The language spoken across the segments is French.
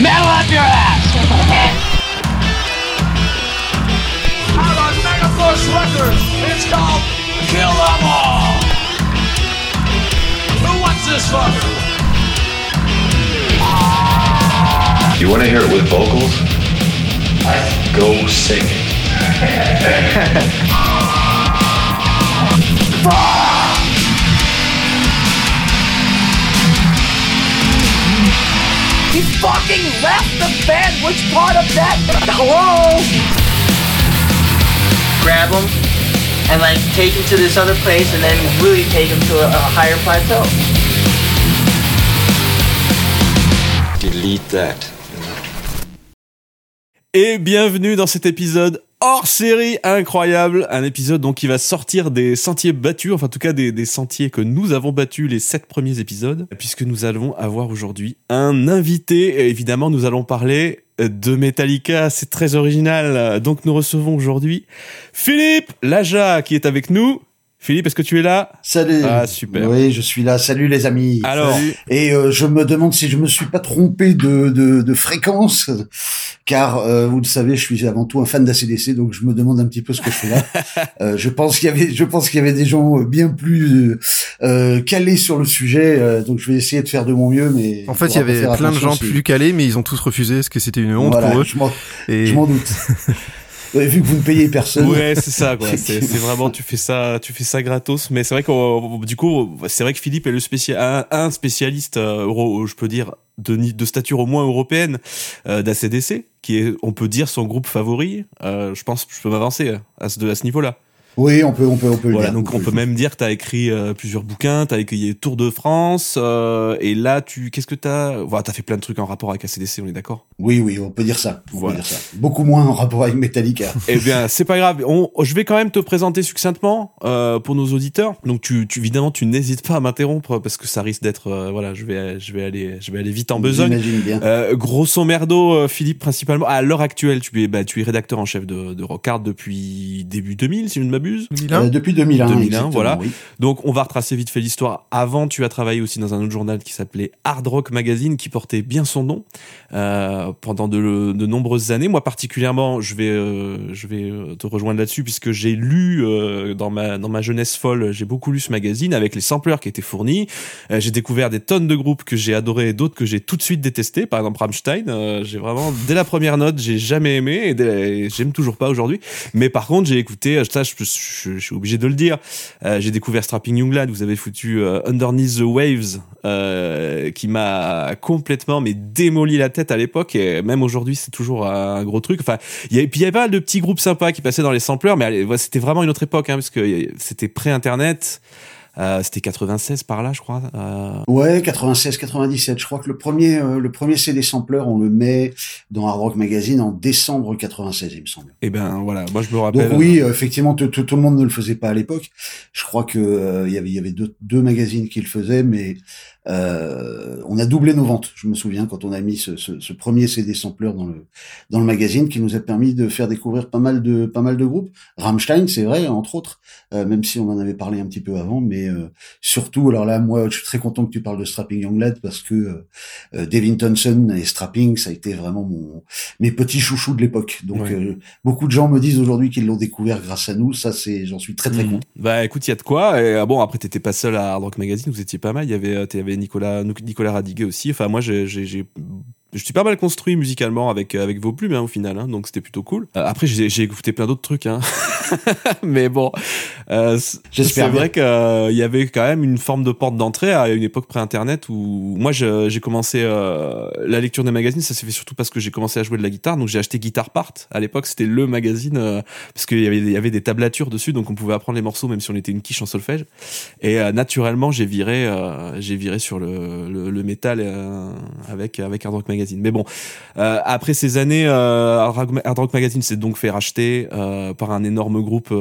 Metal up your ass! Out on Megaforce Records, it's called Kill Them All! Who wants this fucker? You want to hear it with vocals? Go sing it. fucking left the bed. Which part of that? Hello? grab him and like take him to this other place and then really take him to a, a higher plateau. Delete that. Et bienvenue dans cet épisode hors série incroyable, un épisode donc qui va sortir des sentiers battus, enfin en tout cas des, des sentiers que nous avons battus les sept premiers épisodes, puisque nous allons avoir aujourd'hui un invité. Et évidemment, nous allons parler de Metallica, c'est très original. Donc nous recevons aujourd'hui Philippe Laja qui est avec nous. Philippe, est-ce que tu es là? Salut. Ah, super. Oui, je suis là. Salut les amis. Alors, Et euh, je me demande si je me suis pas trompé de, de, de fréquence, car euh, vous le savez, je suis avant tout un fan d'ACDC, donc je me demande un petit peu ce que je fais là. Euh, je pense qu'il y avait, je pense qu'il y avait des gens bien plus euh, calés sur le sujet, euh, donc je vais essayer de faire de mon mieux, mais En fait, il y avait plein de gens si- plus calés, mais ils ont tous refusé parce que c'était une honte Voilà, pour eux. Je m'en, Et je m'en doute. Ouais, vu que vous ne payez personne. Ouais, c'est ça, quoi. C'est, vraiment, tu fais ça, tu fais ça gratos. Mais c'est vrai qu'on, du coup, c'est vrai que Philippe est le spécial, un, spécialiste euh, euro, je peux dire, de, stature au moins européenne euh, d'ACDC, qui est, on peut dire, son groupe favori. Euh, je pense, que je peux m'avancer à ce, à ce niveau-là. Oui, on peut, on peut, on peut le Voilà, dire. donc on peut même dire que t'as écrit euh, plusieurs bouquins, t'as écrit Tour de France, euh, et là, tu, qu'est-ce que t'as, voilà, t'as fait plein de trucs en rapport avec ACDC, on est d'accord? Oui, oui, on peut dire ça. On Voilà. peut dire ça. Beaucoup moins en rapport avec Metallica. Eh bien, c'est pas grave. On, je vais quand même te présenter succinctement euh, pour nos auditeurs. Donc, tu, tu évidemment, tu n'hésites pas à m'interrompre parce que ça risque d'être, voilà, je vais, je vais aller, je vais aller vite en besogne. J'imagine bien. Grosso merdo, Philippe, principalement, à l'heure actuelle, tu es, bah, tu es rédacteur en chef de, de Rockard depuis début 2000, si je ne m'abuse. Euh, depuis 2001. 2001, exactement, voilà. oui. Donc, on va retracer vite fait l'histoire. Avant, tu as travaillé aussi dans un autre journal qui s'appelait Hard Rock Magazine, qui portait bien son nom euh, pendant de, de nombreuses années. Moi, particulièrement, je vais, euh, je vais te rejoindre là-dessus puisque j'ai lu euh, dans ma dans ma jeunesse folle, j'ai beaucoup lu ce magazine avec les sampleurs qui étaient fournis. Euh, j'ai découvert des tonnes de groupes que j'ai adorés et d'autres que j'ai tout de suite détestés. Par exemple, Rammstein, euh, j'ai vraiment dès la première note, j'ai jamais aimé et, j'aime toujours pas aujourd'hui. Mais par contre, j'ai écouté, ça, je, je- je suis obligé de le dire. euh, j'ai découvert Strapping Young Lad. Vous avez foutu euh, Underneath the Waves, euh, qui m'a complètement mais démoli la tête à l'époque et même aujourd'hui, c'est toujours un gros truc. Enfin, y avait, puis il y avait pas de petits groupes sympas qui passaient dans les sampleurs, mais c'était vraiment une autre époque, hein, parce que c'était pré-internet. Euh, c'était 96 par là, je crois. Euh, Ouais, 96, 97. Je crois que le premier, euh, le premier CD sampler, on le met dans Hard Rock Magazine en décembre 96, il me semble. et ben voilà, moi je me rappelle. Donc oui, euh, effectivement, tout, tout, tout le monde ne le faisait pas à l'époque. Je crois que euh, il y avait, il y avait deux, deux magazines qui le faisaient, mais on a doublé nos ventes. Je me souviens quand on a mis ce, ce, ce premier CD sampler dans le dans le magazine, qui nous a permis de faire découvrir pas mal de pas mal de groupes. Rammstein, c'est vrai, entre autres, euh, même si on en avait parlé un petit peu avant, mais euh, surtout, alors là, moi, je suis très content que tu parles de Strapping Young Lad parce que euh, euh, Devin Townsend et Strapping, ça a été vraiment mon mes petits chouchous de l'époque. Donc Ouais. euh, beaucoup de gens me disent aujourd'hui qu'ils l'ont découvert grâce à nous. Ça, c'est, j'en suis très très Mhm. content. Bah écoute, il y a de quoi. Et, ah bon, après t'étais pas seul à Hard Rock Magazine, vous étiez pas mal. Il y avait, euh, Nicolas, Nicolas Radiguet aussi. Enfin moi, j'ai, suis pas mal construit musicalement avec avec vos plumes hein, au final, hein, donc c'était plutôt cool. Euh, après, j'ai, j'ai écouté plein d'autres trucs, hein. mais bon, euh, C'est vrai qu'il y avait quand même une forme de porte d'entrée à une époque pré-internet où moi j'ai commencé euh, la lecture des magazines. Ça s'est fait surtout parce que j'ai commencé à jouer de la guitare, donc j'ai acheté Guitar Part. À l'époque, c'était le magazine euh, parce qu'il y avait il y avait des tablatures dessus, donc on pouvait apprendre les morceaux même si on était une quiche en solfège. Et euh, naturellement, j'ai viré, euh, j'ai viré sur le, le, le métal euh, avec avec Hard Rock Magazine. Mais bon, euh, après ces années, euh, Hard Rock- Magazine s'est donc fait racheter euh, par un énorme groupe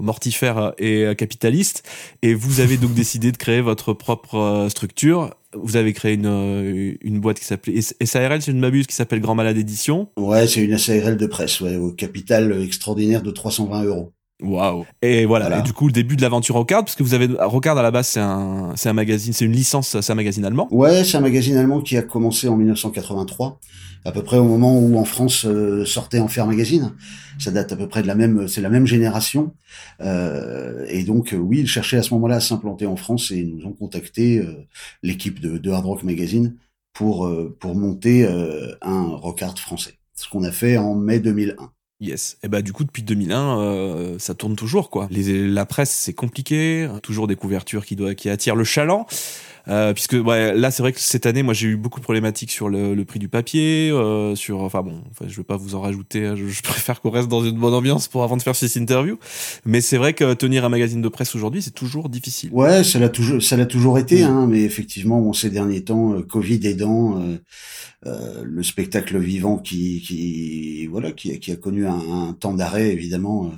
mortifère et capitaliste. Et vous avez donc décidé de créer votre propre structure. Vous avez créé une, une boîte qui s'appelait SARL, si je ne m'abuse, qui s'appelle Grand Malade Édition. Ouais, c'est une SARL de presse, ouais, au capital extraordinaire de 320 euros. Waouh. Et voilà. Voilà. Et du coup, le début de l'aventure Rockard, parce que vous avez Rockard à la base, c'est un, c'est un magazine, c'est une licence, c'est un magazine allemand. Ouais, c'est un magazine allemand qui a commencé en 1983, à peu près au moment où en France euh, sortait Enfer Magazine. Ça date à peu près de la même, c'est la même génération. Euh, et donc euh, oui, ils cherchaient à ce moment-là à s'implanter en France et ils nous ont contacté euh, l'équipe de, de Hard Rock Magazine pour pour monter un rockard français. Ce qu'on a fait en mai 2001. Yes. Et bah du coup depuis 2001, euh, ça tourne toujours quoi. Les, la presse c'est compliqué, toujours des couvertures qui doivent qui attirent le chaland. Euh, puisque ouais, là c'est vrai que cette année moi j'ai eu beaucoup de problématiques sur le, le prix du papier, euh, sur enfin bon, enfin, je vais pas vous en rajouter, hein, je, je préfère qu'on reste dans une bonne ambiance pour avant de faire cette interview. Mais c'est vrai que tenir un magazine de presse aujourd'hui c'est toujours difficile. Ouais, ça l'a toujours, ça l'a toujours été, Mm. hein, mais effectivement, bon, ces derniers temps, euh, Covid aidant, euh, euh, le spectacle vivant qui, qui, voilà, qui, a- qui a connu un, un temps d'arrêt, évidemment,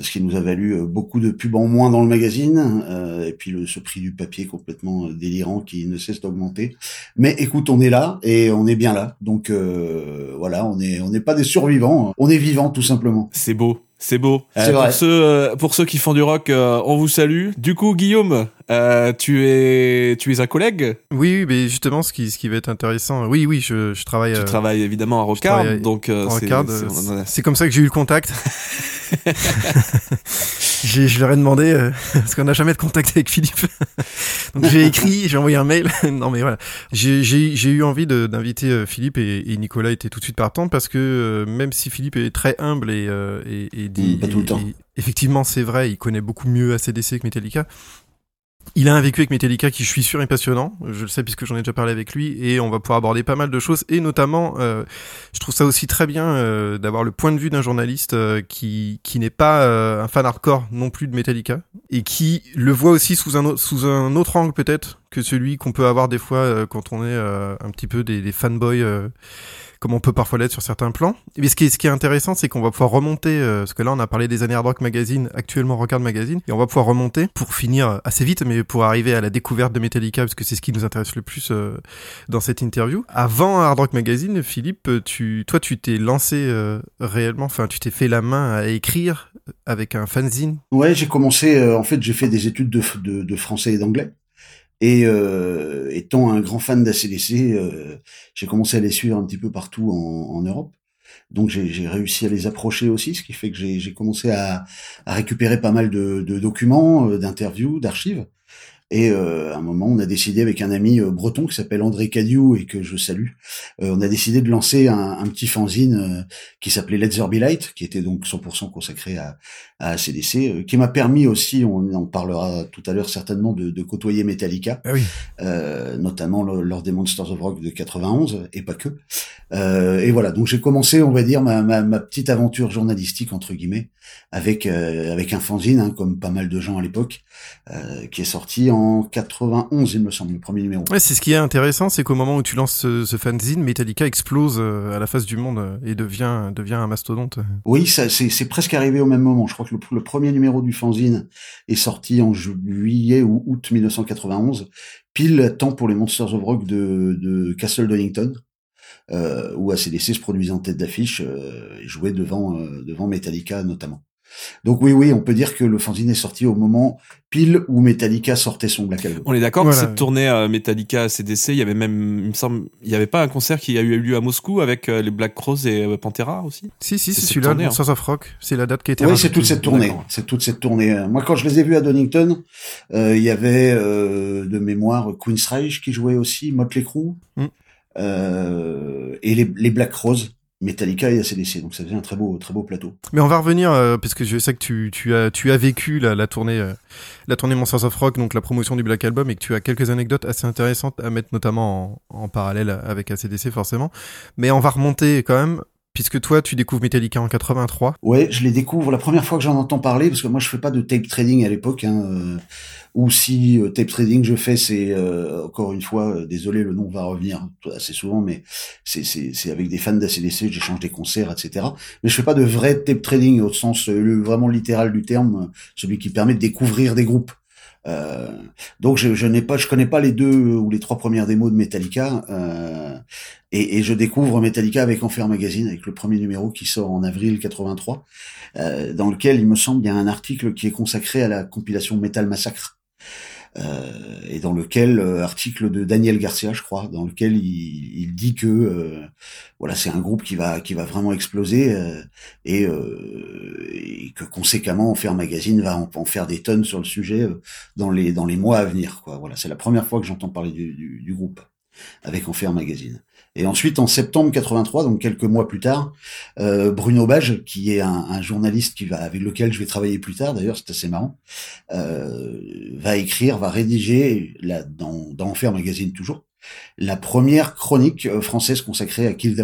ce qui nous a valu euh, beaucoup de pubs en moins dans le magazine, euh, et puis le, ce prix du papier complètement euh, délirant qui ne cesse d'augmenter. Mais écoute, on est là et on est bien là, donc euh, voilà, on est, on n'est pas des survivants, on est vivants tout simplement. C'est beau, c'est beau. Euh. Pour ceux, euh, pour ceux qui font du rock, euh, on vous salue. Du coup, Guillaume, euh, tu es, tu es un collègue? Oui, oui, mais justement, ce qui, ce qui va être intéressant, oui, oui, je, je travaille. Tu euh, travailles évidemment à Rockard, travaille donc euh, c'est, euh, C'est comme ça que j'ai eu le contact. j'ai, je leur ai demandé, euh, parce qu'on n'a jamais de contact avec Philippe. Donc j'ai écrit, j'ai envoyé un mail. non mais voilà. J'ai, j'ai, j'ai eu envie d'inviter euh, Philippe et, et Nicolas était tout de suite partant parce que euh, même si Philippe est très humble et, euh, et, et dit... Mm, pas tout le temps. et effectivement, c'est vrai, il connaît beaucoup mieux ACDC que Metallica. Il a un vécu avec Metallica qui, je suis sûr, est passionnant. Je le sais puisque j'en ai déjà parlé avec lui et on va pouvoir aborder pas mal de choses et notamment, euh, je trouve ça aussi très bien euh, d'avoir le point de vue d'un journaliste euh, qui qui n'est pas euh, un fan hardcore non plus de Metallica et qui le voit aussi sous un sous un autre angle peut-être que celui qu'on peut avoir des fois euh, quand on est euh, un petit peu des, des fanboys comme on peut parfois l'être sur certains plans. Mais ce qui est, ce qui est intéressant, c'est qu'on va pouvoir remonter, euh, parce que là on a parlé des années Hard Rock Magazine, actuellement Rockard Magazine, et on va pouvoir remonter pour finir assez vite, mais pour arriver à la découverte de Metallica, parce que c'est ce qui nous intéresse le plus euh, dans cette interview. Avant Hard Rock Magazine, Philippe, tu, toi tu t'es lancé euh, réellement, enfin tu t'es fait la main à écrire avec un fanzine. Ouais, j'ai commencé. euh, en fait, j'ai fait des études de, de, de français et d'anglais. Et euh, étant un grand fan d'ACDC, euh, j'ai commencé à les suivre un petit peu partout en, en Europe. Donc j'ai réussi à les approcher aussi, ce qui fait que j'ai j'ai commencé à, à récupérer pas mal de, de documents, euh, d'interviews, d'archives. Et euh, à un moment, on a décidé avec un ami euh, breton qui s'appelle André Cadiou et que je salue, euh, on a décidé de lancer un, un petit fanzine euh, qui s'appelait Let's There Be Light, qui était donc 100% consacré à, à ACDC, euh, qui m'a permis aussi, on en parlera tout à l'heure certainement, de, de côtoyer Metallica, Ah oui. euh, notamment lo- lors des Monsters of Rock de 91 et pas que. Euh, et voilà, donc j'ai commencé, on va dire, ma, ma, ma petite aventure journalistique entre guillemets avec euh, avec un fanzine, hein, comme pas mal de gens à l'époque, euh, qui est sorti en 91, il me semble, le premier numéro. Ouais, c'est ce qui est intéressant, c'est qu'au moment où tu lances ce, ce fanzine, Metallica explose euh, à la face du monde euh, et devient devient un mastodonte. Oui, ça, c'est, c'est presque arrivé au même moment. Je crois que le, le premier numéro du fanzine est sorti en juillet ou août 1991, pile temps pour les Monsters of Rock de, de Castle Donington, euh, où ACDC se produisait en tête d'affiche euh, et jouait devant, euh, devant Metallica notamment. Donc oui, oui, on peut dire que le fanzine est sorti au moment pile où Metallica sortait son Black Album. On est d'accord Voilà. que cette tournée euh, Metallica CDC, il y avait même, il me semble, il y avait pas un concert qui a eu lieu à Moscou avec euh, les Black Crows et euh, Pantera aussi? Si, si, C'est celui-là, le hein. Monsters of Rock. C'est la date qui a été Oui, c'est toute cette tournée. C'est toute cette tournée. Moi, quand je les ai vus à Donington, euh, il y avait euh, de mémoire Queen's Reich qui jouait aussi, Motley Crue, Mm. euh, et les, les Black Rose, Metallica et ACDC. Donc ça faisait un très beau, très beau plateau. Mais on va revenir euh, parce que je sais que tu, tu as tu as vécu la, la tournée euh, la tournée Monsters of Rock donc la promotion du Black Album et que tu as quelques anecdotes assez intéressantes à mettre notamment en, en parallèle avec ACDC forcément. Mais on va remonter quand même puisque toi tu découvres Metallica en 83. Ouais, je les découvre la première fois que j'en entends parler, parce que moi je fais pas de tape trading à l'époque, hein, euh, ou si euh, tape trading je fais, c'est euh, encore une fois, désolé, le nom va revenir assez souvent, mais c'est avec des fans d'ACDC, j'échange des concerts, etc. Mais je fais pas de vrai tape trading au sens vraiment littéral du terme, celui qui permet de découvrir des groupes. Euh, donc je, je n'ai pas, je connais pas les deux ou les trois premières démos de Metallica, euh, et, et, je découvre Metallica avec Enfer Magazine, avec le premier numéro qui sort en avril 83, euh, dans lequel il me semble il y a un article qui est consacré à la compilation Metal Massacre. Euh, et dans lequel euh, article de Daniel Garcia, je crois, dans lequel il, il dit que euh, voilà, c'est un groupe qui va qui va vraiment exploser et, et, que conséquemment Enfer Magazine va en, en, faire des tonnes sur le sujet dans les dans les mois à venir. Quoi. Voilà, c'est la première fois que j'entends parler du, du, du groupe avec Enfer Magazine. Et ensuite, en septembre 83, donc quelques mois plus tard, euh, Bruno Bage, qui est un, un, journaliste qui va avec lequel je vais travailler plus tard, d'ailleurs, c'est assez marrant, euh, va écrire, va rédiger là, dans, dans Enfer Magazine toujours la première chronique euh, française consacrée à Kill.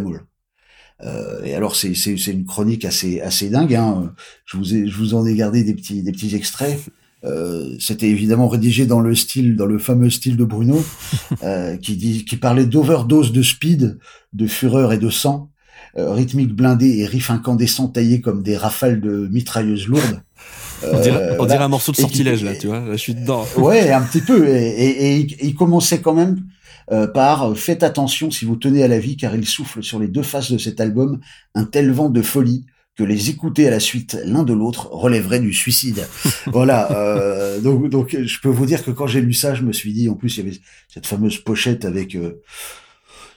Euh, et alors c'est c'est une chronique assez assez dingue. Hein. Je vous ai, je vous en ai gardé des petits des petits extraits. Euh, c'était évidemment rédigé dans le style, dans le fameux style de Bruno, euh, qui dit, qui parlait d'overdose de speed, de fureur et de sang, euh, rythmique blindé et riff incandescent taillé comme des rafales de mitrailleuses lourdes. on dirait, on dirait un morceau de sortilège là, tu vois. Là, je suis dedans. Ouais, un petit peu. Et, et, et il commençait quand même euh, par faites attention si vous tenez à la vie car il souffle sur les deux faces de cet album un tel vent de folie que les écouter à la suite l'un de l'autre relèverait du suicide. voilà. Euh, donc, donc, je peux vous dire que quand j'ai lu ça, je me suis dit, en plus, il y avait cette fameuse pochette avec euh,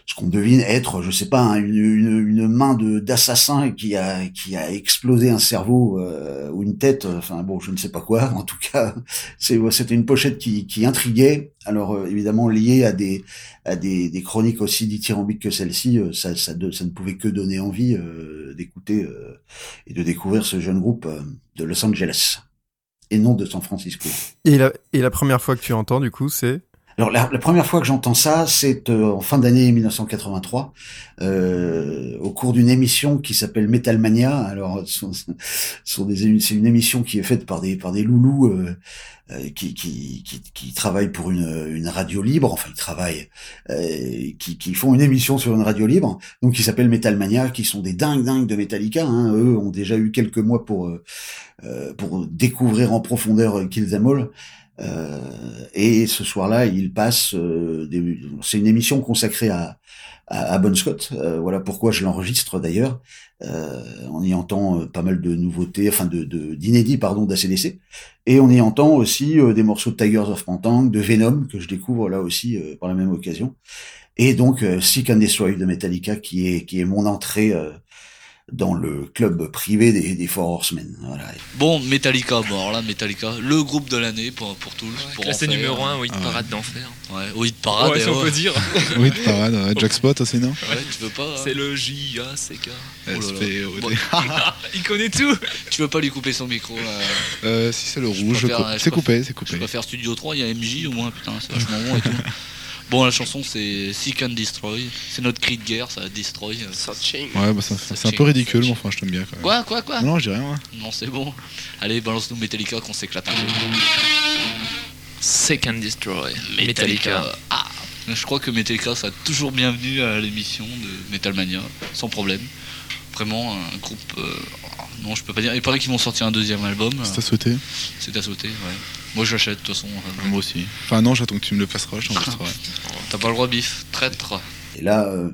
ce qu'on devine être, je sais pas, hein, une, une, une, main de d'assassin qui a qui a explosé un cerveau euh, ou une tête. Enfin bon, je ne sais pas quoi. En tout cas, c'était une pochette qui, qui intriguait. Alors euh, évidemment liée à des à des, des chroniques aussi dithyrambiques que celle-ci, euh, ça, ça, ça ne pouvait que donner envie euh, d'écouter et de découvrir ce jeune groupe de Los Angeles et non de San Francisco. Et la, et la première fois que tu entends, du coup, c'est? Alors la, la, première fois que j'entends ça, c'est euh, en fin d'année 1983, euh, au cours d'une émission qui s'appelle Metalmania. Alors sont, sont des, c'est une émission qui est faite par des par des loulous euh, euh qui, qui, qui, qui, travaillent pour une, une radio libre. Enfin, ils travaillent, euh, qui, qui font une émission sur une radio libre, donc qui s'appelle Metalmania, qui sont des dingues dingues de Metallica. Hein. Eux ont déjà eu quelques mois pour euh, pour découvrir en profondeur Kill Them All. Euh, et ce soir-là, il passe. Euh, c'est une émission consacrée à, à, à Bon Scott. Euh, voilà pourquoi je l'enregistre d'ailleurs. on y entend pas mal de nouveautés, enfin de d'inédits pardon d'ACDC, et on y entend aussi des morceaux de Tigers of Pantang, de Venom que je découvre là aussi par la même occasion, et donc Seek and Destroy de Metallica qui est qui est mon entrée dans le club privé des, des Four Horsemen. Voilà. Bon, Metallica, bon alors là, Metallica, le groupe de l'année pour, pour tous. Ouais, pour classé numéro 1 au hit parade d'enfer. Ouais, au hit parade. Ouais, si on peut dire. au hit parade, ouais, Jack Spot aussi, non Ouais, tu veux pas. Hein. C'est le J-A-C-K. Oh bon. Il connaît tout. Tu veux pas lui couper son micro là euh, Si c'est le rouge, c'est coupé, c'est coupé. Je préfère Studio 3, il y a MJ au moins, putain, c'est vachement bon et tout. Bon, la chanson c'est Seek and Destroy. C'est notre cri de guerre, ça destroy. Searching. Ouais, bah c'est un peu ridicule, mais enfin, je t'aime bien quand même. Quoi, quoi, quoi Non, je dis rien. Non, c'est bon. Allez, balance-nous Metallica qu'on s'éclate un peu. Seek and Destroy. Metallica. Metallica. Ah Je crois que Metallica, ça a toujours bienvenu à l'émission de Metalmania, sans problème. Vraiment, un groupe. Euh... Non, je peux pas dire. Il paraît qu'ils vont sortir un deuxième album. C'est à sauter. C'est à sauter, ouais. Moi j'achète de toute façon. Moi aussi. Enfin non, j'attends que tu me le passeras, je t'enregistrerai. T'as pas le droit bif, traître. Et là, euh,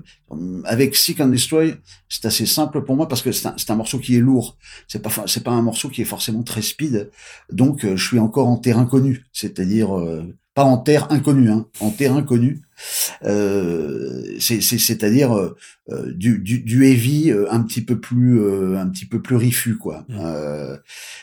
avec Seek and Destroy, c'est assez simple pour moi parce que c'est un, un, morceau qui est lourd. C'est pas c'est pas un morceau qui est forcément très speed. Donc euh, je suis encore en terrain connu, c'est-à-dire euh, pas en terre inconnue, hein, en terrain connu. Euh, c'est-à-dire euh, du, du, du, heavy euh, un petit peu plus euh, un petit peu plus rifu quoi. Mmh.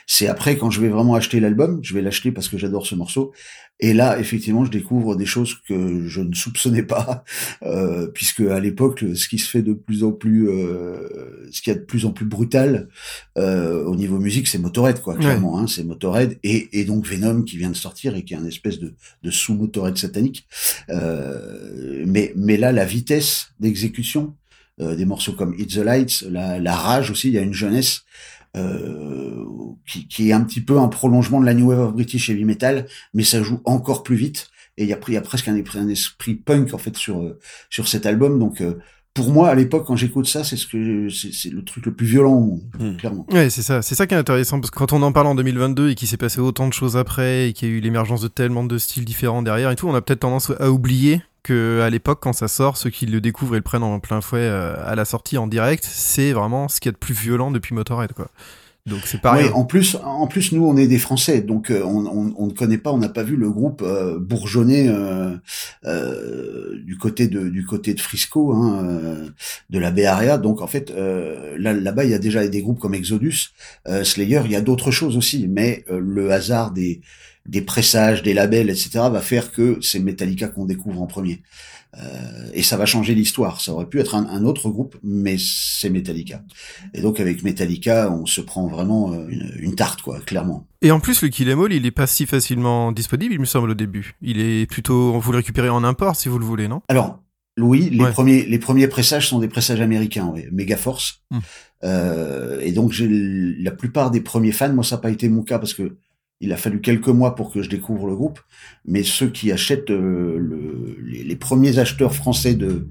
c'est après quand je vais vraiment acheter l'album, je vais l'acheter parce que j'adore ce morceau. Et là, effectivement, je découvre des choses que je ne soupçonnais pas, euh, puisque à l'époque, ce qui se fait de plus en plus, euh, ce qui est de plus en plus brutal euh, au niveau musique, c'est Motorhead, quoi, clairement. Ouais. Hein, c'est Motorhead et, et, donc Venom qui vient de sortir et qui est un espèce de, de sous Motorhead satanique. Euh, mais, mais là, la vitesse d'exécution euh, des morceaux comme It's the Lights, la, la rage aussi, il y a une jeunesse. Euh, qui, qui, est un petit peu un prolongement de la New Wave of British Heavy Metal, mais ça joue encore plus vite. Et il y a, il y a presque un, un, esprit punk en fait sur sur cet album. Donc euh, pour moi, à l'époque, quand j'écoute ça, c'est ce que c'est le truc le plus violent au monde, Hmm. clairement. Ouais, c'est ça. C'est ça qui est intéressant parce que quand on en parle en 2022 et qu'il s'est passé autant de choses après et qu'il y a eu l'émergence de tellement de styles différents derrière et tout, on a peut-être tendance à oublier à l'époque, quand ça sort, ceux qui le découvrent et le prennent en plein fouet euh, à la sortie en direct, c'est vraiment ce qu'il y a de plus violent depuis Motorhead, quoi. Donc c'est pareil. Ouais, en plus, en plus, nous, on est des Français, donc euh, on, ne connaît pas, on n'a pas vu le groupe euh, bourgeonner euh, du côté de du côté de Frisco, hein, de la Bay Area. Donc en fait, là là-bas, il y a déjà des groupes comme Exodus, Slayer. Il y a d'autres choses aussi, mais le hasard des des pressages, des labels, etc., va faire que c'est Metallica qu'on découvre en premier. Euh, et ça va changer l'histoire. Ça aurait pu être un, un autre groupe, mais c'est Metallica. Et donc avec Metallica, on se prend vraiment euh, une, une tarte, quoi, clairement. Et en plus, le Kill Em All, il est pas si facilement disponible, il me semble, au début. Il est plutôt, vous le récupérez en import si vous le voulez, non? Alors, Louis, les Ouais. premiers les premiers pressages sont des pressages américains, ouais, Megaforce. Hmm. Euh, et donc j'ai la plupart des premiers fans, moi ça n'a pas été mon cas parce que il a fallu quelques mois pour que je découvre le groupe, mais ceux qui achètent euh, le, les, les premiers acheteurs français de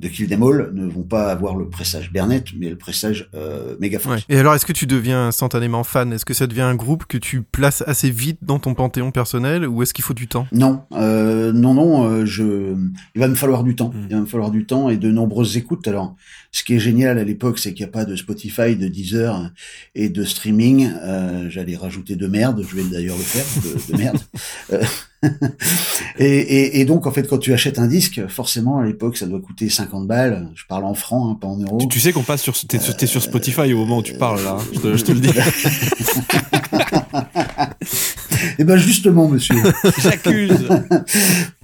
de All ne vont pas avoir le pressage Bernet, mais le pressage euh, Megaforce. Ouais. Et alors, est-ce que tu deviens instantanément fan? Est-ce que ça devient un groupe que tu places assez vite dans ton panthéon personnel ou est-ce qu'il faut du temps? Non, euh, non, non. euh, je, il va me falloir du temps. Mm. Il va me falloir du temps et de nombreuses écoutes. Alors, ce qui est génial à l'époque, c'est qu'il n'y a pas de Spotify, de Deezer et de streaming. Euh, J'allais rajouter de merde. Je vais d'ailleurs le faire de, de merde. Euh, et, et, et donc, en fait, quand tu achètes un disque, forcément, à l'époque, ça doit coûter 50 balles. Je parle en francs, hein, pas en euros. Tu, tu sais qu'on passe sur, t'es, sur- sur Spotify au moment où tu parles là. hein. Je, te, je te le dis. Eh ben justement, monsieur. J'accuse.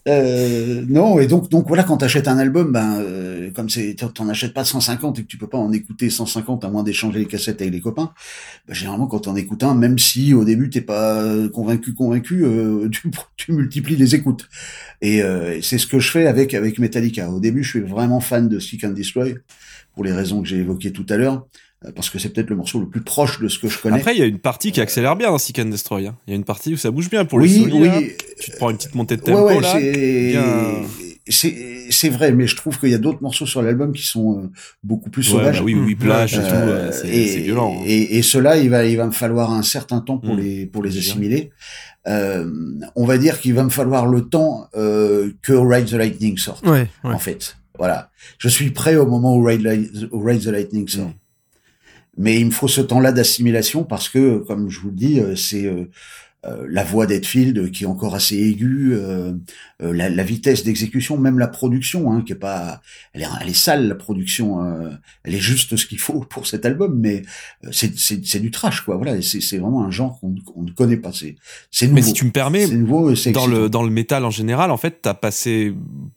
Euh, non, et donc, donc voilà, quand t'achètes un album, ben, euh, comme c'est, t'en- achètes pas 150 et que tu peux pas en écouter 150 à moins d'échanger les cassettes avec les copains, ben, généralement quand t'en écoutes un, même si au début t'es pas euh, convaincu, convaincu, euh, tu, tu multiplies les écoutes. Et euh, c'est ce que je fais avec avec Metallica. Au début, je suis vraiment fan de Seek and Destroy pour les raisons que j'ai évoquées tout à l'heure, parce que c'est peut-être le morceau le plus proche de ce que je connais. Après, il y a une partie qui accélère bien dans Seek and Destroy. hein. Il y a une partie où ça bouge bien pour les oui, solis, là. oui, Tu te prends une petite montée de tempo ouais, là. c'est- bien- c'est c'est vrai, mais je trouve qu'il y a d'autres morceaux sur l'album qui sont euh, beaucoup plus Ouais, sauvages. bah oui, oui, plage et Euh, tout, euh, c'est et, c'est violent. hein. Et, et cela, il va, il va me falloir un certain temps pour Mm. les pour les assimiler. Euh, on va dire qu'il va me falloir le temps euh, que Ride the Lightning sorte. Ouais, ouais. En fait, voilà. Je suis prêt au moment où Ride, Light- où Ride the Lightning sort. Mm. Mais il me faut ce temps-là d'assimilation parce que, comme je vous le dis, euh, c'est euh, la voix d'Edfield qui est encore assez aiguë, euh, euh, la, la vitesse d'exécution, même la production, hein, qui est pas, elle est, elle est sale la production, euh, elle est juste ce qu'il faut pour cet album, mais euh, c'est c'est c'est du trash quoi, voilà, c'est c'est vraiment un genre qu'on qu'on ne connaît pas, c'est c'est nouveau. Mais si tu me permets, nouveau, dans le dans le métal en général, en fait, t'as passé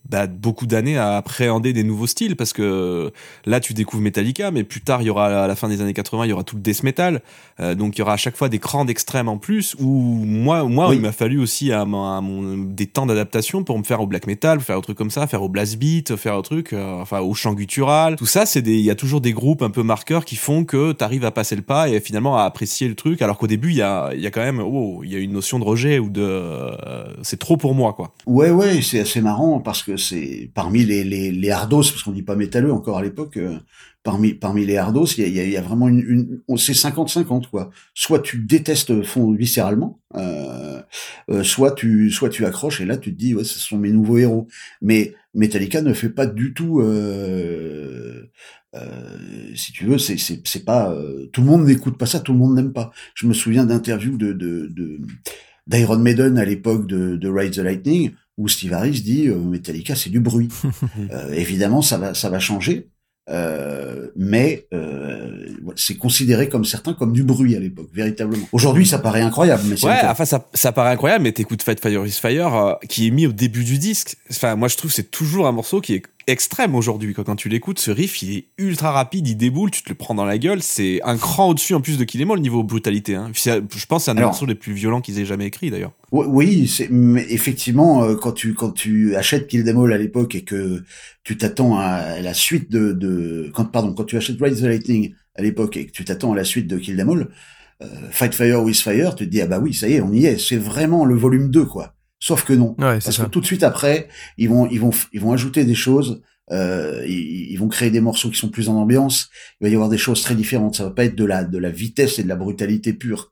bah, beaucoup d'années à appréhender des nouveaux styles parce que là, tu découvres Metallica, mais plus tard, il y aura à la fin des années 80, il y aura tout le death metal, Euh, donc il y aura à chaque fois des crans d'extrême en plus. Où moi, moi, Oui. il m'a fallu aussi à, mon- à mon, des temps d'adaptation pour me faire au black metal, faire un truc comme ça, faire au blast beat, faire un truc, euh, enfin au chant guttural. Tout ça, c'est des, il y a toujours des groupes un peu marqueurs qui font que t'arrives à passer le pas et finalement à apprécier le truc. Alors qu'au début, il y a, il y a quand même, oh, il y a une notion de rejet ou de, euh, c'est trop pour moi, quoi. Ouais, ouais, c'est assez marrant parce que c'est parmi les, les, les hardos, parce qu'on dit pas métalleux encore à l'époque, euh, parmi, parmi les hardos, il y a, y a- vraiment une, une c'est 50-50 quoi. Soit tu détestes fond viscéralement, euh, euh, soit tu, soit tu accroches et là tu te dis ouais, ce sont mes nouveaux héros. Mais Metallica ne fait pas du tout, euh, euh, si tu veux, c'est c'est c'est pas euh, tout le monde n'écoute pas ça, tout le monde n'aime pas. Je me souviens d'interviews de de, de d'Iron Maiden à l'époque de, de Ride the Lightning où Steve Harris dit euh, Metallica c'est du bruit. Euh, évidemment ça va ça va changer, euh, mais euh, c'est considéré comme certains comme du bruit à l'époque véritablement. Aujourd'hui ça paraît incroyable, mais c'est Ouais, enfin ça, ça paraît incroyable, mais t'écoutes Fight Fire is Fire euh, qui est mis au début du disque. Enfin, moi je trouve que c'est toujours un morceau qui est extrême aujourd'hui. Quand tu l'écoutes, ce riff, il est ultra rapide, il déboule, tu te le prends dans la gueule. C'est un cran au-dessus en plus de Kill Em All, niveau brutalité. Hein. Je pense que c'est un des morceaux les plus violents qu'ils aient jamais écrit d'ailleurs. Oui, mais effectivement euh, quand tu quand tu achètes Kill Them All à l'époque et que tu t'attends à la suite de de quand pardon quand tu achètes Ride the Lightning à l'époque et que tu t'attends à la suite de Kill Them All, euh, Fight Fire with Fire, tu te dis ah bah oui ça y est on y est c'est vraiment le volume 2 quoi. Sauf que non Ouais, parce ça. que tout de suite après ils vont ils vont ils vont ajouter des choses Euh, ils, ils vont créer des morceaux qui sont plus en ambiance. Il va y avoir des choses très différentes. Ça va pas être de la de la vitesse et de la brutalité pure.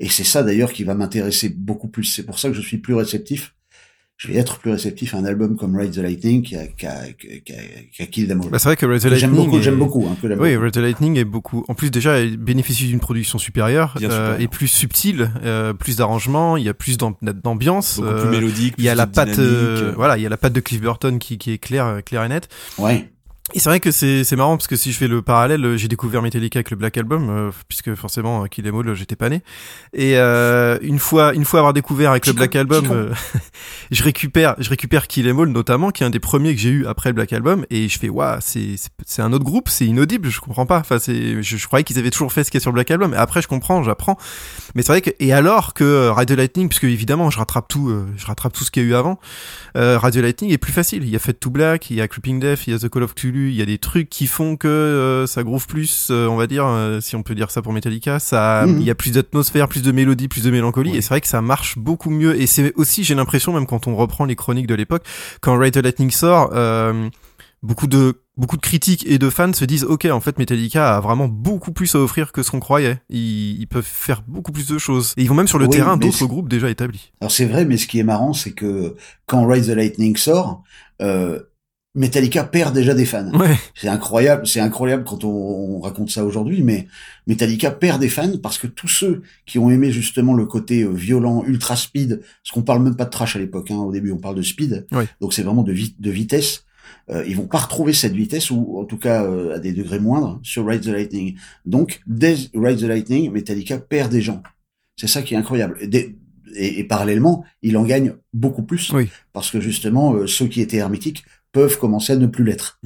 Et c'est ça d'ailleurs qui va m'intéresser beaucoup plus. C'est pour ça que je suis plus réceptif je vais être plus réceptif à un album comme Ride the Lightning qui a, qui a, qui a, qui a Kill Them All. Bah, c'est vrai que Ride the Que J'aime Lightning. beaucoup, est- j'aime beaucoup. Hein, que la- Oui, Red the Lightning est beaucoup. En plus, déjà, il bénéficie d'une production supérieure, euh, supérieure. et plus subtile, euh, plus d'arrangements. Il y a plus d'am- d'ambiance. Beaucoup euh, plus mélodique. Il y a plus la de patte, euh, euh. voilà, il y a la patte de Cliff Burton qui, qui est claire, claire et nette. Ouais. Et c'est vrai que c'est c'est marrant parce que si je fais le parallèle, euh, j'ai découvert Metallica avec le Black Album euh, puisque forcément Kill Em All, j'étais pas né. Et euh, une fois une fois avoir découvert avec le Black Album, euh, je récupère je récupère Kill Em All notamment qui est un des premiers que j'ai eu après le Black Album et je fais waouh, c'est c'est- c'est un autre groupe, c'est inaudible, je comprends pas. Enfin c'est je, je croyais qu'ils avaient toujours fait ce qu'il y a sur le Black Album et après je comprends, j'apprends. Mais c'est vrai que et alors que the Lightning puisque évidemment je rattrape tout je rattrape tout ce qu'il y a eu avant. Euh, Radio Lightning est plus facile. Il y a Fade to Black, il y a Creeping Death, il y a The Call of Cthulhu, il y a des trucs qui font que euh, ça groove plus, euh, on va dire, euh, si on peut dire ça pour Metallica. Ça, Mhm. il y a plus d'atmosphère, plus de mélodie, plus de mélancolie. Et c'est vrai que ça marche beaucoup mieux. Et c'est aussi, j'ai l'impression, même quand on reprend les chroniques de l'époque, quand Radio Lightning sort, euh, beaucoup de beaucoup de critiques et de fans se disent ok en fait Metallica a vraiment beaucoup plus à offrir que ce qu'on croyait ils, ils peuvent faire beaucoup plus de choses et ils vont même sur le Oui, terrain d'autres groupes déjà établis Alors c'est vrai, mais ce qui est marrant, c'est que quand Ride the Lightning sort, euh, Metallica perd déjà des fans. ouais C'est incroyable, c'est incroyable quand on, on raconte ça aujourd'hui, mais Metallica perd des fans parce que tous ceux qui ont aimé justement le côté euh, violent, ultra speed, parce qu'on parle même pas de trash à l'époque, hein, au début on parle de speed, Oui. donc c'est vraiment de, vi- de vitesse. Euh, ils vont pas retrouver cette vitesse ou en tout cas euh, à des degrés moindres sur Ride the Lightning. Donc dès Ride the Lightning, Metallica perd des gens. C'est ça qui est incroyable. Et parallèlement, il en gagne beaucoup plus Oui. parce que justement euh, ceux qui étaient hermétiques peuvent commencer à ne plus l'être.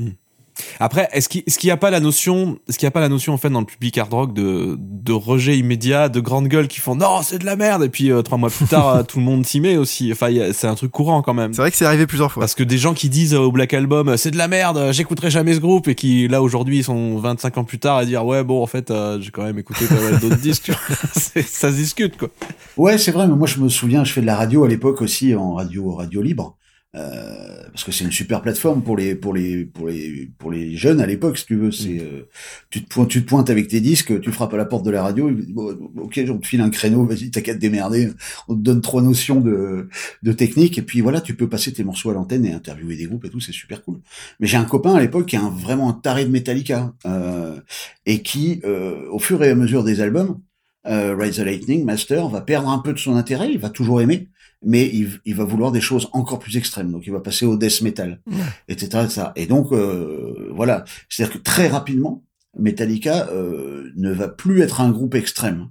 Après, est-ce qu'il n'y a pas la notion, est-ce qu'il y a pas la notion en fait dans le public hard rock de de rejet immédiat, de grandes gueules qui font non c'est de la merde et puis euh, trois mois plus tard tout le monde s'y met aussi. Enfin, c'est un truc courant quand même. c'est vrai que c'est arrivé plusieurs fois Parce que des gens qui disent euh, au Black Album euh, c'est de la merde, j'écouterai jamais ce groupe et qui là aujourd'hui ils sont 25 ans plus tard à dire ouais bon en fait euh, j'ai quand même écouté pas mal d'autres disques. tu vois. C'est- ça se discute quoi. Ouais, c'est vrai, mais moi je me souviens, je fais de la radio à l'époque aussi en radio radio libre. Euh, parce que c'est une super plateforme pour les pour les pour les pour les jeunes à l'époque si tu veux. C'est euh, tu te pointes tu te pointes avec tes disques tu frappes à la porte de la radio bon, ok on te file un créneau vas-y t'as qu'à te démerder on te donne trois notions de de technique et puis voilà tu peux passer tes morceaux à l'antenne et interviewer des groupes et tout c'est super cool. Mais j'ai un copain à l'époque qui est un, vraiment un taré de Metallica euh, et qui euh, au fur et à mesure des albums euh, Ride the Lightning, Master, va perdre un peu de son intérêt, il va toujours aimer, mais il, il va vouloir des choses encore plus extrêmes. Donc il va passer au death metal, etc., etc. Et donc euh, voilà, c'est-à-dire que très rapidement, Metallica euh, ne va plus être un groupe extrême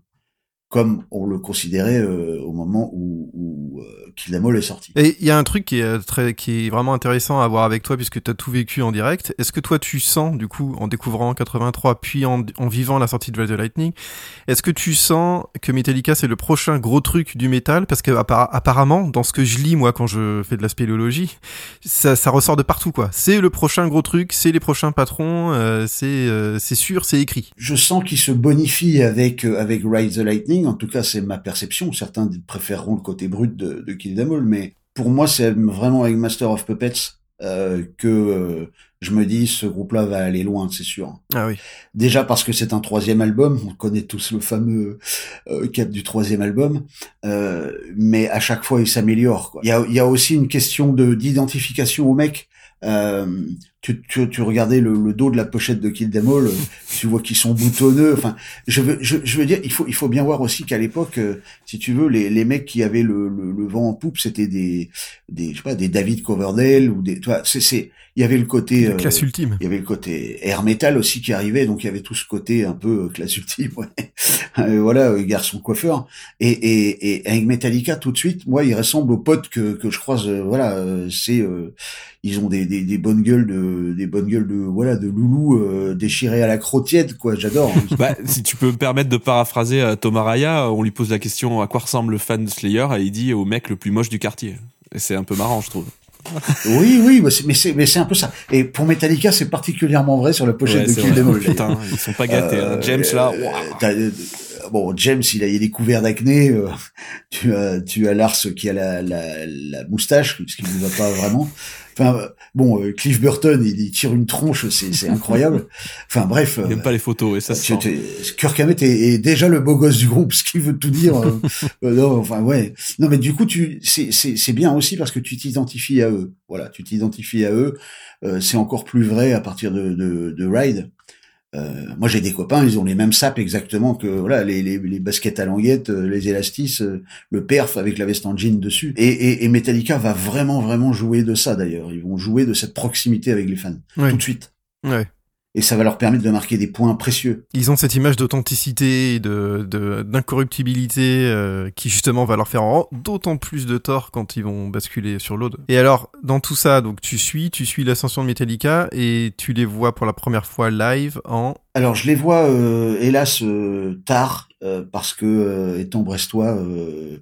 comme on le considérait euh, au moment où, où All est sorti. Et il y a un truc qui est euh, très, qui est vraiment intéressant à voir avec toi puisque tu as tout vécu en direct. Est-ce que toi tu sens, du coup, en découvrant en 83 puis en, en vivant la sortie de Ride the Lightning, est-ce que tu sens que Metallica c'est le prochain gros truc du métal? Parce que apparemment, dans ce que je lis moi quand je fais de la spéléologie, ça, ça ressort de partout quoi. C'est le prochain gros truc, c'est les prochains patrons, euh, c'est euh, c'est sûr, c'est écrit. je sens qu'il se bonifie avec euh, avec Ride the Lightning. En tout cas, c'est ma perception. Certains préféreront le côté brut de, de Mais pour moi, c'est vraiment avec Master of Puppets euh, que euh, je me dis ce groupe-là va aller loin, c'est sûr. Ah oui. Déjà parce que c'est un troisième album, on connaît tous le fameux euh, cap du troisième album, euh, mais à chaque fois il s'améliore. Il y a, il y a aussi une question de d'identification au mec. Tu, tu, tu regardais le, le dos de la pochette de Kill Them All, euh, tu vois qu'ils sont boutonneux. Enfin, je veux, je, je veux dire, il faut, il faut bien voir aussi qu'à l'époque, euh, si tu veux, les, les mecs qui avaient le, le, le vent en poupe, c'était des, des, je sais pas, des David Coverdale ou des, tu vois, c'est, c'est, il y avait le côté, La euh, classe ultime. il y avait le côté air metal aussi qui arrivait, donc il y avait tout ce côté un peu classe ultime, ouais. Voilà, garçon coiffeur. Et, et, et avec Metallica, tout de suite, moi, il ressemble aux potes que, que je croise. voilà, c'est, euh, ils ont des, des, des bonnes gueules de, des bonnes gueules de, voilà, de loulou euh, déchirés à la crotiette, quoi. J'adore. hein. Bah, si tu peux me permettre de paraphraser euh, Thomas Raya, on lui pose la question à quoi ressemble le fan de Slayer et il dit au mec le plus moche du quartier. Et c'est un peu marrant, je trouve. oui, oui, bah, mais c'est, mais c'est un peu ça. Et pour Metallica, c'est particulièrement vrai sur la pochette Ouais, de Kill. Them. Putain, ils sont pas gâtés. hein. James là, Euh, euh, bon, James, il a, il est couvert d'acné. euh, tu as, tu as Lars qui a la, la, la moustache, ce qui ne va pas vraiment. Enfin, euh, bon, euh, Cliff Burton, il, il tire une tronche, c'est, c'est incroyable. Enfin, bref. Il euh, aime pas les photos et ça se sent. Kirk Hammett est, est déjà le beau gosse du groupe, ce qui veut tout dire. euh, euh, non, enfin ouais. Non, mais du coup, tu, c'est, c'est, c'est bien aussi parce que tu t'identifies à eux. Voilà, tu t'identifies à eux. Euh, c'est encore plus vrai à partir de, de, de Ride. Euh, moi, j'ai des copains, ils ont les mêmes sapes exactement que voilà les, les, les baskets à languettes, euh, les élastis, euh, le perf avec la veste en jean dessus. Et, et, et Metallica va vraiment vraiment jouer de ça d'ailleurs. Ils vont jouer de cette proximité avec les fans Ouais. tout de suite. Ouais. Et ça va leur permettre de marquer des points précieux. Ils ont cette image d'authenticité et de, de- d'incorruptibilité euh, qui justement va leur faire d'autant plus de tort quand ils vont basculer sur l'aude. Et alors, dans tout ça, donc tu suis, tu suis l'ascension de Metallica et tu les vois pour la première fois live en... Alors je les vois euh, hélas euh, tard euh, parce que euh, étant brestois, euh,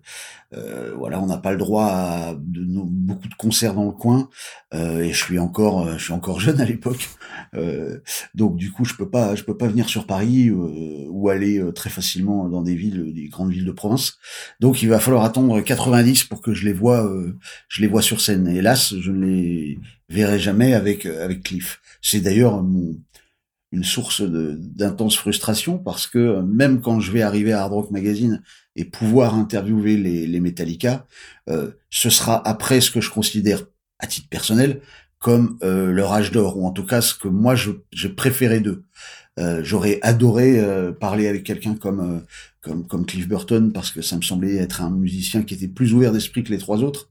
euh, voilà, on n'a pas le droit à de, beaucoup de concerts dans le coin et je suis encore, je suis encore jeune à l'époque, donc du coup je peux pas, je peux pas venir sur Paris ou aller très facilement dans des villes, des grandes villes de province. Donc il va falloir attendre 90 pour que je les vois, je les vois sur scène. Hélas, je ne les verrai jamais avec avec Cliff. C'est d'ailleurs mon une source d'intense frustration parce que euh, même quand je vais arriver à Hard Rock Magazine et pouvoir interviewer les, les Metallica, euh, ce sera après ce que je considère à titre personnel comme euh, leur âge d'or ou en tout cas ce que moi je préférais d'eux. Euh, J'aurais adoré parler avec quelqu'un comme comme comme Cliff Burton parce que ça me semblait être un musicien qui était plus ouvert d'esprit que les trois autres.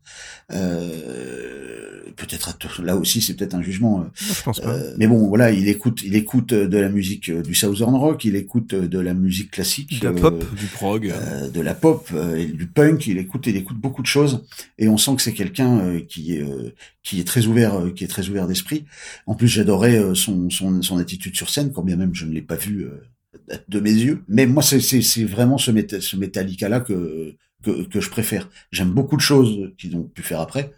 Euh, peut-être là aussi c'est peut-être un jugement. euh, Je pense pas. euh, mais bon, voilà, il écoute, il écoute euh, de la musique du Southern Rock, il écoute de la musique classique, De la pop, du prog. de la pop, et du punk. Il écoute, il écoute beaucoup de choses, et on sent que c'est quelqu'un qui est qui est très ouvert, qui est très ouvert d'esprit. En plus, j'adorais son, son son attitude sur scène, quand bien même je ne l'ai pas vu euh, de mes yeux. Mais moi, c'est vraiment ce, méta- ce Metallica là que que que je préfère. J'aime beaucoup de choses qu'ils ont pu faire après.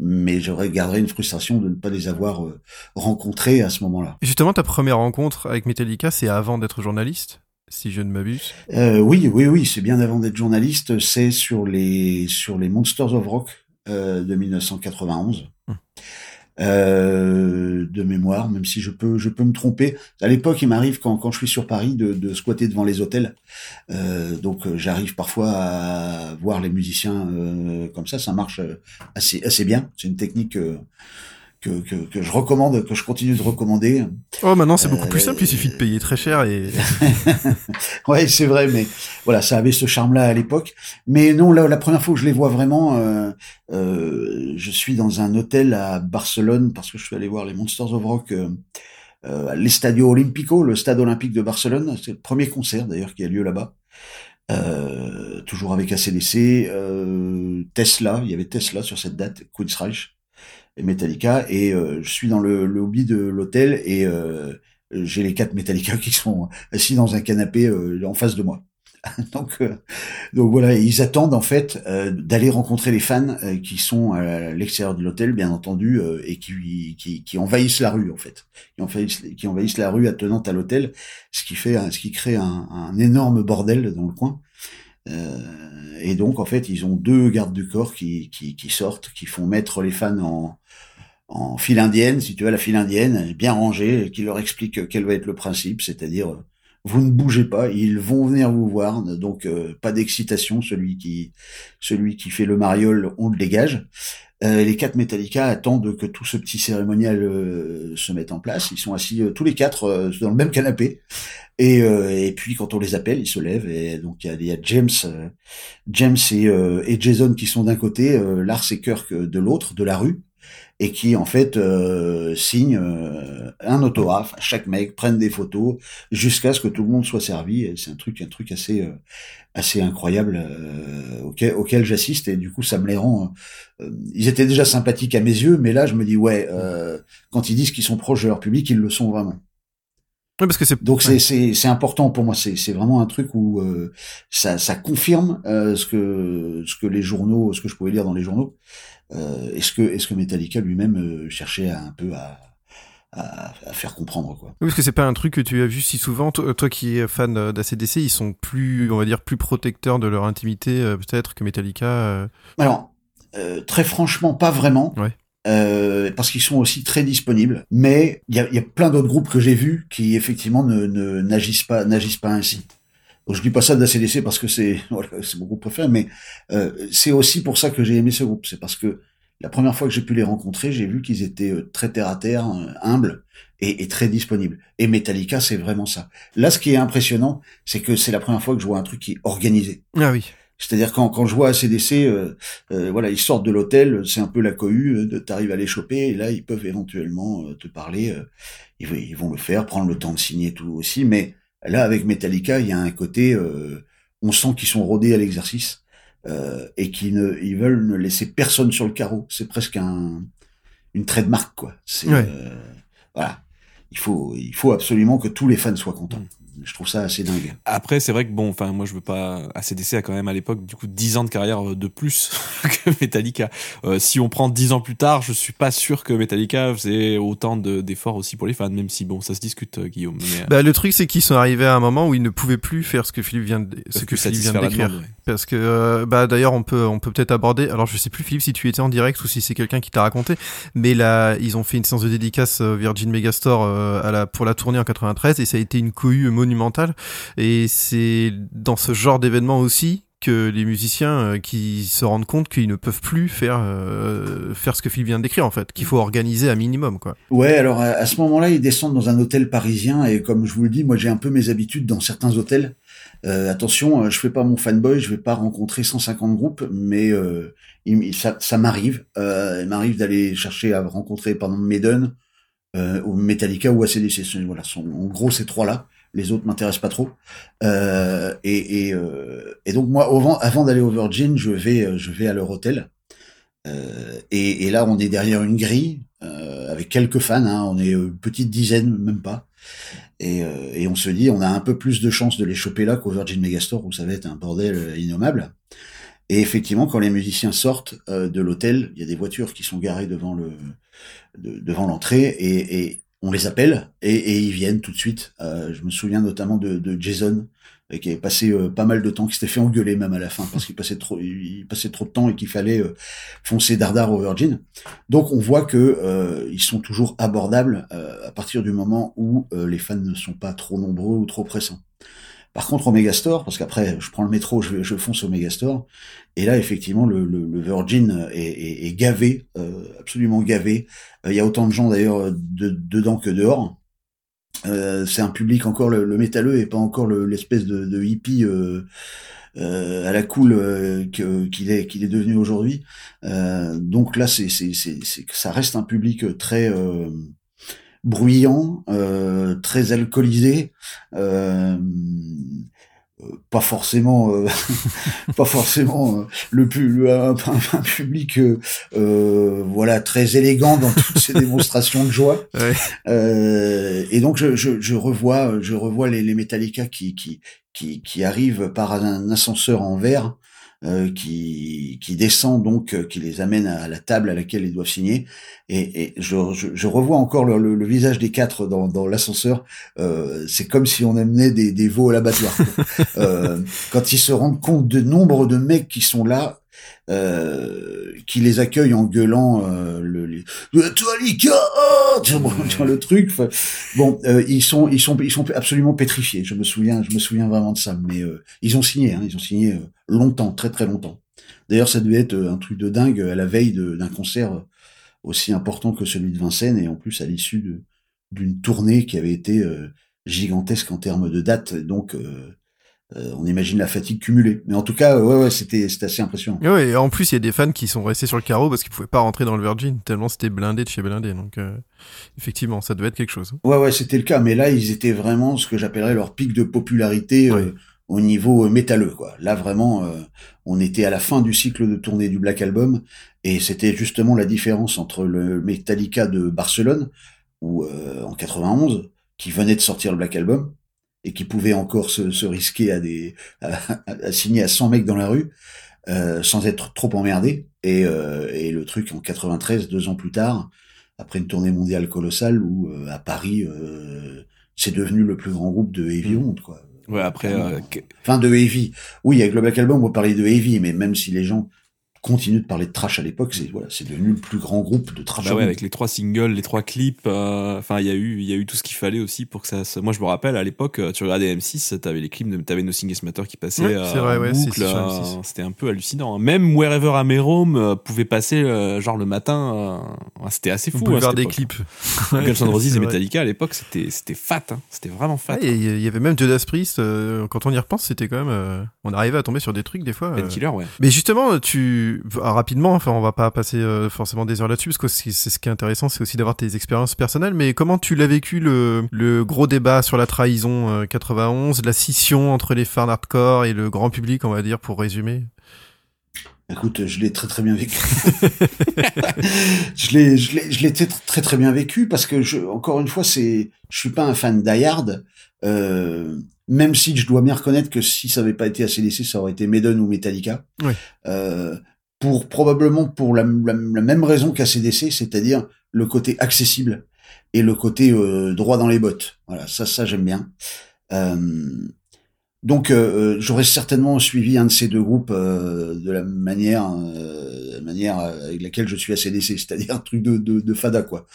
Mais j'aurais garderais une frustration de ne pas les avoir euh, rencontrés à ce moment-là. Justement, ta première rencontre avec Metallica, c'est avant d'être journaliste, si je ne m'abuse? Euh, oui, oui, oui, c'est bien avant d'être journaliste. C'est sur les sur les Monsters of Rock euh, de 1991. Euh, de mémoire, même si je peux je peux me tromper. À l'époque, il m'arrive quand quand je suis sur Paris de, de squatter devant les hôtels. Euh, donc euh, j'arrive parfois à voir les musiciens euh, comme ça. Ça marche euh, assez assez bien. C'est une technique que, que que je recommande, que je continue de recommander. Oh, maintenant c'est beaucoup Euh, plus simple, il suffit de payer très cher et... ouais, c'est vrai, mais voilà, ça avait ce charme-là à l'époque. Mais non, là, la première fois que je les vois vraiment, euh, euh, je suis dans un hôtel à Barcelone parce que je suis allé voir les Monsters of Rock euh, euh, à l'Estadio Olimpico, le stade olympique de Barcelone. C'est le premier concert d'ailleurs qui a lieu là-bas. Euh, toujours avec ACDC, euh, Tesla, il y avait Tesla sur cette date, Queensryche et Metallica, et euh, je suis dans le, lobby de l'hôtel et euh, j'ai les quatre Metallica qui sont assis dans un canapé euh, en face de moi. donc, euh, donc voilà, ils attendent en fait euh, d'aller rencontrer les fans euh, qui sont à l'extérieur de l'hôtel, bien entendu, et qui, qui, qui envahissent la rue en fait, qui envahissent, qui envahissent la rue attenante à l'hôtel, ce qui fait, ce qui crée un, un énorme bordel dans le coin. Et donc en fait, ils ont deux gardes du corps qui, qui, qui sortent, qui font mettre les fans en en file indienne, si tu veux, la file indienne, bien rangée, qui leur explique quel va être le principe, c'est-à-dire euh, vous ne bougez pas, ils vont venir vous voir, donc euh, pas d'excitation, celui qui celui qui fait le mariole, on le dégage. Euh, les quatre Metallica attendent que tout ce petit cérémonial euh, se mette en place. Ils sont assis euh, tous les quatre euh, dans le même canapé. Et, euh, et puis quand on les appelle, ils se lèvent. Et donc il y a, James, euh, James et, euh, et Jason qui sont d'un côté, euh, Lars et Kirk de l'autre, de la rue et qui en fait euh, signent euh, un autographe chaque mec, prennent des photos jusqu'à ce que tout le monde soit servi. C'est un truc, un truc assez, euh, assez incroyable euh, auquel, auquel j'assiste et du coup ça me les rend. euh, ils étaient déjà sympathiques à mes yeux, mais là je me dis ouais, euh, quand ils disent qu'ils sont proches de leur public, ils le sont vraiment. Ouais, parce que c'est... Donc ouais. c'est c'est c'est important pour moi. C'est c'est vraiment un truc où euh, ça ça confirme euh, ce que ce que les journaux, ce que je pouvais lire dans les journaux. Euh, est-ce que est-ce que Metallica lui-même euh, cherchait à, un peu à à, à faire comprendre quoi? Oui, parce que c'est pas un truc que tu as vu si souvent. Toi, toi qui es fan d'ACDC, ils sont plus, on va dire, plus protecteurs de leur intimité euh, peut-être que Metallica. euh. Alors, euh, très franchement, pas vraiment. Ouais. Euh, parce qu'ils sont aussi très disponibles. Mais il y a, y a plein d'autres groupes que j'ai vus qui effectivement ne ne- n'agissent pas n'agissent pas ainsi. Je dis pas ça de la CDC parce que c'est voilà, c'est mon groupe préféré, mais euh, c'est aussi pour ça que j'ai aimé ce groupe. C'est parce que la première fois que j'ai pu les rencontrer, j'ai vu qu'ils étaient euh, très terre à terre, euh, humbles et, et très disponibles. Et Metallica, c'est vraiment ça. Là, ce qui est impressionnant, c'est que c'est la première fois que je vois un truc qui est organisé. Ah oui. C'est-à-dire quand, quand je vois ACDC, euh, euh, voilà, ils sortent de l'hôtel, c'est un peu la cohue, euh, t'arrives à les choper, et là ils peuvent éventuellement euh, te parler, ils vont le faire, prendre le temps de signer tout aussi, mais là avec Metallica, il y a un côté, euh, on sent qu'ils sont rodés à l'exercice euh, et qu'ils ne, ils veulent ne laisser personne sur le carreau. C'est presque un, une trademark quoi. C'est Ouais. euh, voilà, il faut, il faut absolument que tous les fans soient contents. Je trouve ça assez dingue. Après, c'est vrai que bon, enfin, moi, je veux pas. ACDC a quand même à l'époque, du coup, 10 ans de carrière de plus que Metallica. Euh, si on prend 10 ans plus tard, je suis pas sûr que Metallica faisait autant de- d'efforts aussi pour les fans, même si bon, ça se discute, euh, Guillaume. Mais, euh, Bah, le truc, c'est qu'ils sont arrivés à un moment où ils ne pouvaient plus faire ce que Philippe vient de, ce que Philippe vient de décrire. demande, ouais. Parce que, euh, bah, d'ailleurs, on peut, on peut peut-être aborder. Alors, je sais plus, Philippe, si tu étais en direct ou si c'est quelqu'un qui t'a raconté, mais là, ils ont fait une séance de dédicace euh, Virgin Megastore euh, à la, pour la tournée en 93 et ça a été une cohue monumentale. Et c'est dans ce genre d'événement aussi que les musiciens euh, qui se rendent compte qu'ils ne peuvent plus faire euh, faire ce que Philippe vient de décrire en fait, qu'il faut organiser un minimum quoi. Ouais, alors à, ce moment-là, ils descendent dans un hôtel parisien et comme je vous le dis, moi j'ai un peu mes habitudes dans certains hôtels. Euh, attention, je fais pas mon fanboy, je vais pas rencontrer 150 groupes, mais ça, m'arrive. Il m'arrive d'aller chercher à rencontrer par exemple Maiden, ou Metallica ou ACDC. Voilà, en gros ces trois-là. Les autres m'intéressent pas trop. Euh, et, et, euh, et donc moi, avant, d'aller au Virgin, je vais, je vais à leur hôtel. Euh, et, et là, on est derrière une grille euh, avec quelques fans. Hein, on est une petite dizaine, même pas. Et, euh, et on se dit, on a un peu plus de chances de les choper là qu'au Virgin Megastore où ça va être un bordel innommable. Et effectivement, quand les musiciens sortent euh, de l'hôtel, il y a des voitures qui sont garées devant le de- devant l'entrée et, et on les appelle et, et ils viennent tout de suite. Euh, je me souviens notamment de, Jason euh, qui avait passé euh, pas mal de temps, qui s'était fait engueuler même à la fin parce qu'il passait trop, il passait trop de temps et qu'il fallait foncer dardard au Virgin. Donc on voit que ils sont toujours abordables à partir du moment où les fans ne sont pas trop nombreux ou trop pressants. Par contre, au Megastore, parce qu'après, je prends le métro, je, je fonce au Megastore, et là, effectivement, le, Virgin est, gavé, euh, absolument gavé. Euh, Il y a autant de gens, d'ailleurs, de, dedans que dehors. Euh, c'est un public encore, le, le métalleux, et pas encore le- l'espèce de, hippie à la cool qu'il est, qu'il est devenu aujourd'hui. Donc là, c'est, ça reste un public très... bruyant, euh, très alcoolisé, euh, euh, pas forcément, euh, pas forcément euh, le, pu- le un, un- public, euh, voilà, très élégant dans toutes ses démonstrations de joie. Ouais. Euh, et donc je, je, je revois, je revois les, les Metallica qui, qui, qui, qui arrivent par un ascenseur en verre. Euh, qui, qui descend donc, euh, qui les amène à la table à laquelle ils doivent signer. Et, et je, je, je revois encore le, le, le visage des quatre dans, dans l'ascenseur. Euh, c'est comme si on amenait des, des veaux à l'abattoir. euh, quand ils se rendent compte du nombre de mecs qui sont là, euh, qui les accueillent en gueulant euh, le, vois le truc. Bon, euh, ils sont, ils sont, ils sont absolument pétrifiés. Je me souviens, je me souviens vraiment de ça. Mais euh, ils ont signé, hein, ils ont signé euh, longtemps, très très longtemps. D'ailleurs, ça devait être un truc de dingue à la veille d'un concert aussi important que celui de Vincennes et en plus à l'issue d'une tournée qui avait été gigantesque en termes de date. Donc, euh, on imagine la fatigue cumulée. Mais en tout cas, ouais, ouais, c'était, c'était assez impressionnant. Et ouais, et en plus, il y a des fans qui sont restés sur le carreau parce qu'ils pouvaient pas rentrer dans le Virgin tellement c'était blindé de chez blindé. Donc, euh, effectivement, ça devait être quelque chose. Ouais, ouais, c'était le cas. Mais là, ils étaient vraiment ce que j'appellerais leur pic de popularité euh, au niveau euh, métalleux, quoi. Là, vraiment, euh, on était à la fin du cycle de tournée du Black Album, et c'était justement la différence entre le Metallica de Barcelone, ou euh, en 91, qui venait de sortir le Black Album, et qui pouvait encore se, se risquer à des à, à- signer à 100 mecs dans la rue, euh, sans être trop emmerdé, et, euh, et le truc en 93, deux ans plus tard, après une tournée mondiale colossale où euh, à Paris, euh, c'est devenu le plus grand groupe de heavy Mm. monde, quoi. Ouais, après, euh, Enfin, de heavy. Oui, avec le Black Album, on va parler de heavy, mais même si les gens continuent de parler de trash à l'époque, c'est voilà, c'est devenu le plus grand groupe de trash. Bah ouais, avec les trois singles, les trois clips, euh, enfin il y a eu, il y a eu tout ce qu'il fallait aussi pour que ça. se- Moi je me rappelle à l'époque, euh, tu regardais M6, t'avais les clips, de, t'avais No Sing Matter qui passaient Ouais, euh, c'est vrai, en ouais, c'est- boucle, c'est sur euh, M6. c'était un peu hallucinant. Même Wherever I May Roam euh, pouvait passer euh, genre le matin, euh, c'était assez fou. Boulevard hein, cette des clips. Guns N' Roses et. Metallica à l'époque, c'était c'était fat, hein, c'était vraiment fat. Ouais, Il y avait même Judas Priest, euh, quand on y repense, c'était quand même. euh, on arrivait à tomber sur des trucs des fois. euh. Painkiller, ouais. Mais justement, tu ah, rapidement, enfin, on va pas passer euh, forcément des heures là-dessus, parce que c'est ce qui est intéressant, c'est aussi d'avoir tes expériences personnelles. Mais comment tu l'as vécu le, le gros débat sur la trahison euh, 91, la scission entre les fans hardcore et le grand public, on va dire, pour résumer? Écoute, je l'ai très très bien vécu. je l'ai, je l'ai, je l'ai très très très bien vécu parce que je, encore une fois, c'est, je suis pas un fan d'Ayard, euh, même si je dois bien reconnaître que si ça avait pas été ACDC, ça aurait été Maiden ou Metallica. Oui. Euh, pour probablement pour la, même raison qu'ACDC, c'est-à-dire le côté accessible et le côté euh, droit dans les bottes. Voilà, ça, ça j'aime bien. Euh, donc euh, euh, j'aurais certainement suivi un de ces deux groupes euh, de la manière, euh, manière avec laquelle je suis ACDC, c'est-à-dire un truc de, de, de fada quoi.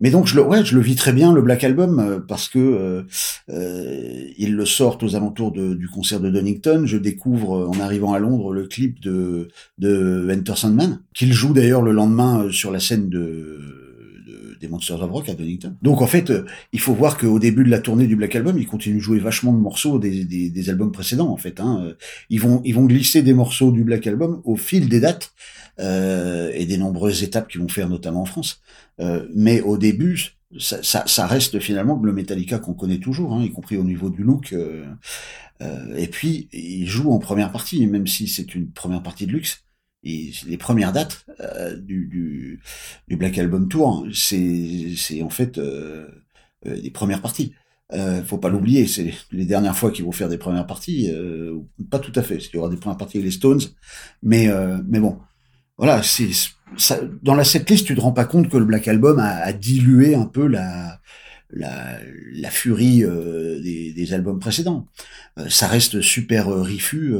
Mais donc je le, ouais, je le vis très bien le Black Album euh, parce que euh, euh, ils le sortent aux alentours de, du concert de Donington. Je découvre euh, en arrivant à Londres le clip de de Enter Sandman qu'il joue d'ailleurs le lendemain sur la scène de, de- des Monsters of Rock à Donington. Donc en fait, il faut voir qu'au début de la tournée du Black Album, ils continuent de jouer vachement de morceaux des, des, des albums précédents en fait. Hein. Ils vont ils vont glisser des morceaux du Black Album au fil des dates euh, et des nombreuses étapes qu'ils vont faire notamment en France. Euh, mais au début, ça, reste finalement le Metallica qu'on connaît toujours, hein, y compris au niveau du look. euh, et puis, il joue en première partie, même si c'est une première partie de luxe. Les premières dates du, Black Album Tour, c'est c'est en fait des premières parties. Euh, faut pas l'oublier, c'est les dernières fois qu'ils vont faire des premières parties. Pas tout à fait, il y aura des premières parties avec les Stones, mais bon, voilà, c'est ça, dans la setlist, tu te rends pas compte que le Black Album a, dilué un peu la la, la furie euh, des, albums précédents. Euh, ça reste super euh, rifu.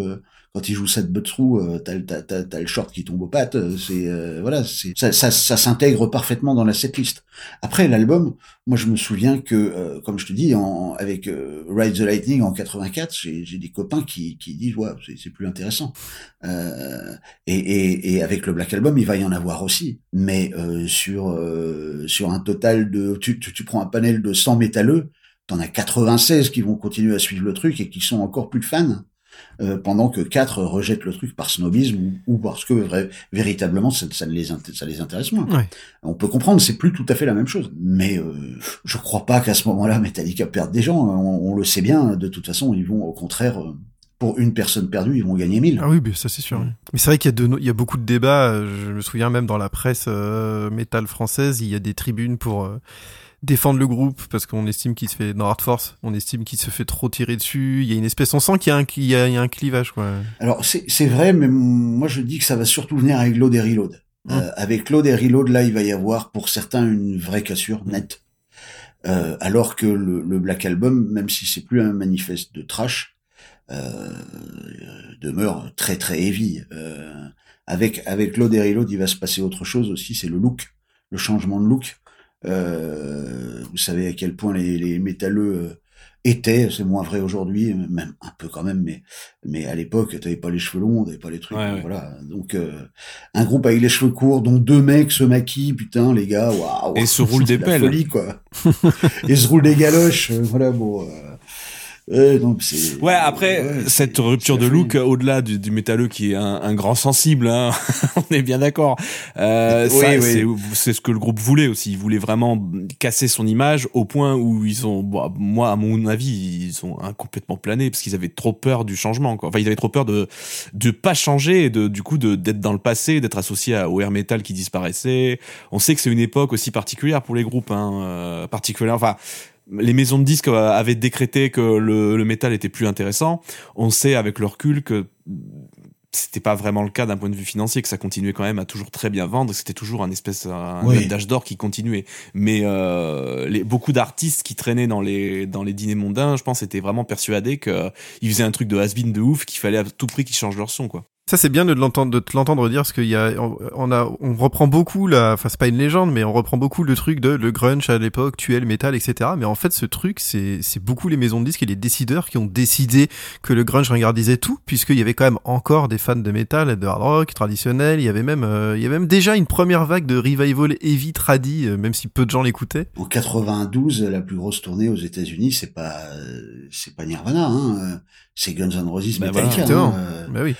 Quand il joue cette butt euh, t'as, t'as, le short qui tombe aux pattes. euh, C'est euh, voilà, c'est ça, ça, ça s'intègre parfaitement dans la setlist. Après l'album, moi je me souviens que, euh, comme je te dis, en, avec euh, Ride the Lightning en 84, j'ai, des copains qui, qui disent ouais, c'est, plus intéressant. Euh, et, et, et avec le Black Album, il va y en avoir aussi, mais euh, sur sur un total de, tu, tu, tu prends un panel de 100 métalleux, t'en as 96 qui vont continuer à suivre le truc et qui sont encore plus fans. Euh, pendant que quatre rejettent le truc par snobisme ou, ou parce que vrai- véritablement ça, ça, les ça les intéresse moins. Ouais. On peut comprendre, c'est plus tout à fait la même chose. Mais euh, je crois pas qu'à ce moment-là, Metallica perde des gens. On, on le sait bien. De toute façon, ils vont au contraire, euh, pour une personne perdue, ils vont gagner mille. Ah oui, ça c'est sûr. oui. Mais c'est vrai qu'il y a, de no- il y a beaucoup de débats. euh, Je me souviens même dans la presse euh, métal française, il y a des tribunes pour euh, défendre le groupe parce qu'on estime qu'il se fait dans Hard Force, on estime qu'il se fait trop tirer dessus. Il y a une espèce, on sent qu'il y a un, y a, il y a un clivage quoi. Alors c'est c'est vrai, mais moi je dis que ça va surtout venir avec Load et Reload. Euh, avec et Reload, là, il va y avoir pour certains une vraie cassure nette. Euh, alors que le, le Black Album, même si c'est plus un manifeste de trash, euh, demeure très très heavy. Euh, avec avec et Reload, il va se passer autre chose aussi, c'est le look, le changement de look. Euh, vous savez à quel point les, les métalleux euh, étaient, c'est moins vrai aujourd'hui, même un peu quand même, mais mais à l'époque, t'avais pas les cheveux longs, t'avais pas les trucs, Ouais, ouais. voilà. Donc euh, un groupe avec les cheveux courts, dont deux mecs se maquillent, putain, les gars, waouh. Et se roulent c'est des pelles. folie, quoi. et se roulent des galoches, euh, voilà, bon. Euh, euh, donc. Ouais, après, ouais, cette rupture de look, au-delà du, du métalleux qui est un, un grand sensible, hein, on est bien d'accord. Euh, Oui, c'est- ce que le groupe voulait aussi. Ils voulaient vraiment casser son image au point où ils ont, bon, moi, à mon avis, ils ont un, complètement plané parce qu'ils avaient trop peur du changement. Quoi. Enfin, ils avaient trop peur de de pas changer et de du coup d'être dans le passé, d'être associé à- au air metal qui disparaissait. On sait que c'est une époque aussi particulière pour les groupes, hein, euh, particulière. Enfin les maisons de disques euh, avaient décrété que le, le métal était plus intéressant. On sait avec le recul que c'était pas vraiment le cas d'un point de vue financier, que ça continuait quand même à toujours très bien vendre, c'était toujours un espèce un Oui. d'âge d'or qui continuait. Mais euh, les, beaucoup d'artistes qui traînaient dans les dans les dîners mondains, je pense, étaient vraiment persuadés que ils faisaient un truc de has-been de ouf, qu'il fallait à tout prix qu'ils changent leur son, quoi. Ça c'est bien de l'entendre, de te l'entendre dire parce qu'il y a, on, a, on reprend beaucoup la, enfin c'est pas une légende, mais on reprend beaucoup le truc de le grunge à l'époque, tuer le métal, etc. Mais en fait ce truc c'est, c'est beaucoup les maisons de disques et les décideurs qui ont décidé que le grunge regardisait tout, puisqu'il y avait quand même encore des fans de métal, de hard rock traditionnel. Il y avait même, euh, il y avait même déjà une première vague de revival heavy tradi, euh, même si peu de gens l'écoutaient. En 92, la plus grosse tournée aux États-Unis, c'est pas euh, c'est pas Nirvana, hein, c'est Guns N' Roses, Bah Metallica. voilà, hein, euh, Bah oui.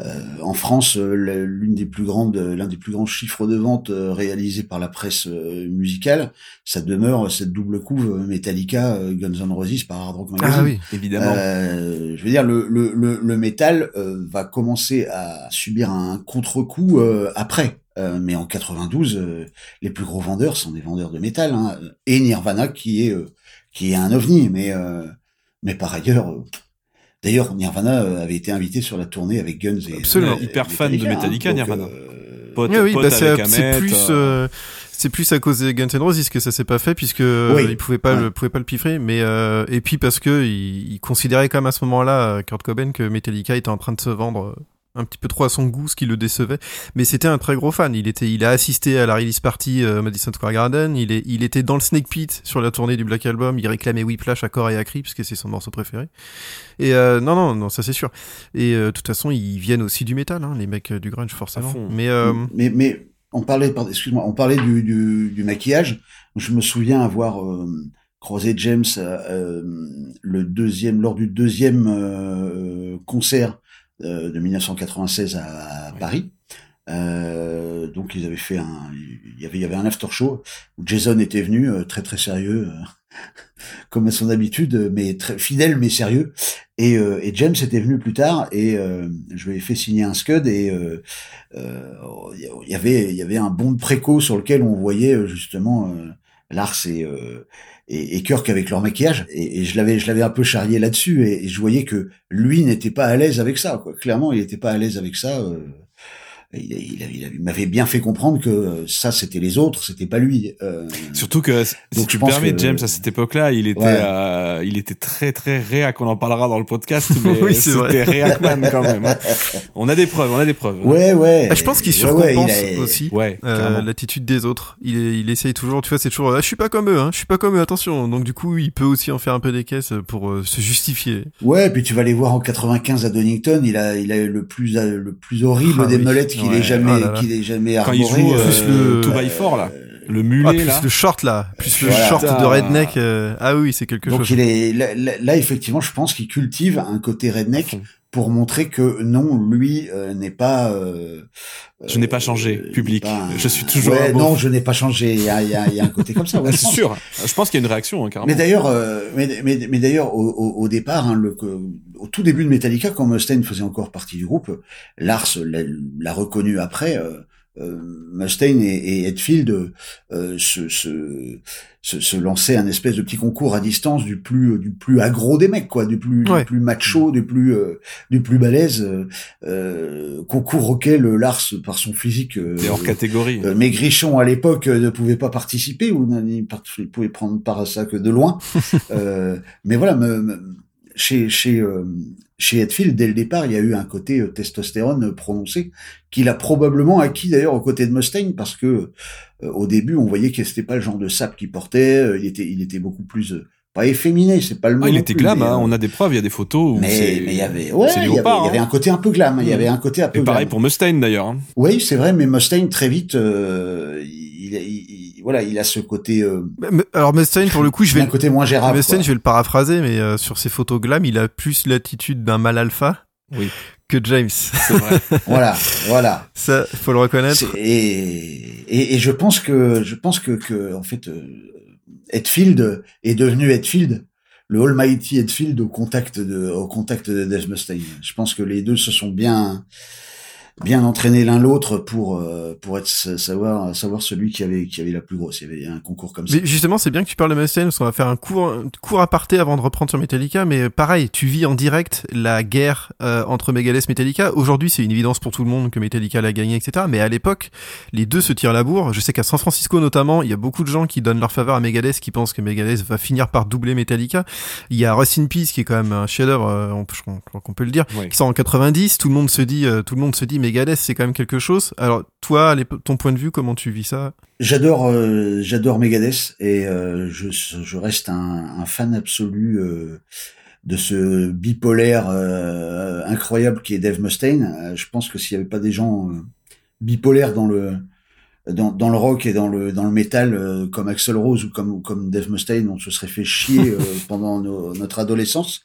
Euh, en France, euh, l'une des plus grandes, euh, l'un des plus grands chiffres de vente réalisés par la presse musicale, ça demeure cette double couve Metallica, Guns N' Roses par Hard Rock Magazine. Ah oui. Évidemment. Euh, je veux dire, le, le, le, le métal euh, va commencer à subir un contre-coup euh, après. Mais en 92, euh, les plus gros vendeurs sont des vendeurs de métal, hein, et Nirvana qui est qui est un ovni. Mais mais par ailleurs, d'ailleurs Nirvana euh, avait été invité sur la tournée avec Guns et Absolument. et Hyper fan de Metallica, hein. Nirvana. euh, Pote, Oui, oui, pote bah, c'est, avec c'est Ahmet, plus, euh, c'est plus à cause des Guns N' Roses que ça s'est pas fait puisque euh, Oui. il pouvait pas Ouais. le pouvait pas le piffrer mais euh, et puis parce que il, il considérait quand même à ce moment-là Kurt Cobain que Metallica était en train de se vendre un petit peu trop à son goût ce qui le décevait. Mais c'était un très gros fan. Il était il a assisté à la release party euh, Madison Square Garden. Il est il était dans le Snake Pit sur la tournée du Black Album. Il réclamait Whiplash à corps et à cri parce que c'est son morceau préféré. Et euh, non non non ça c'est sûr. Et euh, de toute façon ils viennent aussi du métal hein, les mecs du grunge forcément. Fond. mais euh, mais mais on parlait excuse-moi on parlait du, du, du maquillage. Je me souviens avoir euh, croisé James le deuxième lors du deuxième euh, concert euh, de 1996 à, Paris. Euh, donc ils avaient fait un il y avait il y avait un after show où Jason était venu euh, très très sérieux euh, comme à son habitude mais très fidèle mais sérieux. Et, euh, et James était venu plus tard et euh, je lui ai fait signer un scud et euh, euh, il y avait il y avait un bon de préco sur lequel on voyait euh, justement euh, Lars et, euh, et et Kirk avec leur maquillage et, je l'avais je l'avais un peu charrié là-dessus et, je voyais que lui n'était pas à l'aise avec ça quoi. Clairement il était pas à l'aise avec ça euh, il, il, il, il m'avait bien fait comprendre que euh, ça c'était les autres c'était pas lui euh, Surtout que si Donc, tu je permets, que- James, à cette époque-là, il était, Ouais. euh, il était très très réac. On en parlera dans le podcast, mais Oui, c'était réacman quand même. hein. On a des preuves, on a des preuves. ouais ouais Ah, je pense qu'il Ouais, ouais, surcompense a- aussi euh, l'attitude des autres. Il, est- il essaye toujours, tu vois, c'est toujours, ah, je suis pas comme eux, hein, je suis pas comme eux, attention. Donc du coup, il peut aussi en faire un peu des caisses pour euh, se justifier. Ouais, puis tu vas les voir en 95 à Donington, il a il a le plus le plus horrible Ah des oui. meulettes qu'il Ouais. ait jamais Ah là. qu'il ait jamais Quand il arboré. joue euh, plus le- 2 by 4 là, le Ah, mulet plus là. le short là, plus le short de redneck. euh, ah oui, c'est quelque Donc chose. il est là, là- là, effectivement, je pense qu'il cultive un côté redneck. Pour montrer que non, lui euh, n'est pas. euh, Je n'ai pas changé, euh, public. n'est pas un- Je suis toujours Ouais, non, je n'ai pas changé. Il y a, y a- y a un côté comme ça. ouais, C'est sûr. Je pense qu'il y a une réaction, hein, carrément. Mais d'ailleurs, euh, mais, mais, mais d'ailleurs, au, au, au départ, hein, le, au tout début de Metallica, quand Mustaine faisait encore partie du groupe, Lars l'a, l'a reconnu après. Euh, euh, Mustaine et, et Hetfield euh, se, se, se, se lançaient un espèce de petit concours à distance du plus du plus aggro des mecs, quoi, du plus Ouais. du plus macho, du plus euh, du plus balèze. euh, euh, concours auquel Lars, par son physique, euh, C'est hors catégorie. euh, Maigrichon à l'époque euh, ne pouvait pas participer ou il pouvait prendre part à ça que de loin. Euh, mais voilà, me- me- chez chez euh, chez Hetfield dès le départ, il y a eu un côté euh, testostérone euh, prononcé qu'il a probablement acquis d'ailleurs aux côtés de Mustaine parce que euh, au début on voyait que c'était pas le genre de sap qu'il portait, euh, il était il était beaucoup plus euh, pas efféminé, c'est pas le mot. Ah, il était plus, glam, hein. euh, on a des preuves, il y a des photos où mais il y avait ouais, il y il y avait hein. un côté un peu glam, il y Mm. avait un côté un peu Et pareil glam. pour Mustaine d'ailleurs. hein. Oui, c'est vrai, mais Mustaine très vite, euh, il, il- il- voilà, il a ce côté, euh, Alors Mustaine, pour le coup, je vais, un côté moins gérable. Mustaine, je vais le paraphraser, mais euh, sur ses photos glam, il a plus l'attitude d'un mal alpha Oui. que James. Vrai. Voilà, voilà. Ça, faut le reconnaître. Et, et, et je pense que, je pense que, que en fait, euh, Hetfield est devenu Hetfield, le Almighty Hetfield au contact de, au contact de Dave Mustaine. Je pense que les deux se sont bien, bien entraîné l'un l'autre pour euh, pour être savoir savoir celui qui avait qui avait la plus grosse. Il y avait un concours comme ça. Mais justement, c'est bien que tu parles de Mustaine parce qu'on va faire un court un court aparté avant de reprendre sur Metallica. Mais pareil, tu vis en direct la guerre euh, entre Megadeth et Metallica. Aujourd'hui, c'est une évidence pour tout le monde que Metallica l'a gagné, etc. Mais à l'époque, les deux se tirent la bourre. Je sais qu'à San Francisco notamment, il y a beaucoup de gens qui donnent leur faveur à Megadeth, qui pensent que Megadeth va finir par doubler Metallica. Il y a Rust in Peace qui est quand même un chef-d'œuvre, euh, on, je crois qu'on peut le dire, qui sort en 90. Tout le monde se dit, tout le monde se dit, Megadeth, c'est quand même quelque chose. Alors, toi, ton point de vue, comment tu vis ça? J'adore, euh, j'adore Megadeth et euh, je, reste un, fan absolu euh, de ce bipolaire incroyable qui est Dave Mustaine. je pense que s'il n'y avait pas des gens bipolaires dans le dans, dans, le rock et dans le dans le métal comme Axel Rose ou comme comme Dave Mustaine, on se serait fait chier pendant notre adolescence.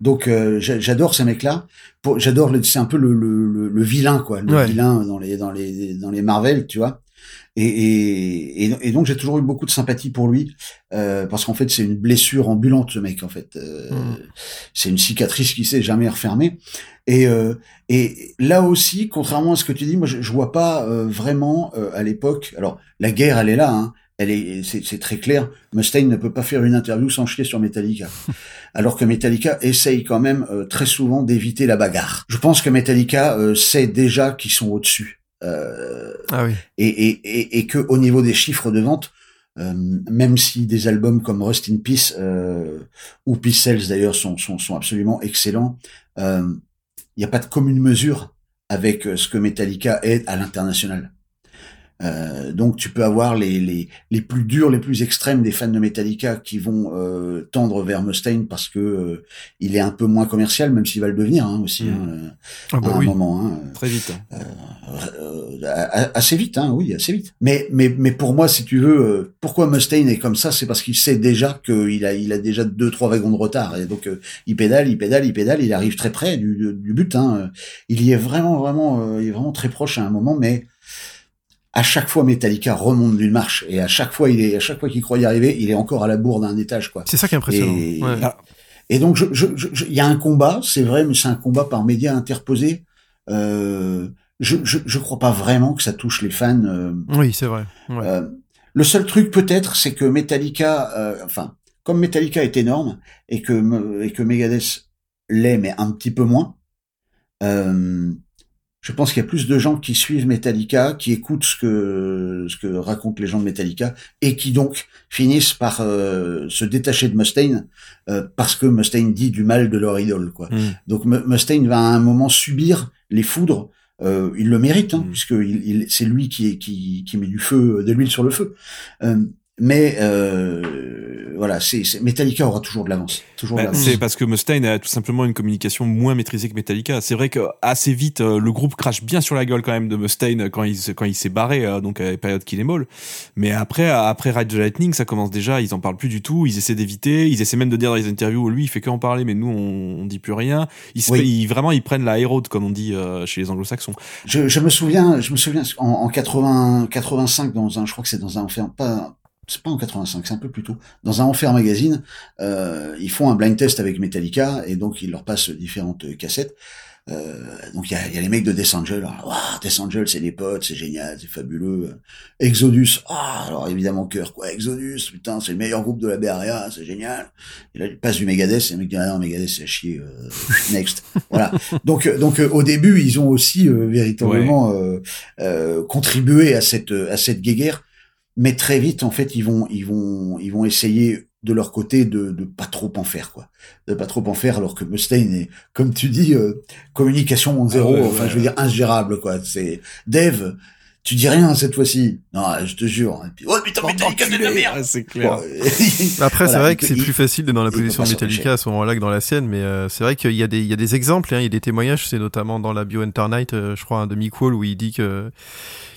Donc j'adore ces mecs-là. J'adore c'est un peu le, le, le, vilain quoi. Le vilain dans les dans les dans les Marvel tu vois. Et, et, et, donc j'ai toujours eu beaucoup de sympathie pour lui euh, parce qu'en fait c'est une blessure ambulante ce mec en fait. Euh, hmm. c'est une cicatrice qui s'est jamais refermée et euh, et là aussi contrairement à ce que tu dis moi je, je vois pas euh, vraiment euh, à l'époque alors la guerre elle est là hein, elle est, c'est très clair. Mustaine ne peut pas faire une interview sans chier sur Metallica, alors que Metallica essaye quand même euh, très souvent d'éviter la bagarre. Je pense que Metallica euh, sait déjà qu'ils sont au-dessus, euh, ah oui. et, et, et, et, que au niveau des chiffres de vente, euh, même si des albums comme Rust in Peace ou Peace Cells d'ailleurs sont, sont, sont, absolument excellents, il n'y a pas de commune mesure avec ce que Metallica est à l'international. Euh, donc tu peux avoir les, les, les plus durs, les plus extrêmes des fans de Metallica qui vont euh, tendre vers Mustaine parce que euh, il est un peu moins commercial, même s'il va le devenir hein, aussi mm. hein, ah bah à un moment. Hein, Très vite. assez vite, hein, oui, assez vite. Mais mais mais pour moi, si tu veux, pourquoi Mustaine est comme ça, c'est parce qu'il sait déjà qu'il a il a déjà deux trois wagons de retard et donc il pédale, il pédale, il pédale, il arrive très près du, du but. Hein. Il y est vraiment vraiment, il est vraiment très proche à un moment, mais à chaque fois Metallica remonte d'une marche et à chaque fois il est à chaque fois qu'il croit y arriver, il est encore à la bourre d'un étage quoi. C'est ça qui est impressionnant. Et, et donc je, je, il y a un combat, c'est vrai, mais c'est un combat par médias interposés. Euh, je, je je crois pas vraiment que ça touche les fans. Euh, oui, c'est vrai. Euh, le seul truc peut-être, c'est que Metallica, euh, enfin, comme Metallica est énorme et que et que Megadeth l'est, mais un petit peu moins. Euh, je pense qu'il y a plus de gens qui suivent Metallica, qui écoutent ce que ce que racontent les gens de Metallica et qui donc finissent par euh, se détacher de Mustaine euh, parce que Mustaine dit du mal de leur idole quoi. Hmm. Donc Mustaine va à un moment subir les foudres euh, il le mérite, hein, mm. puisque il, c'est lui qui, qui, qui met du feu, de l'huile sur le feu. Euh, mais euh, voilà, c'est Metallica aura toujours de l'avance. Toujours. Bah, c'est parce que Mustaine a tout simplement une communication moins maîtrisée que Metallica. C'est vrai que assez vite, euh, le groupe crache bien sur la gueule quand même de Mustaine quand il quand il s'est barré, euh, donc à la période qu'il est molle. Mais après, après Ride the Lightning, ça commence déjà. Ils en parlent plus du tout. Ils essaient d'éviter. Ils essaient même de dire dans les interviews, lui, il fait que en parler, mais nous, on, on dit plus rien. Ils, ils vraiment, ils prennent la road comme on dit euh, chez les Anglo-Saxons. Je, je, me souviens, je me souviens en, en 80, 85 dans un, je crois que c'est dans un enfer, pas c'est pas en 85, c'est un peu plus tôt. Dans un Enfer Magazine, euh, ils font un blind test avec Metallica et donc ils leur passent différentes cassettes. Euh, donc il y a, y a, les mecs de Death Angel, wow, Death Angel c'est des potes, c'est génial, c'est fabuleux. Exodus, ah alors évidemment cœur quoi, Exodus, putain c'est le meilleur groupe de la BRA, c'est génial. Et là il passe du Megadeth, et le mec dit ah non Megadeth c'est à chier, euh, next. voilà. Donc euh, donc euh, au début ils ont aussi véritablement contribué à cette à cette guéguerre mais très vite en fait ils vont ils vont ils vont essayer de leur côté de de pas trop en faire quoi. De pas trop en faire alors que Mustaine est comme tu dis euh, communication en zéro. ah enfin je veux dire ingérable quoi. C'est Dave tu dis rien cette fois-ci. Non, je te jure. Et puis, oh putain, Metallica de la merde. C'est clair. Après, c'est vrai que c'est plus facile d'être dans la position de Metallica à ce moment-là que dans la sienne, mais euh, c'est vrai qu'il y a des il y a des exemples, hein, il y a des témoignages, c'est notamment dans la Bio Enter Night, euh, je crois, un de Mick Wall où il dit que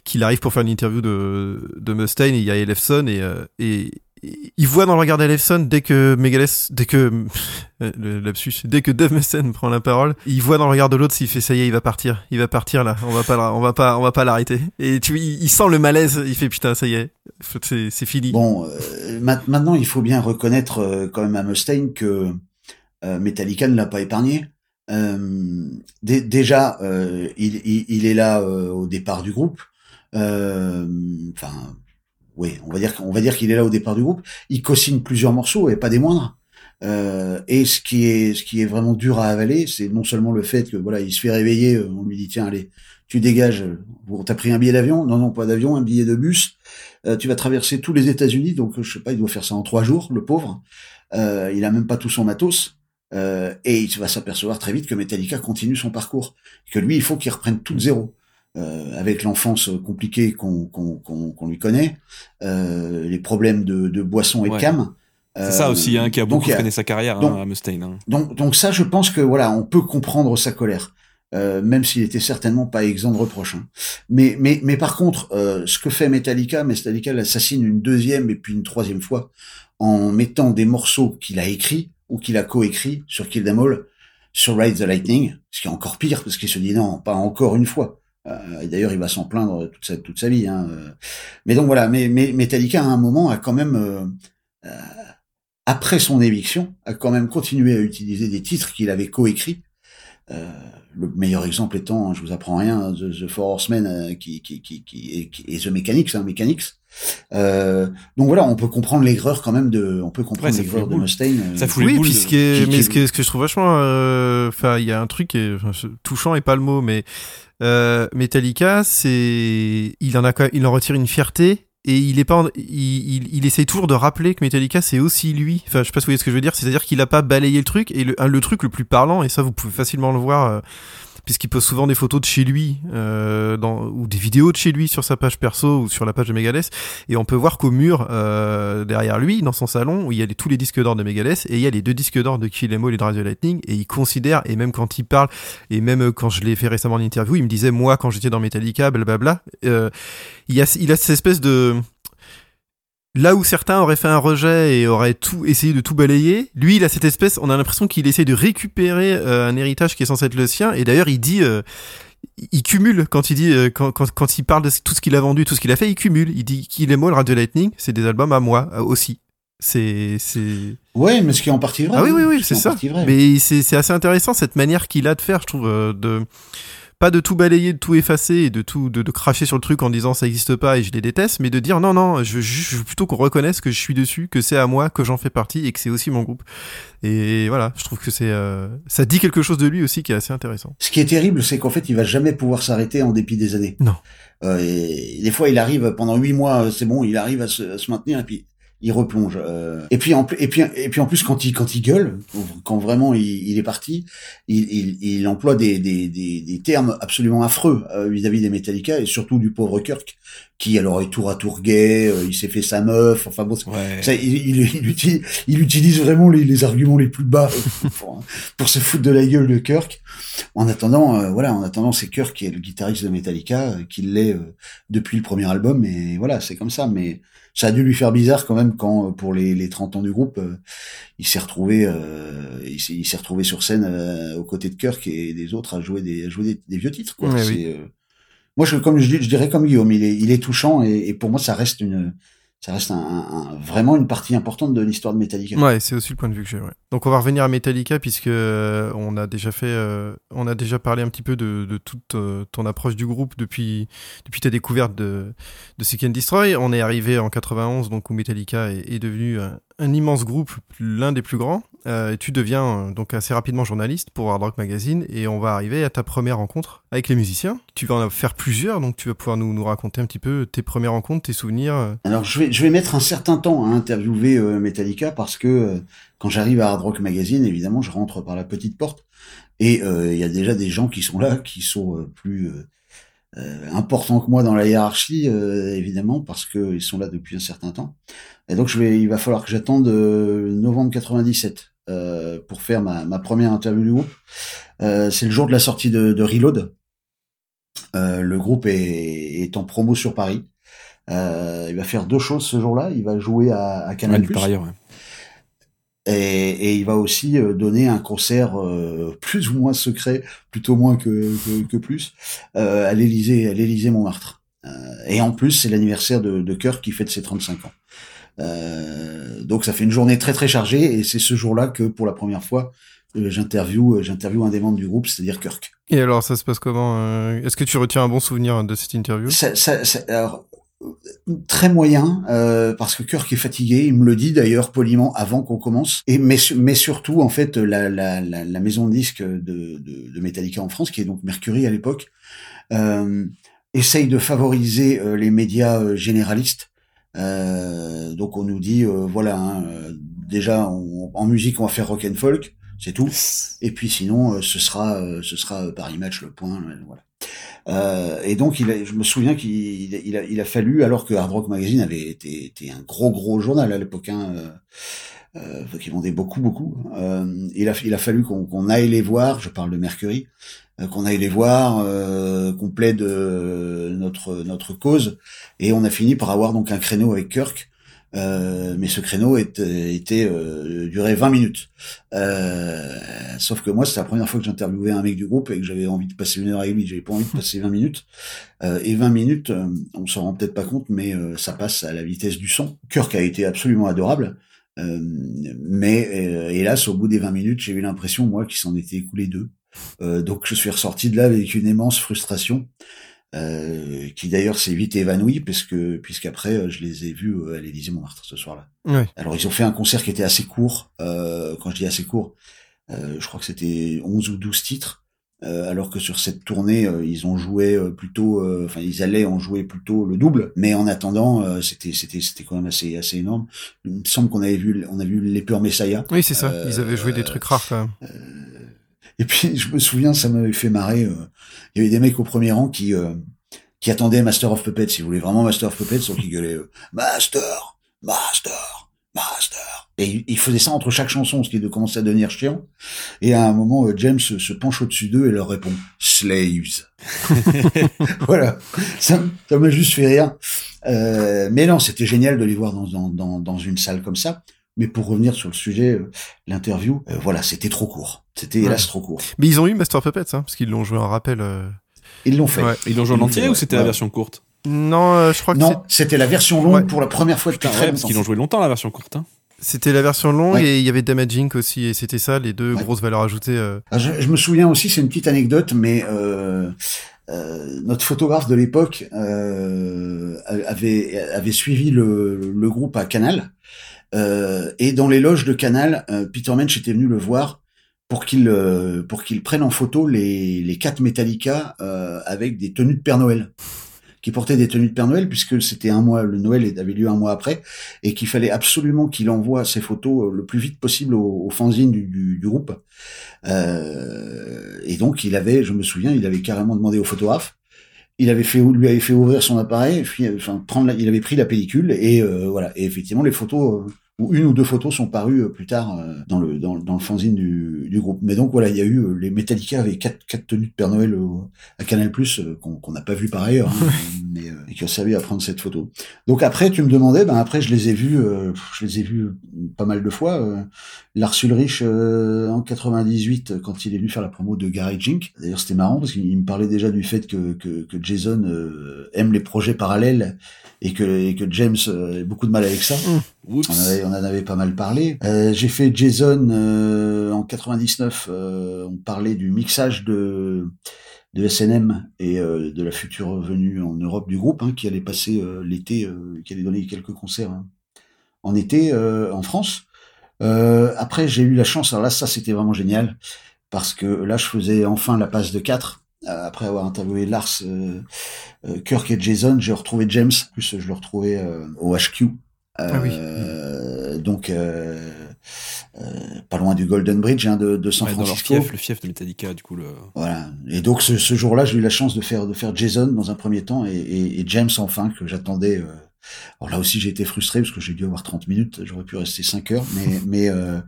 qu'il arrive pour faire une interview de, de Mustaine et il y a Elefson et, euh, et il voit dans le regard d'Elefson dès que Megadeth, dès que le lapsus, dès que Dave Mustaine prend la parole, il voit dans le regard de l'autre s'il fait ça y est, il va partir, il va partir là, on va pas, on va pas, on va pas l'arrêter. Et tu, il, sent le malaise, il fait putain ça y est, c'est fini. Bon, euh, maintenant il faut bien reconnaître euh, quand même à Mustaine que Metallica ne l'a pas épargné. Euh, dé- déjà, euh, il, il, il est là euh, au départ du groupe. Euh, Enfin, oui, on va dire qu'on va dire qu'il est là au départ du groupe. Il co-signe plusieurs morceaux et pas des moindres. Euh, et ce qui est ce qui est vraiment dur à avaler, c'est non seulement le fait que voilà, il se fait réveiller, euh, on lui dit tiens allez, tu dégages, euh, on t'a pris un billet d'avion, non non pas d'avion, un billet de bus, Euh, tu vas traverser tous les États-Unis, donc je sais pas, il doit faire ça en trois jours, le pauvre. Euh, il a même pas tout son matos. Euh, et il va s'apercevoir très vite que Metallica continue son parcours, que lui il faut qu'il reprenne tout de zéro. Euh, avec l'enfance compliquée qu'on qu'on qu'on qu'on lui connaît, euh, les problèmes de, de boisson et de Ouais. cam. C'est ça Euh, aussi, hein, qui a beaucoup freiné sa carrière, donc- hein, à Mustaine. hein. donc, donc ça, je pense que voilà, on peut comprendre sa colère, euh, même s'il était certainement pas exempt de reproches. hein. Mais, mais, mais par contre, euh, ce que fait Metallica, Metallica l'assassine une deuxième et puis une troisième fois en mettant des morceaux qu'il a écrits ou qu'il a coécrits sur Kill Them All, sur Ride the Lightning, ce qui est encore pire parce qu'il se dit non, pas encore une fois. Euh, et d'ailleurs, il va s'en plaindre toute sa, toute sa vie. Hein. euh. Mais donc voilà, mais, mais Metallica à un moment a quand même euh, euh, après son éviction, a quand même continué à utiliser des titres qu'il avait coécrits. Euh, le meilleur exemple étant, je vous apprends rien, hein, The, The Four Horsemen euh, qui, qui, qui, qui, et, qui- et The Mechanics, hein, Mechanics. Euh, donc voilà, on peut comprendre l'aigreur quand même de, on peut comprendre Ouais, l'aigreur de. Mustaine. Ça fout les oui, boules ce qui est, qui- mais qui- ce, que, ce que je trouve vachement, euh, enfin, il y a un truc qui est touchant et pas le mot, mais euh, Metallica, c'est, il en a, il en retire une fierté et il est pas, en- il, il, il toujours de rappeler que Metallica c'est aussi lui. Enfin, je sais pas si vous voyez ce que je veux dire, c'est-à-dire qu'il a pas balayé le truc et le, le truc le plus parlant et ça vous pouvez facilement le voir. Puisqu'il pose souvent des photos de chez lui euh, dans, ou des vidéos de chez lui sur sa page perso ou sur la page de Megadeth. Et on peut voir qu'au mur euh, derrière lui dans son salon où il y a tous les disques d'or de Megadeth et il y a les deux disques d'or de Kill Em All et the Lightning et il considère et même quand il parle et même euh, quand je l'ai fait récemment en interview il me disait moi quand j'étais dans Metallica blablabla euh, il y a il a cette espèce de Là où certains auraient fait un rejet et auraient tout essayé de tout balayer, lui, il a cette espèce, on a l'impression qu'il essaie de récupérer euh, un héritage qui est censé être le sien. Et d'ailleurs, il dit, euh, il cumule quand il dit, euh, quand, quand, quand il parle de tout ce qu'il a vendu, tout ce qu'il a fait, il cumule. Il dit qu'il est moi, le Radio Lightning, c'est des albums à moi aussi. C'est, c'est. Ouais, mais ce qui est en partie vrai. Ah oui, oui, oui, c'est ça. vrai. Mais c'est c'est assez intéressant cette manière qu'il a de faire, je trouve, de pas de tout balayer, de tout effacer et de tout de, de cracher sur le truc en disant ça existe pas et je les déteste, mais de dire non non, je je veux plutôt qu'on reconnaisse que je suis dessus, que c'est à moi, que j'en fais partie et que c'est aussi mon groupe. Et voilà, je trouve que c'est euh, ça dit quelque chose de lui aussi qui est assez intéressant. Ce qui est terrible, c'est qu'en fait, il va jamais pouvoir s'arrêter en dépit des années. Non. Euh, et des fois, il arrive pendant huit mois, euh, c'est bon, il arrive à se, à se maintenir et puis il replonge. Euh, et puis en plus, quand il quand il gueule, quand vraiment il, est parti, il, il, il emploie des termes absolument affreux euh, vis-à-vis des Metallica et surtout du pauvre Kirk, qui alors est tour à tour gay, euh, il s'est fait sa meuf, enfin bon, c'est- Ouais. ça, il, il, il utilise, il utilise vraiment les, les arguments les plus bas pour, pour se foutre de la gueule de Kirk. En attendant, euh, voilà, en attendant, c'est Kirk qui est le guitariste de Metallica, euh, qui l'est euh, depuis le premier album, et voilà, c'est comme ça. Mais ça a dû lui faire bizarre quand même quand, euh, pour les, les 30 ans du groupe, euh, il s'est retrouvé, euh, il s'est il s'est retrouvé sur scène euh, aux côtés de Kirk et des autres à jouer des, à jouer des, des vieux titres. Quoi. Ouais, moi, je, comme je, je dirais comme Guillaume, il est, il est touchant et, pour moi, ça reste une, ça reste un, vraiment une partie importante de l'histoire de Metallica. Ouais, c'est aussi le point de vue que j'ai. Donc on va revenir à Metallica puisque euh, on a déjà fait, euh, on a déjà parlé un petit peu de, de toute euh, ton approche du groupe depuis depuis ta découverte de de Seek and Destroy. On est arrivé en 91 donc où Metallica est, devenu un immense groupe, l'un des plus grands. Euh, tu deviens euh, donc assez rapidement journaliste pour Hard Rock Magazine et on va arriver à ta première rencontre avec les musiciens. Tu vas en faire plusieurs donc tu vas pouvoir nous nous raconter un petit peu tes premières rencontres, tes souvenirs. euh. Alors je vais je vais mettre un certain temps à interviewer Metallica parce que quand j'arrive à Hard Rock Magazine, évidemment, je rentre par la petite porte et il y a déjà des gens qui sont là, qui sont plus importants que moi dans la hiérarchie, évidemment, parce que ils sont là depuis un certain temps. Et donc je vais, il va falloir que j'attende novembre 97 euh, pour faire ma, ma première interview du groupe. Euh, c'est le jour de la sortie de, de Reload. Euh, le groupe est, est en promo sur Paris. Il va faire deux choses ce jour-là. Il va jouer à, à Ouais, Canal+. par ailleurs, ouais. Et, et il va aussi donner un concert plus ou moins secret, plutôt moins que, que, que plus, à l'Élysée, à l'Élysée Montmartre. Et en plus, c'est l'anniversaire de, de Kirk qui fête ses 35 ans. Euh, donc ça fait une journée très très chargée et c'est ce jour-là que pour la première fois euh, j'interview, euh, j'interview un des membres du groupe, c'est-à-dire Kirk. Et alors, ça se passe comment Est-ce que tu retiens un bon souvenir de cette interview? Ça, ça, ça, alors, très moyen euh, parce que Kirk est fatigué. Il me le dit d'ailleurs poliment avant qu'on commence. Et mais mais surtout en fait la la, la, la maison de disques de, de, de, Metallica en France qui est donc Mercury à l'époque euh, essaye de favoriser les médias généralistes. Euh, donc on nous dit voilà hein, déjà on, en musique on va faire rock and folk c'est tout. Et puis sinon, ce sera, ce sera Paris Match, le point, voilà. Euh, et donc, il a, je me souviens qu'il il a, il a fallu, alors que Hard Rock Magazine avait été, été un gros gros journal à l'époque, hein, euh, euh, qui vendait beaucoup beaucoup. Euh, il a, il a fallu qu'on aille les voir. Je parle de Mercury, euh, qu'on aille les voir, euh, qu'on plaide notre notre cause, et on a fini par avoir donc un créneau avec Kirk. Euh, mais ce créneau était, était euh, durait 20 minutes. Euh, sauf que moi, c'est la première fois que j'interviewais un mec du groupe et que j'avais envie de passer une heure et demie. J'avais pas envie de passer 20 minutes. Euh, et 20 minutes, euh, on s'en rend peut-être pas compte, mais ça passe à la vitesse du son. Kirk a été absolument adorable. mais hélas, au bout des 20 minutes, j'ai eu l'impression, moi, qu'il s'en était écoulé deux. Donc je suis ressorti de là avec une immense frustration. Euh, qui d'ailleurs s'est vite évanoui puisque puisqu'après euh, je les ai vus euh, à l'Élysée Montmartre ce soir-là. Ouais. Alors ils ont fait un concert qui était assez court. Euh, quand je dis assez court, euh, je crois que c'était 11 ou 12 titres. alors que sur cette tournée, ils ont joué plutôt, enfin ils allaient en jouer plutôt le double, mais en attendant, c'était c'était c'était quand même assez assez énorme. Il me semble qu'on avait vu on a vu les Peurs Messiah. Oui c'est ça, ils avaient joué des trucs rares quand même. Et puis je me souviens, ça m'avait fait marrer. Euh, il y avait des mecs au premier rang qui euh, qui attendaient Master of Puppets. Ils voulaient vraiment Master of Puppets, donc ils gueulaient euh, Master, Master, Master. Et ils faisaient ça entre chaque chanson, ce qui commençait à devenir chiant. Et à un moment, James se penche au-dessus d'eux et leur répond Slaves. voilà, ça m'a juste fait rire. mais non, c'était génial de les voir dans, dans, dans une salle comme ça. Mais pour revenir sur le sujet, euh, l'interview, euh, voilà, c'était trop court. C'était hélas trop court. Mais ils ont eu Master Puppets, hein, parce qu'ils l'ont joué en rappel. Euh. Ils l'ont fait. Ils l'ont joué en entier ou c'était la version courte? Non, je crois que non, c'était la version longue pour la première fois depuis très Parce qu'ils l'ont joué longtemps la version courte. Hein. C'était la version longue et il y avait Damaging aussi et c'était ça les deux grosses valeurs ajoutées. Ah, je, je, me souviens aussi, c'est une petite anecdote, mais euh, euh, notre photographe de l'époque euh, avait avait suivi le, le, groupe à Canal euh, et dans les loges de Canal, euh, Peter Mensch était venu le voir pour qu'il euh, pour qu'il prenne en photo les les quatre Metallica avec des tenues de Père Noël. Qui portaient des tenues de Père Noël puisque c'était un mois le Noël avait lieu un mois après et qu'il fallait absolument qu'il envoie ces photos le plus vite possible au, au fanzine du, du, du groupe. Et donc il avait je me souviens il avait carrément demandé au photographe. Il avait fait lui avait fait ouvrir son appareil, enfin prendre, il avait pris la pellicule et euh, voilà. Et effectivement, les photos euh, ou une ou deux photos sont parues euh, plus tard dans le dans, dans le fanzine du, du groupe. Mais donc voilà, il y a eu les Metallica avec quatre quatre tenues de Père Noël à Canal Plus qu'on n'a pas vu par ailleurs, hein, mais et qui ont servi à prendre cette photo. Donc après, tu me demandais, ben après je les ai vus, je les ai vus pas mal de fois. Lars Ulrich euh, en 98 quand il est venu faire la promo de Gary Jink. D'ailleurs c'était marrant parce qu'il me parlait déjà du fait que, que, que Jason euh, aime les projets parallèles et que, et que James euh, a beaucoup de mal avec ça. On, avait, on, en avait pas mal parlé. J'ai fait Jason en 99. on parlait du mixage de de SNM et de la future venue en Europe du groupe hein, qui allait passer l'été, qui allait donner quelques concerts hein, en été en France. Euh, après, j'ai eu la chance, alors là, ça c'était vraiment génial, parce que là, je faisais enfin la passe de 4. Euh, après avoir interviewé Lars, euh, euh, Kirk et Jason, j'ai retrouvé James, plus je le retrouvais au HQ. Ah oui. Donc, pas loin du Golden Bridge hein, de, de San Francisco. Fief, le fief de Metallica, du coup. Le... Voilà. Et donc, ce, ce jour-là, j'ai eu la chance de faire, de faire Jason dans un premier temps et, et, et James enfin, que j'attendais alors là aussi, j'ai été frustré parce que j'ai dû avoir 30 minutes. J'aurais pu rester 5 heures, mais mais euh,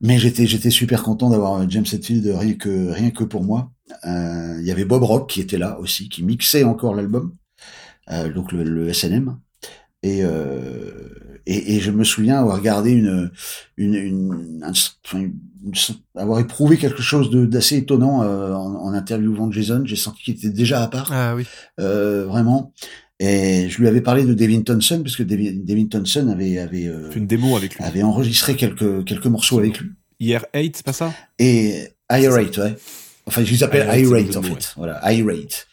mais j'étais j'étais super content d'avoir James Hetfield rien que rien que pour moi. Euh, il y avait Bob Rock qui était là aussi, qui mixait encore l'album, euh, donc le, le, SNM. Et, euh, et, et je me souviens avoir regardé une une, une, avoir éprouvé quelque chose d'assez étonnant euh, en, en, interviewant Jason. J'ai senti qu'il était déjà à part. Ah oui. Euh, vraiment. Et je lui avais parlé de Devin Thompson parce que Devin, Thompson avait avait euh, une démo avec lui. avait enregistré quelques quelques morceaux avec lui. IR8, c'est pas ça? Et iRate, ouais. Enfin, je les appelle iRate, c'est iRate, le en mot, fait. Voilà, iRate.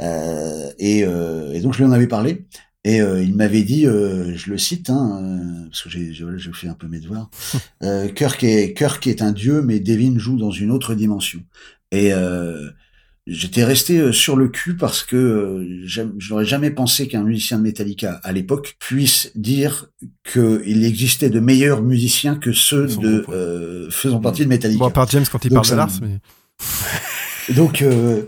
Euh, et, euh, et donc, je lui en avais parlé. Et euh, il m'avait dit, euh, je le cite, hein, euh, parce que j'ai j'ai fait un peu mes devoirs, euh, Kirk, est, Kirk est un dieu, mais Devin joue dans une autre dimension. Et j'étais resté sur le cul parce que je n'aurais jamais pensé qu'un musicien de Metallica à l'époque puisse dire qu'il existait de meilleurs musiciens que ceux de faisant partie de Metallica. Bon, à part James quand il Donc, parle de Lars, mais... Donc, euh,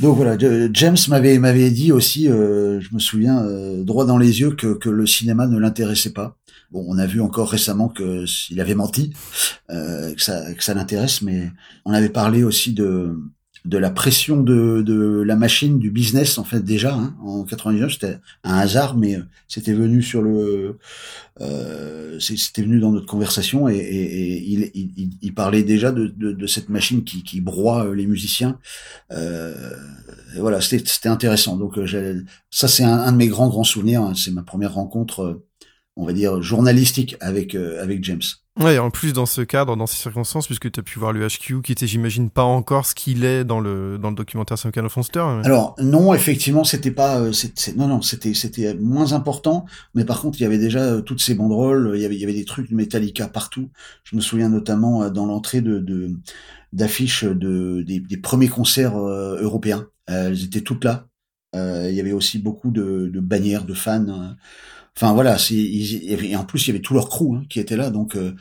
donc voilà, James m'avait m'avait dit aussi, euh, je me souviens, euh, droit dans les yeux, que, que le cinéma ne l'intéressait pas. Bon, on a vu encore récemment que il avait menti, euh, que ça que ça l'intéresse, mais on avait parlé aussi de de la pression de, de la machine du business en fait déjà hein, en 99 c'était un hasard mais euh, c'était venu sur le euh, c'était venu dans notre conversation et, et- et il, il, il- parlait déjà de, de, de cette machine qui, qui broie euh, les musiciens. Euh, et voilà c'était intéressant. Donc euh, ça c'est un, un de mes grands grands souvenirs hein. c'est ma première rencontre on va dire journalistique avec avec James Ouais, et en plus dans ce cadre, dans ces circonstances, puisque tu as pu voir le HQ, qui était, j'imagine, pas encore ce qu'il est dans le, dans le documentaire Kind of Monster. mais- Alors non, effectivement, c'était pas, euh, c'est- c'est- non non, c'était c'était moins important, mais par contre, il y avait déjà euh, toutes ces banderoles, il y avait il y avait des trucs de Metallica partout. Je me souviens notamment euh, dans l'entrée de de- d'affiches de des, des premiers concerts euh, européens. Euh, elles étaient toutes là. Il y avait aussi beaucoup de, de bannières de fans. Enfin voilà, et en plus il y avait tout leur crew hein, qui était là, donc euh,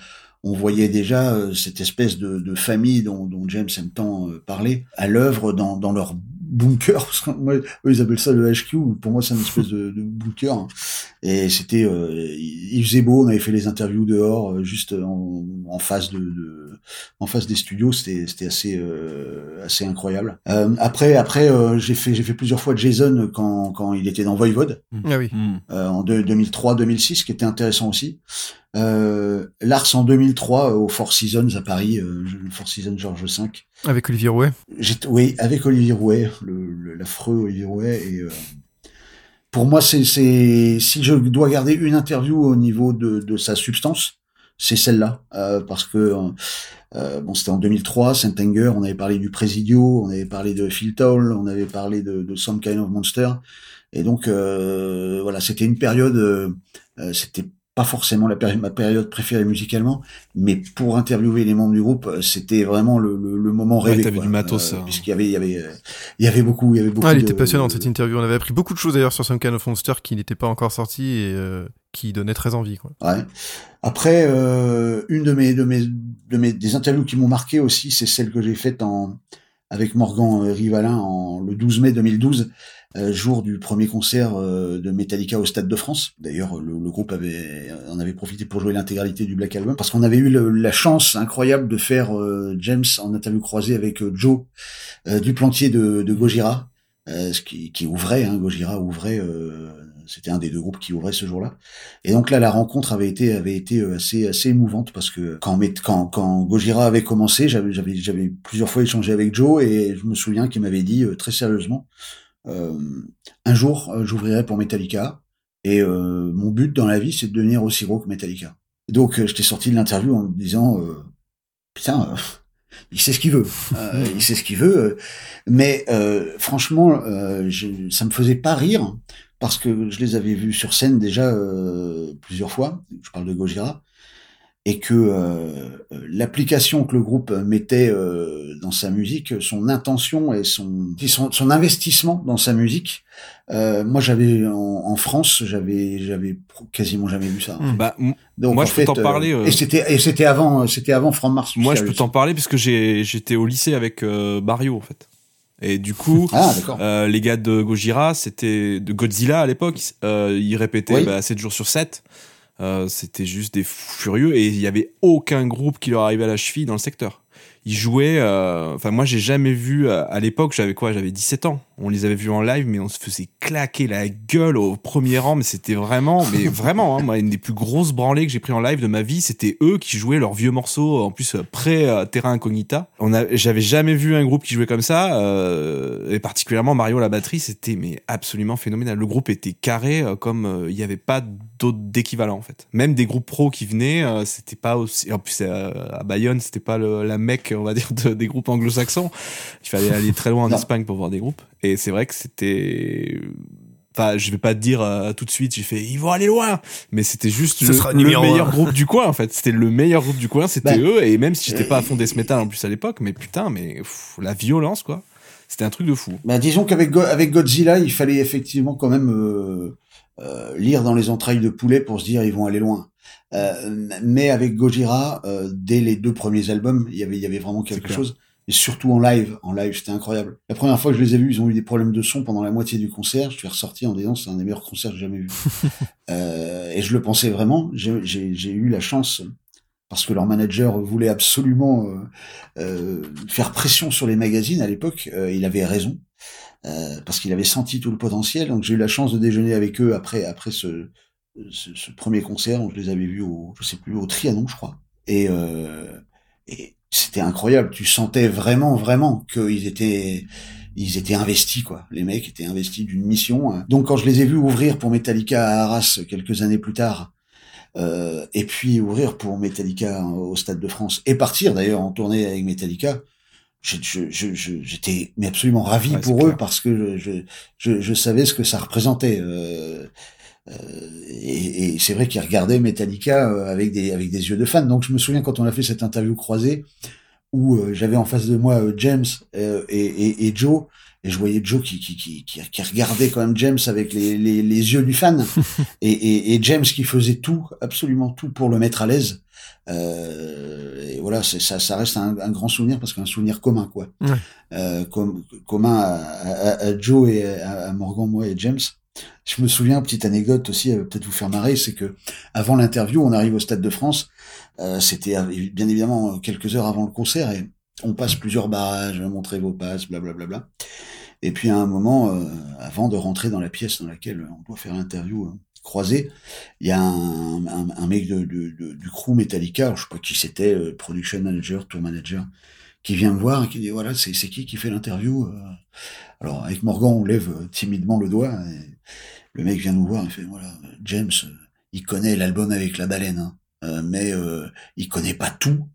on voyait déjà euh, cette espèce de, de famille dont, dont James aime tant euh, parler à l'œuvre dans, dans leur bunker. Parce que moi, eux, ils appellent ça le HQ. Pour moi, c'est une espèce de, de bunker. hein. Et c'était, euh, il faisait beau. On avait fait les interviews dehors, euh, juste en, en face de, de- en face des studios. C'était, c'était assez, euh, assez incroyable. Euh, après, après, euh, j'ai fait, j'ai fait plusieurs fois Jason quand, quand il était dans Voivode Ah oui. Euh, en deux- 2003-2006, qui était intéressant aussi. Euh, Lars en 2003 euh, au Four Seasons à Paris, euh, le Four Seasons Georges V. Avec Olivier Rouet. Oui, avec Olivier Rouet, l'affreux Olivier Rouet. Et euh, pour moi, c'est, si je dois garder une interview au niveau de, de sa substance, c'est celle-là, euh, parce que euh, bon, c'était en 2003, Saint Anger, on avait parlé du Presidio, on avait parlé de Phil Toll, on avait parlé de, de Some Kind of Monster, et donc euh, voilà, c'était une période, euh, euh, c'était pas forcément la péri- ma période préférée musicalement, mais pour interviewer les membres du groupe, euh, c'était vraiment le, le, le moment Ouais, rêvé. t'avais du matos, Euh, hein. puisqu'il y avait, il y avait, euh, il y avait beaucoup, il y avait beaucoup. Ah, elle de- était passionnante cette interview. On avait appris beaucoup de choses d'ailleurs sur Some Kind of Monster qui n'était pas encore sorti et euh, qui donnait très envie. Quoi. Ouais. Après, euh, une de mes, de mes, de mes, des interviews qui m'ont marqué aussi, c'est celle que j'ai faite en, avec Morgan euh, Rivalin en, le 12 mai 2012, euh, jour du premier concert euh, de Metallica au Stade de France. D'ailleurs, le, le groupe avait, en avait profité pour jouer l'intégralité du Black Album, parce qu'on avait eu le- la chance incroyable de faire euh, James en interview croisée avec euh, Joe euh, du plantier de, de Gojira, euh, ce qui, qui ouvrait, hein, Gojira ouvrait, euh, c'était un des deux groupes qui ouvrait ce jour-là. Et donc là, la rencontre avait été avait été euh, assez assez émouvante parce que quand quand quand Gojira avait commencé, j'avais j'avais j'avais plusieurs fois échangé avec Joe et je me souviens qu'il m'avait dit euh, très sérieusement, euh, un jour euh, j'ouvrirai pour Metallica et euh, mon but dans la vie c'est de devenir aussi gros que Metallica. Donc euh, j'étais sorti de l'interview en me disant euh, putain. euh, il sait ce qu'il veut, Euh, il sait ce qu'il veut, euh, mais euh, franchement, euh, je, ça me faisait pas rire parce que je les avais vus sur scène déjà euh, plusieurs fois. Je parle de Gojira et que euh, l'application que le groupe mettait euh, dans sa musique, son intention et son son, son investissement dans sa musique. euh, moi, j'avais en, en France, j'avais j'avais quasiment jamais vu ça. Bah, m- Donc, moi, en je peux t'en euh, parler. euh, Et c'était et c'était avant c'était avant From Mars. Moi, je peux t'en parler parce que j'ai j'étais au lycée avec euh, Mario en fait. Et du coup, Ah, euh, les gars de Gojira, c'était de Godzilla à l'époque, euh, ils répétaient Oui. bah, 7 jours sur 7. Euh, c'était juste des furieux et il y avait aucun groupe qui leur arrivait à la cheville dans le secteur. ils jouaient. euh, Enfin, moi, j'ai jamais vu euh, à l'époque. J'avais quoi? J'avais 17 ans. On les avait vus en live, mais on se faisait claquer la gueule au premier rang. Mais c'était vraiment, mais vraiment, hein, moi, une des plus grosses branlées que j'ai pris en live de ma vie, c'était eux qui jouaient leurs vieux morceaux. En plus, euh, pré euh, Terra Incognita. On a, j'avais jamais vu un groupe qui jouait comme ça. euh, et particulièrement Mario la batterie, c'était mais absolument phénoménal. Le groupe était carré euh, comme euh, il n'y avait pas d'autre d'équivalent en fait. Même des groupes pro qui venaient, euh, c'était pas aussi. En plus, euh, à Bayonne, c'était pas le, la mecque, on va dire, de- des groupes anglo-saxons. Il fallait aller très loin en. Espagne pour voir des groupes. Et c'est vrai que c'était. Enfin, je vais pas te dire euh, tout de suite, j'ai fait, ils vont aller loin, mais c'était juste Ce le, sera le meilleur groupe du coin en fait. C'était le meilleur groupe du coin, c'était Bah, eux. Et même si j'étais pas à fond death metal en plus à l'époque, mais putain, mais pff, la violence quoi, c'était un truc de fou. Bah, disons qu'avec Go- avec Godzilla, il fallait effectivement quand même euh, euh, lire dans les entrailles de poulet pour se dire ils vont aller loin. Euh, mais avec Gojira, euh, dès les deux premiers albums, il y avait il y avait vraiment quelque clair. chose. Et surtout en live, en live, c'était incroyable. La première fois que je les ai vus, ils ont eu des problèmes de son pendant la moitié du concert. Je suis ressorti en disant c'est un des meilleurs concerts que j'ai jamais vu. euh, et je le pensais vraiment. J'ai- eu la chance parce que leur manager voulait absolument euh, euh, faire pression sur les magazines à l'époque. Euh, il avait raison euh, parce qu'il avait senti tout le potentiel. Donc j'ai eu la chance de déjeuner avec eux après après ce, ce, ce premier concert où je les avais vus au je sais plus au Trianon je crois. Et, euh, et c'était incroyable. Tu sentais vraiment vraiment qu'ils étaient ils étaient investis quoi. Les mecs étaient investis d'une mission. hein. Donc quand je les ai vus ouvrir pour Metallica à Arras quelques années plus tard. Euh, et puis ouvrir pour Metallica au Stade de France et partir d'ailleurs en tournée avec Metallica, je- je- je- je- j'étais mais absolument ravi Ouais, pour eux clair. parce que je, je, savais ce que ça représentait. Euh, et et c'est vrai qu'ils regardaient Metallica euh, avec des avec des yeux de fan. Donc je me souviens quand on a fait cette interview croisée où euh, j'avais en face de moi euh, James euh, et, et, et Joe et je voyais Joe qui qui, qui, qui, qui regardait quand même James avec les, les, les yeux du fan et, et, et James qui faisait tout absolument tout pour le mettre à l'aise. Euh, et voilà, c'est ça, ça reste un, un grand souvenir parce qu'un souvenir commun quoi, Ouais. euh, com- commun à, à, à Joe et à, à Morgan, moi et James. Je me souviens, petite anecdote aussi, peut-être vous faire marrer, c'est que avant l'interview, on arrive au Stade de France. Euh, C'était bien évidemment quelques heures avant le concert et on passe plusieurs barrages, montrer vos passes, blablabla. Bla, bla. Et puis à un moment, euh, avant de rentrer dans la pièce dans laquelle on doit faire l'interview euh, croisée, il y a un, un, un mec de, de, de- du crew Metallica, je sais pas qui c'était, euh, production manager, tour manager, qui vient me voir et qui dit voilà c'est qui qui fait l'interview. euh Alors avec Morgan, on lève euh, timidement le doigt. Le mec vient nous voir, il fait voilà James, euh, il connaît l'album avec la baleine, hein, euh, mais euh, il connaît pas tout.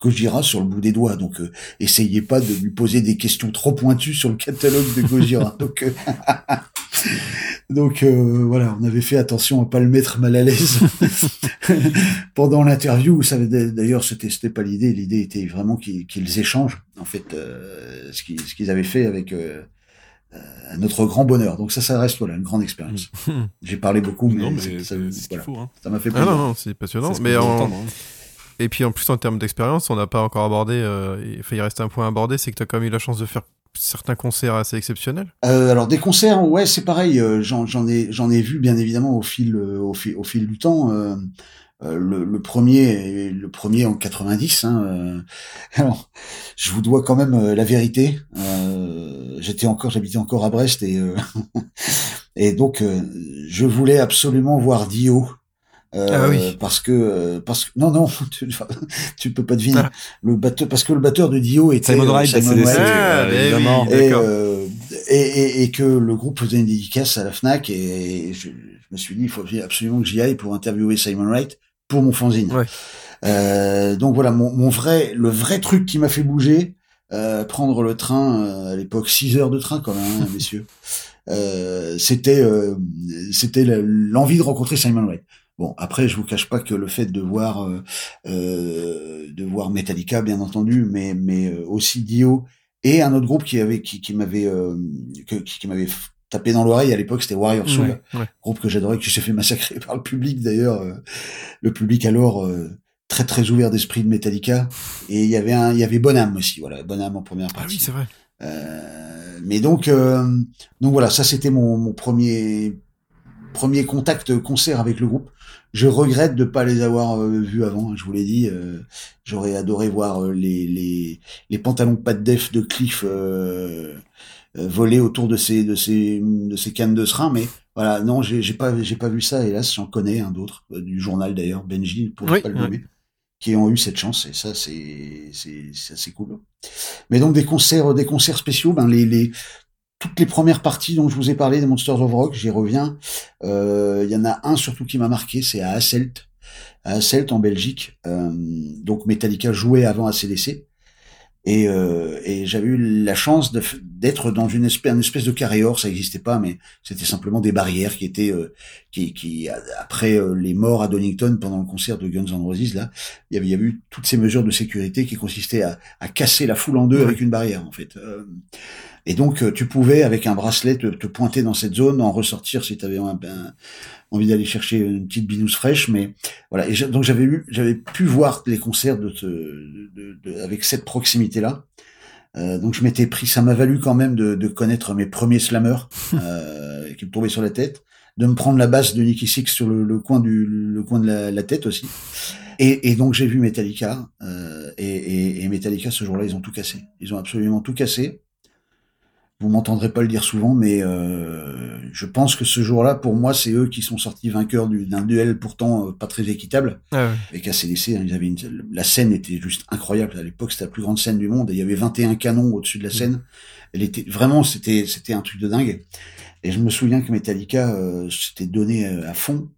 Gojira sur le bout des doigts, donc euh, essayez pas de lui poser des questions trop pointues sur le catalogue de Gojira. donc euh, donc euh, voilà, on avait fait attention à pas le mettre mal à l'aise pendant l'interview. D'ailleurs c'était c'était pas l'idée, l'idée était vraiment qu'ils échangent en fait euh, ce qu'ils avaient fait avec à notre grand bonheur. Donc ça, ça reste voilà une grande expérience. J'ai parlé beaucoup, mais, Non, mais ça, voilà. hein. ça m'a fait Ah plaisir. non, non, c'est passionnant. Mais en- entendre, hein. Et puis en plus en termes d'expérience, on n'a pas encore abordé, euh, il enfin, il reste un point à aborder, c'est que tu as quand même eu la chance de faire certains concerts assez exceptionnels. Euh, alors des concerts, ouais, c'est pareil. euh, J'en ai j'en ai vu bien évidemment au fil euh, au fil au fil du temps. euh, euh, le, le premier le premier en 90. Hein, euh, alors, je vous dois quand même euh, la vérité. Euh, J'étais encore j'habitais encore à Brest et euh, et donc euh, je voulais absolument voir Dio. Euh, Ah oui. parce que euh, parce que non non tu, tu peux pas deviner Ah. le batteur parce que le batteur de Dio était Simon euh, Wright, Ah, euh, ben évidemment. oui. et, euh, et, et, et que le groupe faisait une dédicace à la Fnac et je, je me suis dit il faut absolument que j'y aille pour interviewer Simon Wright pour mon fanzine. Ouais. Euh, donc voilà mon, mon vrai le vrai truc qui m'a fait bouger euh, prendre le train euh, à l'époque 6 heures de train quand même hein, messieurs euh, c'était euh, c'était l'envie de rencontrer Simon Wright. Bon après je vous cache pas que le fait de voir euh, euh, de voir Metallica bien entendu mais mais aussi Dio et un autre groupe qui avait qui, qui m'avait euh, qui, qui m'avait tapé dans l'oreille à l'époque c'était Warrior Soul Ouais, ouais. groupe que j'adorais qui s'est fait massacrer par le public d'ailleurs euh, le public alors euh, très très ouvert d'esprit de Metallica et il y avait un il y avait Bonham aussi voilà Bonham en première Ah partie oui, c'est vrai. euh, mais donc, euh, donc voilà, ça c'était mon, mon premier premiers contacts concert avec le groupe. Je regrette de pas les avoir euh, vus avant. hein, Je vous l'ai dit, euh, j'aurais adoré voir euh, les, les les pantalons pas de def de Cliff euh, euh, voler autour de ces de ces de ces cannes de serin, mais voilà, non, j'ai j'ai pas j'ai pas vu ça. Hélas, j'en connais un d'autre euh, du journal d'ailleurs, Benji pour Oui, pas le nommer, qui ont eu cette chance et ça c'est c'est c'est assez cool. Mais donc des concerts des concerts spéciaux, ben les les toutes les premières parties dont je vous ai parlé des Monsters of Rock, j'y reviens. Euh, Il y en a un surtout qui m'a marqué, c'est à Hasselt, à Hasselt en Belgique. Euh, donc Metallica jouait avant ACDC. Et, euh, et j'avais eu la chance d'être dans une espèce, une espèce de carré or, ça n'existait pas, mais c'était simplement des barrières qui étaient, euh, qui, qui après euh, les morts à Donington pendant le concert de Guns N' Roses, là, il y avait, il y avait eu toutes ces mesures de sécurité qui consistaient à, à casser la foule en deux avec une barrière, en fait. Et donc, euh, tu pouvais, avec un bracelet, te, te pointer dans cette zone, en ressortir si tu avais un, un- envie d'aller chercher une petite binouse fraîche. Mais voilà. Et donc, j'avais eu, j'avais pu voir les concerts de, ce- de, de- de- avec cette proximité-là. Euh, donc, je m'étais pris, ça m'a valu quand même de, de connaître mes premiers slammers euh, qui me tombaient sur la tête, de me prendre la basse de Nicky Six sur le, le coin du le coin de la, la tête aussi. Et, et donc j'ai vu Metallica euh, et, et, et Metallica ce jour-là ils ont tout cassé. Ils ont absolument tout cassé. Vous m'entendrez pas le dire souvent, mais euh, je pense que ce jour-là, pour moi, c'est eux qui sont sortis vainqueurs du- d'un duel pourtant euh, pas très équitable. Ah ouais. Avec ACDC, hein, ils avaient une- la scène était juste incroyable. À l'époque, c'était la plus grande scène du monde. Et il y avait 21 canons au-dessus de la scène. Elle était vraiment, c'était, c'était un truc de dingue. Et je me souviens que Metallica euh, s'était donné euh, à fond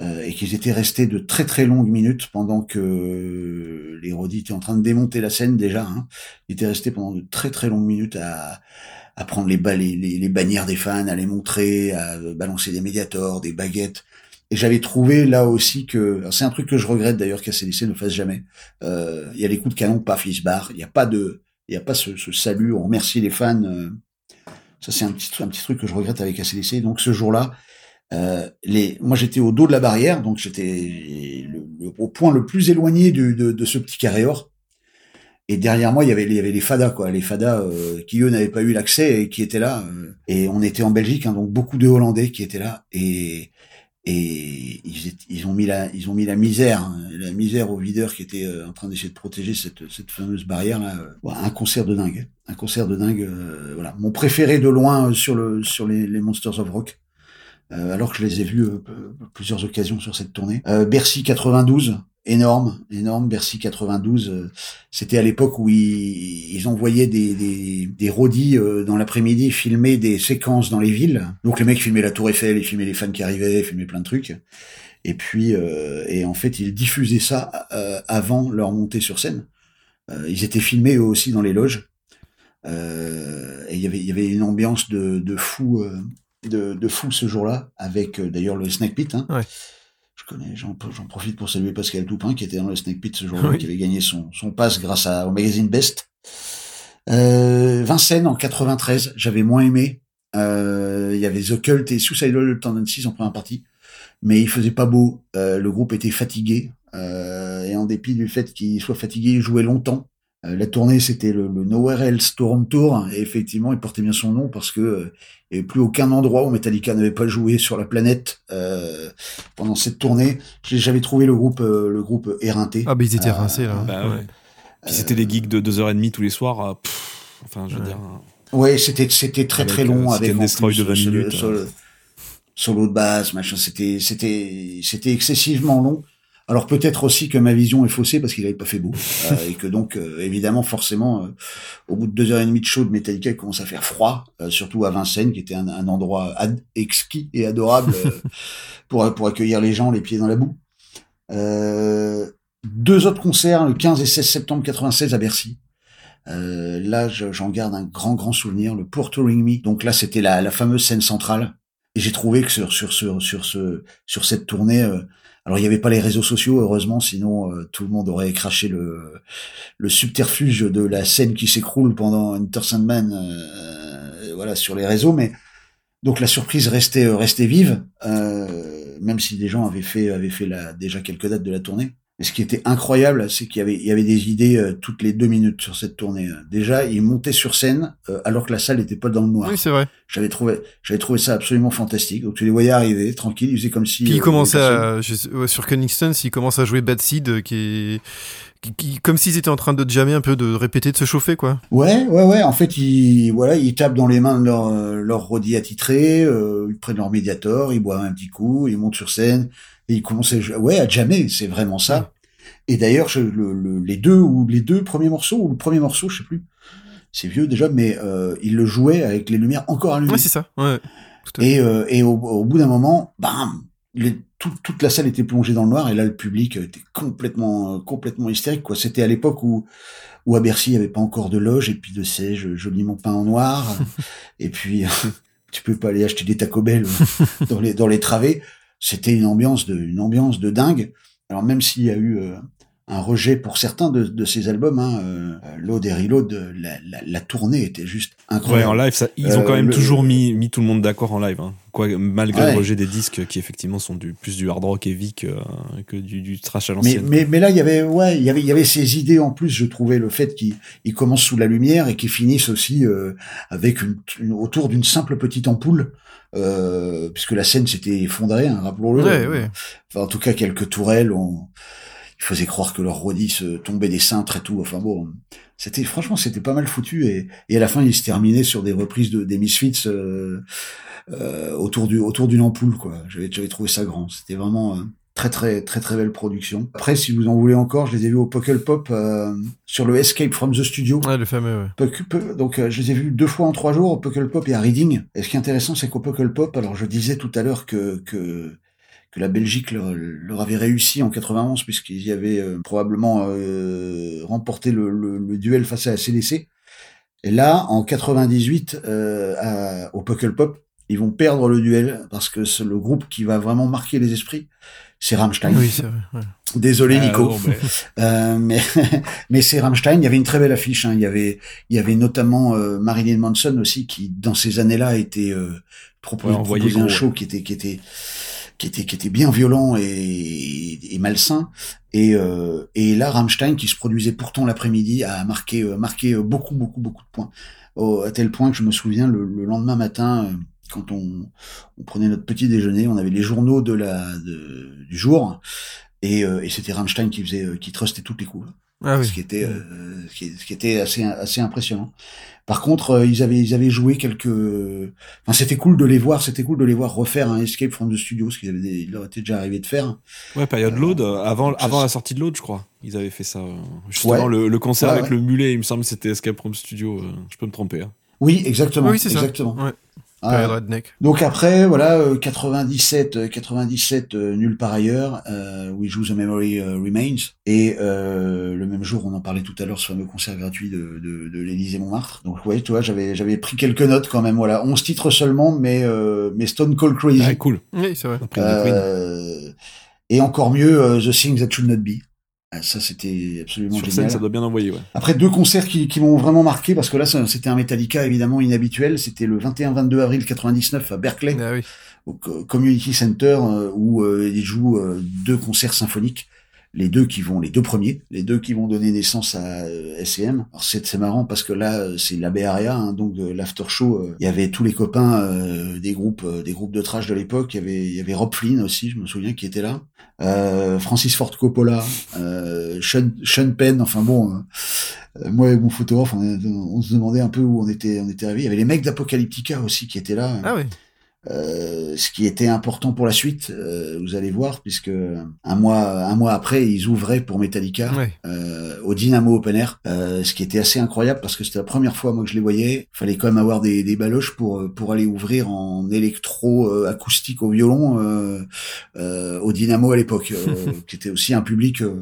euh, et qu'ils étaient restés de très très longues minutes pendant que euh, les Roddy étaient en train de démonter la scène déjà. Hein. Ils étaient restés pendant de très très longues minutes à, à prendre les, les, bannières des fans, à les montrer, à balancer des médiators, des baguettes. Et j'avais trouvé là aussi que c'est un truc que je regrette d'ailleurs qu'ACDC ne fasse jamais. Euh, Il y a les coups de canon, paf, ils se barrent. Il n'y a pas de, il n'y a pas ce, ce salut, on remercie les fans. euh. ça c'est un petit, un petit truc que je regrette avec ACDC. Donc ce jour-là, euh, les, moi j'étais au dos de la barrière, donc j'étais au point le plus éloigné du, de, de ce petit carré or. Et derrière moi, il y avait, il y avait les fadas, quoi, les fadas euh, qui eux n'avaient pas eu l'accès et qui étaient là. euh. et on était en Belgique, hein, donc beaucoup de Hollandais qui étaient là. Et et ils, étaient- ils ont mis la, ils ont mis la misère, hein, la misère aux videurs qui étaient euh, en train d'essayer de protéger cette, cette fameuse barrière là. euh. Voilà, un concert de dingue, un concert de dingue. euh, voilà, mon préféré de loin sur le sur les, les Monsters of Rock. Alors que je les ai vus euh, plusieurs occasions sur cette tournée. Euh, Bercy 92, énorme, énorme. Bercy 92, euh, c'était à l'époque où ils, ils envoyaient des, des, des roadies euh, dans l'après-midi filmer des séquences dans les villes. Donc les mecs filmaient la Tour Eiffel, ils filmaient les fans qui arrivaient, ils filmaient plein de trucs. Et puis, euh, et en fait, ils diffusaient ça euh, avant leur montée sur scène. Euh, ils étaient filmés eux aussi dans les loges. Euh, et il y avait, il y avait une ambiance de, de fou, de, de fou ce jour-là, avec d'ailleurs le Snake Pit. Hein. Ouais. Je connais, j'en profite pour saluer Pascal Toupin qui était dans le Snake Pit ce jour-là, Oui. qui avait gagné son, son pass grâce à, au magazine Best. Euh, Vincennes en 93, j'avais moins aimé. Euh, Il y avait The Cult et Suicidal Tendencies en première partie, mais il faisait pas beau. Euh, le groupe était fatigué euh, et en dépit du fait qu'il soit fatigué, il jouait longtemps. Euh, la tournée, c'était le, le Nowhere Else Storm Tour, et effectivement, il portait bien son nom parce que euh, il n'y avait plus aucun endroit où Metallica n'avait pas joué sur la planète euh, pendant cette tournée. J'ai- J'avais trouvé le groupe, euh, le groupe éreinté. Ah, bah ils étaient Euh, rincés là. Bah ouais. Ouais. Puis c'était des gigs de 2h30 tous les soirs. euh, pff, enfin, je veux Ouais. dire. hein. Ouais, c'était c'était très Avec, très long euh, avec plus, de 20 solo- minutes, solo, euh. solo de basse, machin. C'était c'était c'était excessivement long. Alors peut-être aussi que ma vision est faussée parce qu'il avait pas fait beau euh, et que donc euh, évidemment forcément euh, au bout de deux heures et demie de show de Metallica il commence à faire froid, euh, surtout à Vincennes qui était un, un endroit exquis et adorable euh, pour pour accueillir les gens les pieds dans la boue. Euh, deux autres concerts le 15 et 16 septembre 96 à Bercy. Euh, là, je- j'en garde un grand, grand souvenir, le Pour Touring Me. Donc là, c'était la, la fameuse scène centrale. Et j'ai trouvé que sur, sur, sur, sur, ce, sur cette tournée, euh, alors il n'y avait pas les réseaux sociaux, heureusement, sinon euh, tout le monde aurait craché le, le subterfuge de la scène qui s'écroule pendant Enter Sandman, euh, voilà, sur les réseaux. Mais donc la surprise restait, euh, restait vive, euh, même si des gens avaient fait, avaient fait la, déjà quelques dates de la tournée. Et ce qui était incroyable, c'est qu'il y avait, il y avait des idées euh, toutes les deux minutes sur cette tournée. Déjà, ils montaient sur scène euh, alors que la salle n'était pas dans le noir. Oui, c'est vrai. J'avais trouvé, j'avais trouvé ça absolument fantastique. Donc tu les voyais arriver tranquille, ils faisaient comme si. Puis il euh, commençait à, je sur Kingston, s'il commence à jouer Bad Seed, euh, qui est, qui, qui- comme s'ils étaient en train de jammer un peu, de répéter, de se chauffer, quoi. Ouais, ouais, ouais. En fait, ils, voilà, ils tapent dans les mains de leur, euh, leur rodi attitré, euh, ils prennent leur médiator, ils boivent un petit coup, ils montent sur scène et à, jou- ouais, à jammer. C'est vraiment ça. Et d'ailleurs, je- le, le- les deux ou les deux premiers morceaux ou le premier morceau, je sais plus. C'est vieux déjà, mais euh, ils le jouaient avec les lumières encore allumées. Ouais, c'est ça. Ouais. Et, euh, et au, au bout d'un moment, bam, les- tout- toute la salle était plongée dans le noir et là le public était complètement, euh, complètement hystérique. Quoi. C'était à l'époque où, où à Bercy il n'y avait pas encore de loge et puis de sièges joliment peints en noir. et puis tu peux pas aller acheter des Taco Bell euh, dans les dans les travées. C'était une ambiance de une ambiance de dingue. Alors même s'il y a eu euh, un rejet pour certains de, de ces albums, hein, euh, Load et Reload, euh, la, la, la tournée était juste Ouais, incroyable. en live, ça, ils ont Euh, quand même le- toujours mis, mis tout le monde d'accord en live. Hein. Quoi, malgré Ouais. le rejet des disques qui effectivement sont du, plus du hard rock heavy que, que du, du trash à l'ancienne. mais, mais là, il y avait, ouais, il y avait, il y avait ces idées en plus. Je trouvais le fait qu'ils ils commencent sous la lumière et qu'ils finissent aussi euh, avec une, une- autour d'une simple petite ampoule, euh, puisque la scène s'était effondrée, hein, rappelons-le. Ouais, ouais. Enfin, en tout cas, quelques tourelles, on, il faisait croire que leur rodis se tombait des cintres et tout. Enfin bon, c'était franchement, c'était pas mal foutu. Et, et à la fin, il se terminait sur des reprises de des Misfits. Euh, euh, autour du autour d'une ampoule quoi. J'avais j'avais trouvé ça grand. C'était vraiment euh, très très très très belle production. Après si vous en voulez encore, je les ai vus au Puckle Pop euh, sur le Escape from the Studio. Ouais, le fameux, ouais. Donc euh, je les ai vus deux fois en trois jours au Puckle Pop et à Reading. Et ce qui est intéressant, c'est qu'au Puckle Pop, alors je disais tout à l'heure que que que la Belgique leur, leur avait réussi en 91 puisqu'ils y avaient euh, probablement euh, remporté le, le, le duel face à la CDC. Et là, en 98, euh, à- au Puckle Pop, ils vont perdre le duel parce que c'est le groupe qui va vraiment marquer les esprits, c'est Rammstein. Oui, c'est vrai. ouais. Désolé Ah, Nico, mais- Euh, mais mais c'est Rammstein. Il y avait une très belle affiche. Hein. Il y avait il y avait notamment euh, Marilyn Manson aussi qui dans ces années-là était euh, propo- Ouais, envoyé proposé un gros, show qui était qui était qui était qui était bien violent et, et malsain. Et euh, et là Rammstein qui se produisait pourtant l'après-midi a marqué marqué beaucoup beaucoup beaucoup de points. Au- à tel point que je me souviens le, le lendemain matin. euh, quand on, on prenait notre petit déjeuner, on avait les journaux de la de, du jour et, euh, et c'était Rammstein qui faisait euh, qui trustait toutes les coups Ah oui. ce qui était euh, ce, qui, ce qui était assez assez impressionnant par contre euh, ils avaient ils avaient joué quelques enfin c'était cool de les voir c'était cool de les voir refaire un Escape from the Studio ce qu'ils avaient leur était déjà arrivé de faire Ouais, période Load, euh, avant, je avant sais. la sortie de Load, je crois. Ils avaient fait ça. euh, Justement, Ouais. le, le concert Ouais, avec ouais. le mulet, il me semble, c'était Escape from Studio. euh, je peux me tromper. hein. oui exactement Oui, c'est ça. exactement Ouais. Ah, redneck. donc après voilà euh, 97 euh, 97 euh, nulle part ailleurs euh, où ils jouent The Memory euh, Remains. Et euh, le même jour on en parlait tout à l'heure ce fameux concert gratuit de, de, de l'Élysée Montmartre. Donc ouais tu vois j'avais j'avais pris quelques notes quand même. Voilà 11 titres seulement mais euh, mais Stone Cold Crazy. Ah, cool. Oui, c'est vrai. Euh, et encore mieux euh, The Things That Should Not Be Ah, ça c'était absolument Sur génial scène, ça doit bien envoyer, ouais. après deux concerts qui, qui m'ont vraiment marqué parce que là c'était un Metallica évidemment inhabituel c'était le 21-22 avril 99 à Berkeley Ah oui. au Co- Community Center euh, où euh, ils jouent euh, deux concerts symphoniques les deux qui vont les deux premiers les deux qui vont donner naissance à euh, SCM alors c'est marrant parce que là euh, c'est la Area hein, donc de l'after show euh, il y avait tous les copains euh, des groupes euh, des groupes de trash de l'époque. Il y avait il y avait Rob Flynn aussi je me souviens qui était là. Euh, Francis Ford Coppola euh, Sean, Sean Penn enfin bon euh, euh, moi et mon photographe on, on se demandait un peu où on était on était arrivé il y avait les mecs d'Apocalyptica aussi qui étaient là. Ah oui. Euh, ce qui était important pour la suite, euh, vous allez voir, puisque un mois, un mois après, ils ouvraient pour Metallica Ouais. euh, au Dynamo Open Air, euh, ce qui était assez incroyable parce que c'était la première fois moi que je les voyais. Il fallait quand même avoir des, des baloches pour euh, pour aller ouvrir en électro euh, acoustique au violon euh, euh, au Dynamo à l'époque, euh, qui était aussi un public. euh,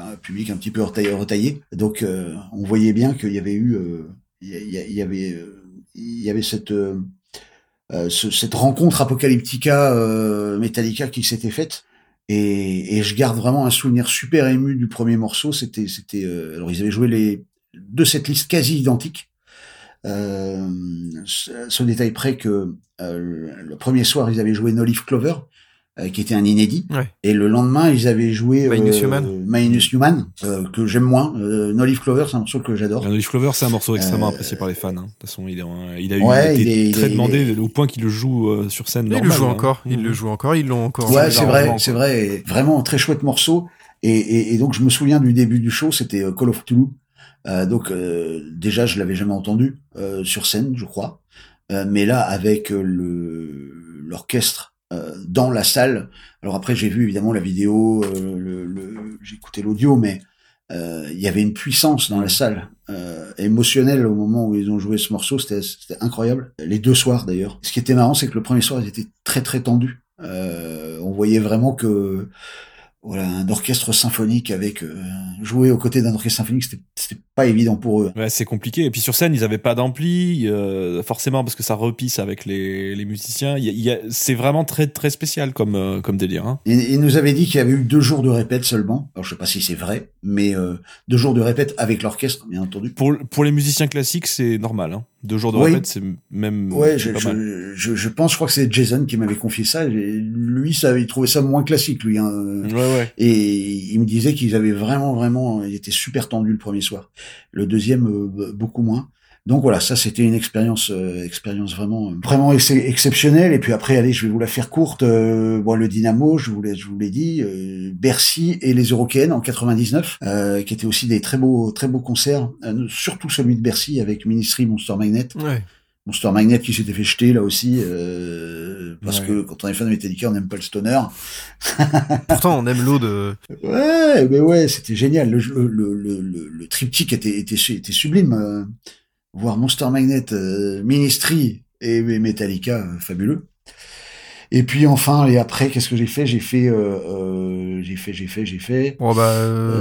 un public un petit peu retaillé. retaillé. Donc, euh, on voyait bien qu'il y avait eu, euh, il y, avait, il y avait cette, ce- cette rencontre apocalyptica euh, Metallica qui s'était faite. Et, et je garde vraiment un souvenir super ému du premier morceau. C'était c'était euh, alors ils avaient joué les de cette liste quasi identique euh, ce, ce détail près que euh, le premier soir ils avaient joué No Leaf Clover euh, qui était un inédit. Ouais. Et le lendemain, ils avaient joué Minus euh, Human. Minus Human, euh, que j'aime moins. Euh, No Leaf Clover, c'est un morceau que j'adore. Un Olive Clover, c'est un morceau extrêmement Euh, apprécié par les fans. hein. De toute façon, il, est, il a eu Ouais, il il été est- très demandé est- au point qu'il le joue euh, sur scène. Il le joue hein. encore, il le joue encore, ils l'ont encore. Ouais, c'est vrai, c'est vrai. Vraiment un très chouette morceau. Et, et, et donc je me souviens du début du show, c'était Call of Cthulhu. Euh, donc euh, déjà je l'avais jamais entendu euh, sur scène, je crois. Euh, mais là avec le l'orchestre dans la salle. Alors après j'ai vu évidemment la vidéo, euh, le, le- j'ai écouté l'audio, mais euh, il y avait une puissance dans la salle euh, émotionnelle au moment où ils ont joué ce morceau. C'était incroyable. Les deux soirs d'ailleurs. Ce qui était marrant, c'est que le premier soir ils étaient très très tendus. Euh, on voyait vraiment que voilà un orchestre symphonique avec euh, jouer aux côtés d'un orchestre symphonique, c'était pas évident pour eux. Ouais, c'est compliqué. Et puis sur scène, ils avaient pas d'ampli, euh, forcément parce que ça repisse avec les, les musiciens. Il y a- il y a- c'est vraiment très très spécial comme euh, comme délire. Hein. Il, il nous avait dit qu'il y avait eu deux jours de répète seulement. Alors je sais pas si c'est vrai, mais euh, deux jours de répète avec l'orchestre, bien entendu. Pour pour les musiciens classiques, c'est normal. Hein. Deux jours de Oui. répète, c'est même Ouais, je, pas mal. je, je, je pense, je crois que c'est Jason qui m'avait confié ça. Lui, ça, il trouvait ça moins classique, lui. Hein. Ouais, ouais. Et il me disait qu'ils avaient vraiment, vraiment, il était super tendu le premier soir. Le deuxième, euh, beaucoup moins. Donc voilà, ça c'était une expérience, euh, expérience vraiment, vraiment ex- exceptionnelle. Et puis après, allez, je vais vous la faire courte. Euh, bon, le Dynamo, je vous l'ai, je vous l'ai dit, euh, Bercy et les Eurocaines en 99, euh, qui étaient aussi des très beaux, très beaux concerts. Euh, surtout celui de Bercy avec Ministry, Monster Magnet. Ouais. Monster Magnet qui s'était fait jeter là aussi, euh, parce Ouais. que quand on est fan de Metallica, on n'aime pas le stoner. Pourtant, on aime l'eau de. Ouais, mais ouais, c'était génial. Le, le, le, le, le- triptyque était, était, était sublime. euh, voir Monster Magnet, euh, Ministry et, et Metallica, euh, fabuleux. Et puis enfin, et après, qu'est-ce que j'ai fait? J'ai fait, j'ai fait, j'ai fait, j'ai fait. Bon, bah,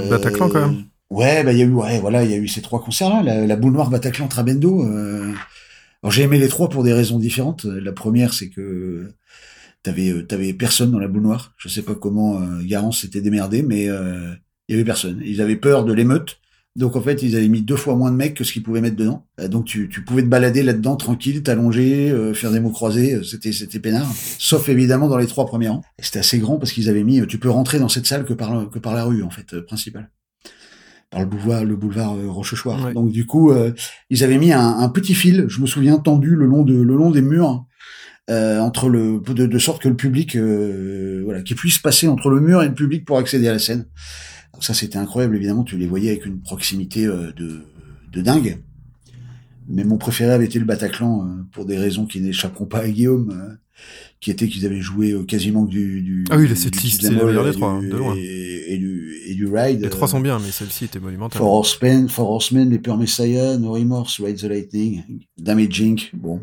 Bataclan quand même. Ouais, bah il y a eu, ouais, voilà, il y a eu ces trois concerts-là, la, la boule noire, Bataclan, Trabendo. Euh... Alors j'ai aimé les trois pour des raisons différentes. La première, c'est que t'avais, euh, t'avais personne dans la boule noire. Je sais pas comment euh, s'était démerdé, mais euh, il y avait personne. Ils avaient peur de l'émeute. Donc en fait, ils avaient mis deux fois moins de mecs que ce qu'ils pouvaient mettre dedans. Euh, Donc tu, tu pouvais te balader là-dedans tranquille, t'allonger, euh, faire des mots croisés, euh, c'était c'était peinard. Sauf évidemment dans les trois premiers rangs. C'était assez grand parce qu'ils avaient mis, euh, tu peux rentrer dans cette salle que par que par la rue en fait euh, principale, par le boulevard le boulevard euh, Rochechouart. Ouais. Donc du coup, euh, ils avaient mis un, un petit fil, je me souviens tendu le long de le long des murs. euh, entre le de, de sorte que le public euh, voilà qui puisse passer entre le mur et le public pour accéder à la scène donc ça, c'était incroyable, évidemment, tu les voyais avec une proximité euh, de, de dingue. Mais mon préféré avait été le Bataclan, euh, pour des raisons qui n'échapperont pas à Guillaume, qui était qu'ils avaient joué euh, quasiment du, du... Ah oui, cette liste, c'est la meilleure des trois, de loin. Et, et du, et du Ride. Les trois euh, sont bien, mais celle-ci était monumentale. For Horsemen, For Horsemen, Les Pure Messiah, No Remorse, Ride the Lightning, Damaging, bon.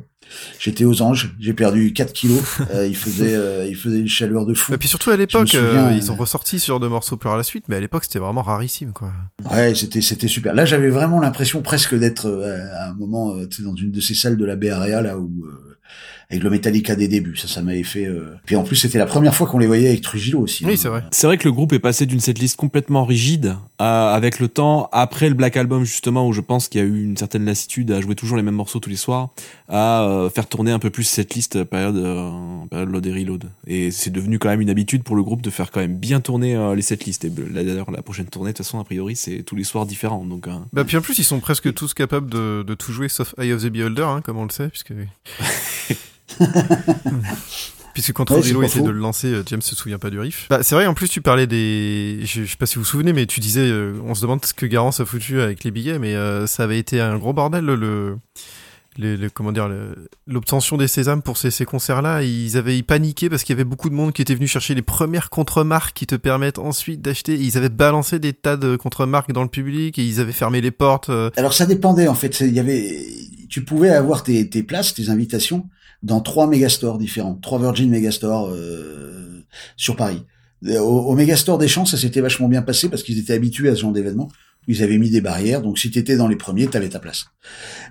J'étais aux anges, j'ai perdu 4 kilos, euh, il faisait, euh, il faisait une chaleur de fou. Et puis surtout à l'époque, euh, euh, ils ont ressorti ce genre de morceaux plus à la suite, mais à l'époque c'était vraiment rarissime quoi. Ouais, c'était c'était super. Là, j'avais vraiment l'impression presque d'être euh, à un moment euh, dans une de ces salles de la Area là où euh, avec le Metallica des débuts, ça ça m'avait fait euh... Puis en plus, c'était la première fois qu'on les voyait avec Trujillo aussi. Oui, hein. c'est vrai. C'est vrai que le groupe est passé d'une setlist complètement rigide à, avec le temps, après le Black Album justement, où je pense qu'il y a eu une certaine lassitude à jouer toujours les mêmes morceaux tous les soirs, à euh, faire tourner un peu plus cette liste période, euh, période load et reload. Et c'est devenu quand même une habitude pour le groupe de faire quand même bien tourner euh, les setlists. Et là d'ailleurs, la prochaine tournée, de toute façon, a priori, c'est tous les soirs différents. Donc, euh, Bah puis en plus ils sont presque tous capables de, de tout jouer sauf Eye of the Beholder, hein, comme on le sait, puisque puisque quand Ouais, pas essaie de le lancer, euh, James se souvient pas du riff. Bah c'est vrai en plus tu parlais des, je, je sais pas si vous vous souvenez, mais tu disais, euh, on se demande ce que Garance a foutu avec les billets, mais euh, ça avait été un gros bordel le. le... comment dire l'obtention des sésames pour ces, ces concerts-là, ils avaient paniqué parce qu'il y avait beaucoup de monde qui était venu chercher les premières contre-marques qui te permettent ensuite d'acheter. Ils avaient balancé des tas de contre-marques dans le public et ils avaient fermé les portes. Alors ça dépendait en fait. Il y avait, tu pouvais avoir tes, tes places, tes invitations dans trois megastores différents, trois Virgin Megastores euh, sur Paris. Au, au Megastore des Champs, ça s'était vachement bien passé parce qu'ils étaient habitués à ce genre d'événement. Ils avaient mis des barrières, donc si t'étais dans les premiers, t'avais ta place.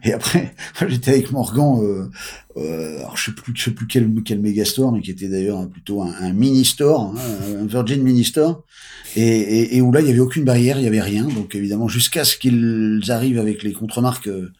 Et après, j'étais avec Morgan, euh, euh, alors je sais plus, je sais plus quel, quel Megastore, mais qui était d'ailleurs plutôt un, un mini store, hein, un Virgin mini store, et, et, et où là il y avait aucune barrière, il y avait rien. Donc évidemment, jusqu'à ce qu'ils arrivent avec les contre-marques, euh,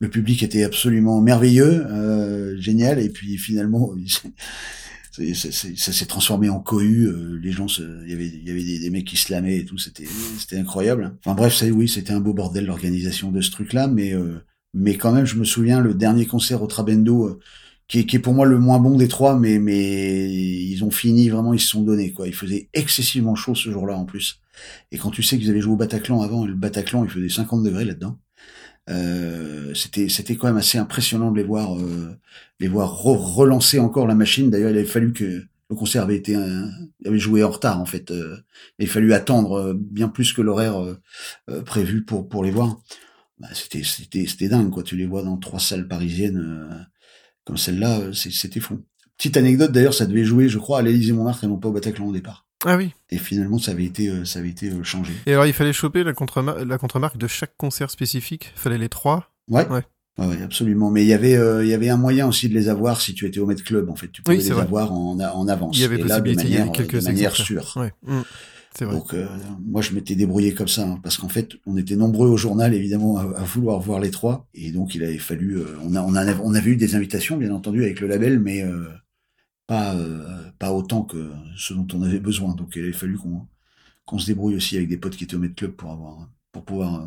le public était absolument merveilleux, euh, génial. Et puis finalement, ça s'est transformé en cohue. euh, les gens, il y avait, y avait des, mecs qui se lamaient et tout. C'était, incroyable. Enfin bref, oui, c'était un beau bordel l'organisation de ce truc-là, mais euh, mais quand même, je me souviens le dernier concert au Trabendo, euh, qui est, qui est pour moi le moins bon des trois, mais mais ils ont fini vraiment, ils se sont donnés quoi. Il faisait excessivement chaud ce jour-là en plus. Et quand tu sais qu'ils avaient joué au Bataclan avant, le Bataclan il faisait 50 degrés là-dedans. Euh, c'était c'était quand même assez impressionnant de les voir euh, les voir re- relancer encore la machine. D'ailleurs, il avait fallu que le concert avait été un- avait joué en retard en fait. Euh, il a fallu attendre euh, bien plus que l'horaire euh, prévu pour pour les voir. Bah, c'était c'était c'était dingue quoi. Tu les vois dans trois salles parisiennes comme celle-là, c'était fou. Petite anecdote d'ailleurs, ça devait jouer, je crois, à l'Élysée Montmartre et non pas au Bataclan au départ. Ah oui. Et finalement, ça avait été euh, ça avait été euh, changé. Et alors, il fallait choper la, contrema- la contre-marque de chaque concert spécifique. Fallait les trois. Ouais. Ouais. Ouais, ouais, absolument. Mais il y avait, euh, il y avait un moyen aussi de les avoir si tu étais au Met Club. En fait, tu pouvais Oui, c'est les vrai. avoir en, en avance. Il y avait Et là, de possibilité, il y avait manière, quelques de manière sûre. Ouais. Mm. C'est vrai. Donc, euh, moi, je m'étais débrouillé comme ça, hein, parce qu'en fait, on était nombreux au journal, évidemment, à, à vouloir voir les trois, et donc il avait fallu. euh, on a, on a, on avait eu des invitations, bien entendu, avec le label, mais euh, pas, euh, pas autant que ce dont on avait besoin. Donc, il avait fallu qu'on, qu'on se débrouille aussi avec des potes qui étaient au Met Club pour avoir, pour pouvoir euh,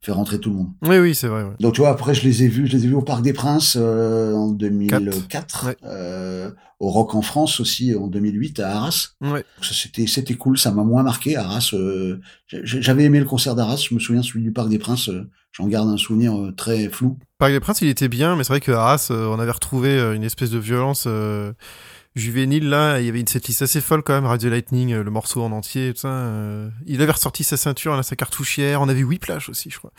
faire rentrer tout le monde. Oui, oui, c'est vrai. ouais. Donc tu vois, après je les ai vus, je les ai vus au Parc des Princes euh, en 2004, Quatre. Ouais. euh, au Rock en France aussi en 2008 à Arras. Ouais. C'était c'était cool, ça m'a moins marqué Arras. euh, J'avais aimé le concert d'Arras, je me souviens celui du Parc des Princes, j'en garde un souvenir très flou. Parc des Princes, il était bien, mais c'est vrai que Arras, on avait retrouvé une espèce de violence juvénile là. Il y avait une setlist assez folle quand même. Radio Lightning, euh, le morceau en entier, tout ça. euh, il avait ressorti sa ceinture, là, sa cartouchière. On avait Whiplash aussi, je crois.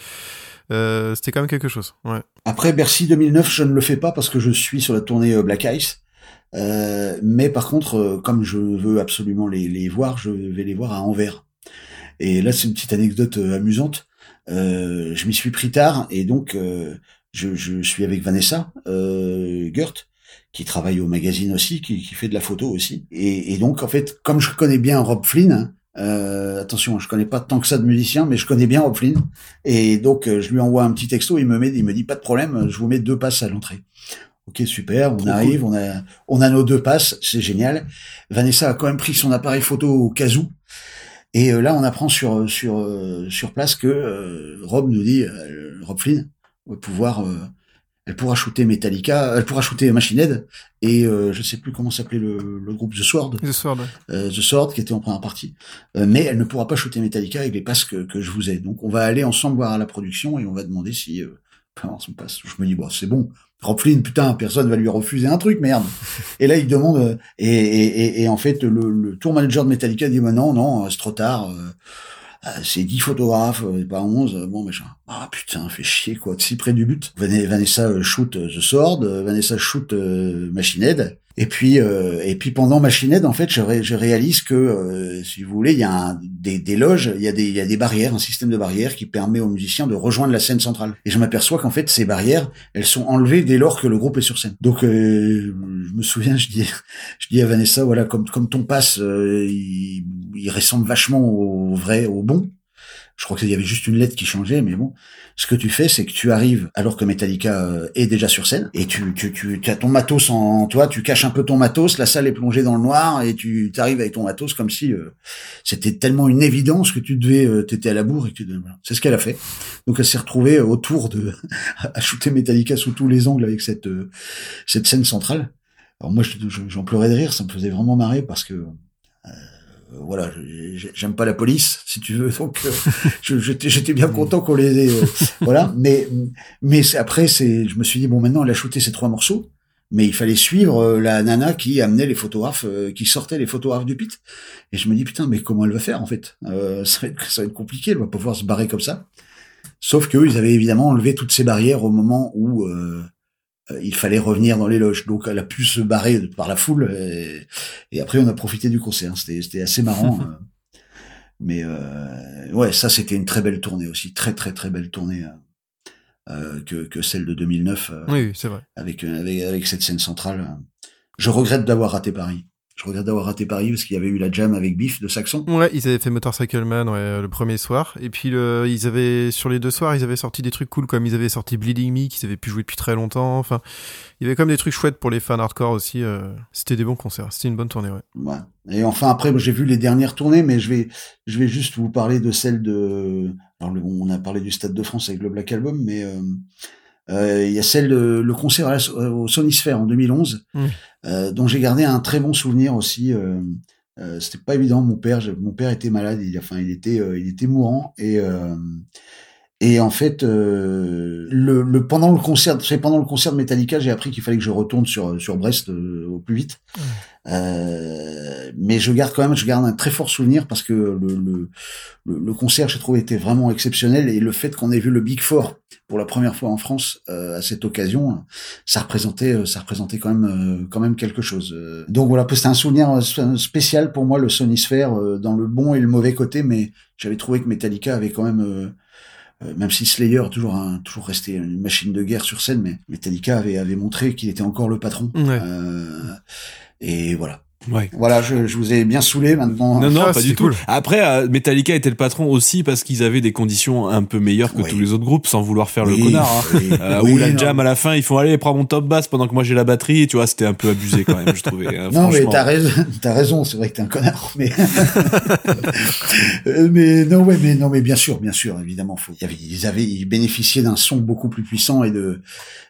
Euh, C'était quand même quelque chose. Après Bercy 2009, je ne le fais pas parce que je suis sur la tournée Black Ice. Mais par contre, comme je veux absolument les, voir, je vais les voir à Anvers. Et là, c'est une petite anecdote amusante. Je m'y suis pris tard et donc je, suis avec Vanessa Gert qui travaille au magazine aussi, qui, qui fait de la photo aussi. Et, et donc en fait, comme je connais bien Rob Flynn, euh, attention, je connais pas tant que ça de musiciens, mais je connais bien Rob Flynn. Et donc euh, je lui envoie un petit texto, il me met, il me dit pas de problème, je vous mets deux passes à l'entrée. Ok, super, on Trop arrive, on a, on a nos deux passes, c'est génial. Vanessa a quand même pris son appareil photo au cas où. Et euh, là, on apprend sur sur euh, sur place que euh, Rob nous dit, euh, Rob Flynn va pouvoir, euh, elle pourra shooter Metallica, elle pourra shooter Machine Head et euh, je sais plus comment s'appelait le, le groupe The Sword, The Sword. euh, The Sword qui était en première partie, Euh, mais elle ne pourra pas shooter Metallica avec les passes que, que je vous ai. Donc on va aller ensemble voir à la production et on va demander si euh, passe. Je me dis bon c'est bon. Rob Flynn, putain, personne va lui refuser un truc, merde. Et là, il demande, euh, et, et, et, et en fait, le, le tour manager de Metallica dit, bah non, non, c'est trop tard, euh, euh, c'est 10 photographes, euh, pas 11, euh, bon, machin. Ah, putain, fait chier, quoi, si près du but. Van- Vanessa shoot euh, The Sword, Vanessa shoot Machine Head. Et puis, euh, et puis pendant Machine Head, en fait, je réalise que, euh, si vous voulez, il y a un, des, des loges, il y, a des, il y a des barrières, un système de barrières qui permet aux musiciens de rejoindre la scène centrale. Et je m'aperçois qu'en fait, ces barrières, elles sont enlevées dès lors que le groupe est sur scène. Donc, euh, je me souviens, je dis, je dis à Vanessa, voilà, comme, comme ton passe, euh, il, il ressemble vachement au vrai, au bon. Je crois qu'il y avait juste une lettre qui changeait, mais bon. Ce que tu fais, c'est que tu arrives alors que Metallica euh, est déjà sur scène et tu tu tu as ton matos en toi, tu caches un peu ton matos, la salle est plongée dans le noir et tu t'arrives avec ton matos comme si euh, c'était tellement une évidence que tu devais euh, t'étais à la bourre et que tu- c'est ce qu'elle a fait. Donc elle s'est retrouvée euh, autour de à shooter Metallica sous tous les angles avec cette euh, cette scène centrale. Alors moi je- je- j'en pleurais de rire, ça me faisait vraiment marrer parce que voilà, je- j'aime pas la police, si tu veux, donc euh, j'étais j'étais bien content qu'on les ait, euh, voilà. Mais mais c'est- après, c'est, je me suis dit bon, maintenant, elle a shooté ces trois morceaux, mais il fallait suivre euh, la nana qui amenait les photographes, euh, qui sortait les photographes du pit. Et je me dis putain, mais comment elle va faire en fait? Euh, Ça va être ça va être compliqué, elle va pouvoir se barrer comme ça. Sauf qu'eux, ils avaient évidemment enlevé toutes ces barrières au moment où euh, euh, il fallait revenir dans les loges. Donc elle a pu se barrer par la foule. Et, et après, on a profité du concert. C'était, assez marrant. euh. Mais euh, ouais, ça, c'était une très belle tournée aussi. Très, très, très belle tournée euh, euh, que, que celle de 2009 euh, Oui, c'est vrai. avec, euh, avec, avec cette scène centrale. Je regrette d'avoir raté Paris. Je regrette d'avoir raté Paris parce qu'il y avait eu la jam avec Biff de Saxon. Ouais, ils avaient fait Motorcycle Man ouais, le premier soir. Et puis le, ils avaient sur les deux soirs, ils avaient sorti des trucs cool comme ils avaient sorti Bleeding Me, qu'ils avaient pu jouer depuis très longtemps. Enfin, il y avait comme des trucs chouettes pour les fans hardcore aussi. euh, C'était des bons concerts. C'était une bonne tournée, ouais. Ouais. Et enfin après, j'ai vu les dernières tournées, mais je vais, je vais juste vous parler de celle de. Alors on a parlé du Stade de France avec le Black Album, mais euh, euh, il y a celle de le concert à la- au Sony Sphere en 2011, Mm. euh, dont j'ai gardé un très bon souvenir aussi. Euh, euh, C'était pas évident. Mon père, mon père était malade. Il, enfin, il était, euh, il était mourant et. Euh, et en fait, euh, le, le pendant le concert, c'est pendant le concert de Metallica, j'ai appris qu'il fallait que je retourne sur sur Brest euh, au plus vite. Euh, mais je garde quand même, je garde un très fort souvenir parce que le le, le, concert, j'ai trouvé, était vraiment exceptionnel et le fait qu'on ait vu le Big Four pour la première fois en France euh, à cette occasion, ça représentait, euh, ça représentait quand même, euh, quand même quelque chose. Donc voilà, c'était un souvenir spécial pour moi le Sony Sphere dans le bon et le mauvais côté, mais j'avais trouvé que Metallica avait quand même euh, même si Slayer a toujours un, toujours resté une machine de guerre sur scène, mais Metallica avait, avait montré qu'il était encore le patron. Ouais. Euh, et voilà. Ouais. Voilà, je, je vous ai bien saulé maintenant. Non, non, Ah, pas du tout. cool. Après, euh, Metallica était le patron aussi parce qu'ils avaient des conditions un peu meilleures que Oui. tous les autres groupes, sans vouloir faire Oui, le connard. hein. oui. Euh, Oui, ou la non. jam à la fin, ils font aller prends mon top basse pendant que moi j'ai la batterie. Tu vois, c'était un peu abusé quand même, je trouvais. hein, Non, mais t'as raison, t'as raison, c'est vrai que t'es un connard, mais, Euh, mais non, ouais, mais non, mais bien sûr, bien sûr, évidemment, faut, ils avaient, ils bénéficiaient d'un son beaucoup plus puissant et de,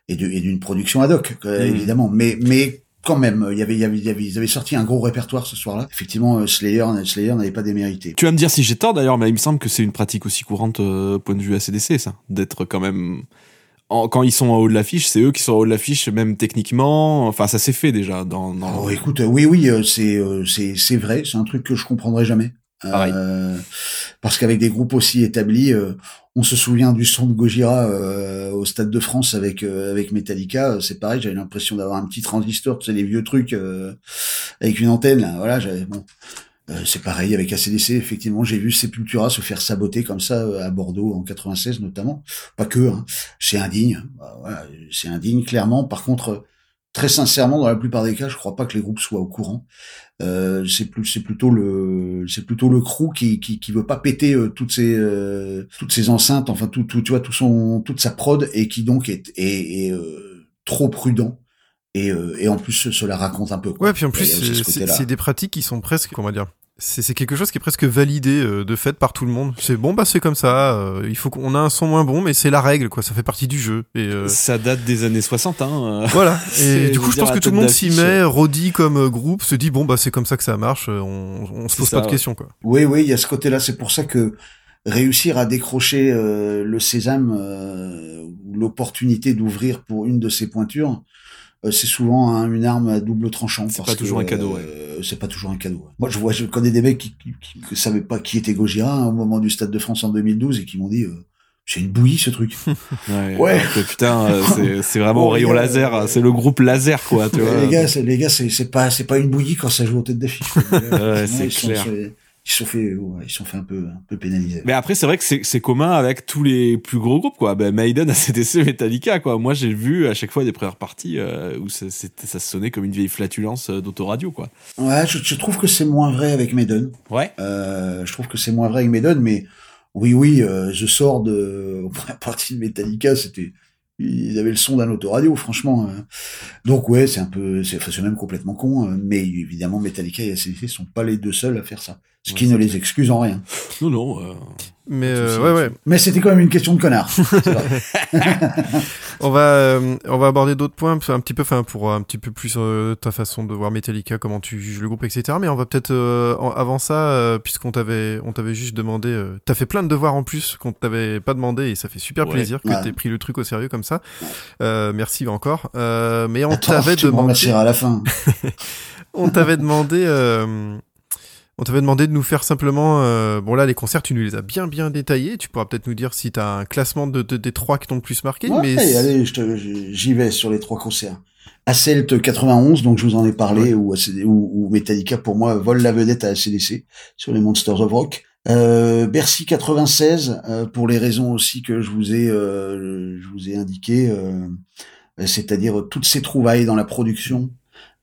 et de, et d'une production ad hoc, Mm. évidemment, mais, mais, quand même, il y avait, il y avait, il y avait, ils avaient sorti un gros répertoire ce soir-là. Effectivement, euh, Slayer, Slayer n'avait pas démérité. Tu vas me dire si j'ai tort d'ailleurs, mais il me semble que c'est une pratique aussi courante euh, point de vue ACDC, ça, d'être quand même. quand ils sont en haut de l'affiche, c'est eux qui sont en haut de l'affiche, même techniquement. Enfin, ça s'est fait déjà dans. dans... Oh, écoute, euh, oui, oui, euh, c'est, euh, c'est, c'est vrai, c'est un truc que je comprendrai jamais. Euh, parce qu'avec des groupes aussi établis, euh, on se souvient du son de Gojira euh, au Stade de France avec euh, avec Metallica, euh, c'est pareil, j'avais l'impression d'avoir un petit transistor, tu sais, les vieux trucs euh, avec une antenne, là, voilà, j'avais bon. C'est pareil avec ACDC, effectivement, j'ai vu Sepultura se faire saboter comme ça à Bordeaux en 96 notamment. Pas que, hein. c'est indigne, Bah, voilà, c'est indigne clairement. Par contre, très sincèrement, dans la plupart des cas, je crois pas que les groupes soient au courant. Euh, c'est plus, c'est plutôt le, c'est plutôt le crew qui, qui, qui veut pas péter euh, toutes ces, euh, toutes ces enceintes, enfin tout, tout, tu vois, tout son, toute sa prod et qui donc est, est, est, euh, trop prudent et, euh, et en plus se, se la raconte un peu. Quoi. Ouais, puis en plus, ce c'est- des pratiques qui sont presque, comment dire, c'est quelque chose qui est presque validé euh, de fait par tout le monde. C'est bon, bah c'est comme ça. euh, il faut qu'on a un son moins bon, mais c'est la règle, quoi. Ça fait partie du jeu. Et euh, Ça date des années 60, hein. euh. voilà. Et du coup, je pense que tout le monde s'y met. Roddy comme euh, groupe se dit bon bah c'est comme ça que ça marche. euh, On, on se pose ça, pas de ouais. questions, quoi. Oui, oui, il y a ce côté-là. C'est pour ça que réussir à décrocher euh, le sésame, euh, ou l'opportunité d'ouvrir pour une de ces pointures, euh, c'est souvent hein, une arme à double tranchant. C'est pas toujours que, un cadeau, ouais. euh, c'est pas toujours un cadeau. Moi, je vois, je connais des mecs qui, qui, qui, qui savaient pas qui était Gojira hein, au moment du Stade de France en 2012 et qui m'ont dit, euh, c'est une bouillie ce truc. Ouais. Ouais. que, putain, euh, c'est- c'est vraiment au rayon laser. euh, C'est le groupe laser, quoi. Tu vois. les gars, c'est, les gars, c'est, c'est pas, c'est pas une bouillie quand ça joue aux têtes d'affiche. Ouais, c'est sont- clair. Ils sont fait, ouais, ils sont fait un peu, un peu pénaliser. Mais après, c'est vrai que c'est c'est commun avec tous les plus gros groupes, quoi. Ben, Maiden, ACDC, Metallica, quoi. Moi, j'ai vu à chaque fois des premières parties euh, où ça, ça sonnait comme une vieille flatulence euh, d'autoradio, quoi. Ouais, je, je trouve que c'est moins vrai avec Maiden. Ouais. Euh, je trouve que c'est moins vrai avec Maiden, mais oui, oui, euh, je sors de premières parties de Metallica, c'était ils avaient le son d'un autoradio, franchement. euh. Donc ouais, c'est un peu, c'est enfin, c'est même complètement con, euh, mais évidemment Metallica et ACDC sont pas les deux seuls à faire ça, ce qui Ouais, ne les excuse en rien. Non, non. euh, Mais euh, ouais, ouais. Mais c'était quand même une question de connard. c'est vrai. On va euh, on va aborder d'autres points un petit peu, enfin pour un petit peu plus euh, ta façon de voir Metallica, comment tu juges le groupe, etc. Mais on va peut-être euh, avant ça, euh, puisqu'on t'avait on t'avait juste demandé, euh, t'as fait plein de devoirs en plus qu'on t'avait pas demandé et ça fait super Ouais. plaisir que Ouais. t'aies pris le truc au sérieux comme ça. Euh, merci encore. Euh, mais on t'avait tu demandé, à la fin. on t'avait demandé. On t'avait demandé de nous faire simplement, euh, bon là les concerts tu nous les as bien bien détaillés, tu pourras peut-être nous dire si t'as un classement de, de- des trois qui t'ont le plus marqué, Ouais, mais allez, j'y vais sur les trois concerts. Asselt 91, donc je vous en ai parlé, ou, ACD ou, ou Metallica pour moi vole la vedette à ACDC sur les Monsters of Rock. Euh, Bercy 96 euh, pour les raisons aussi que je vous ai euh, je vous ai indiqué, euh, c'est-à-dire toutes ces trouvailles dans la production.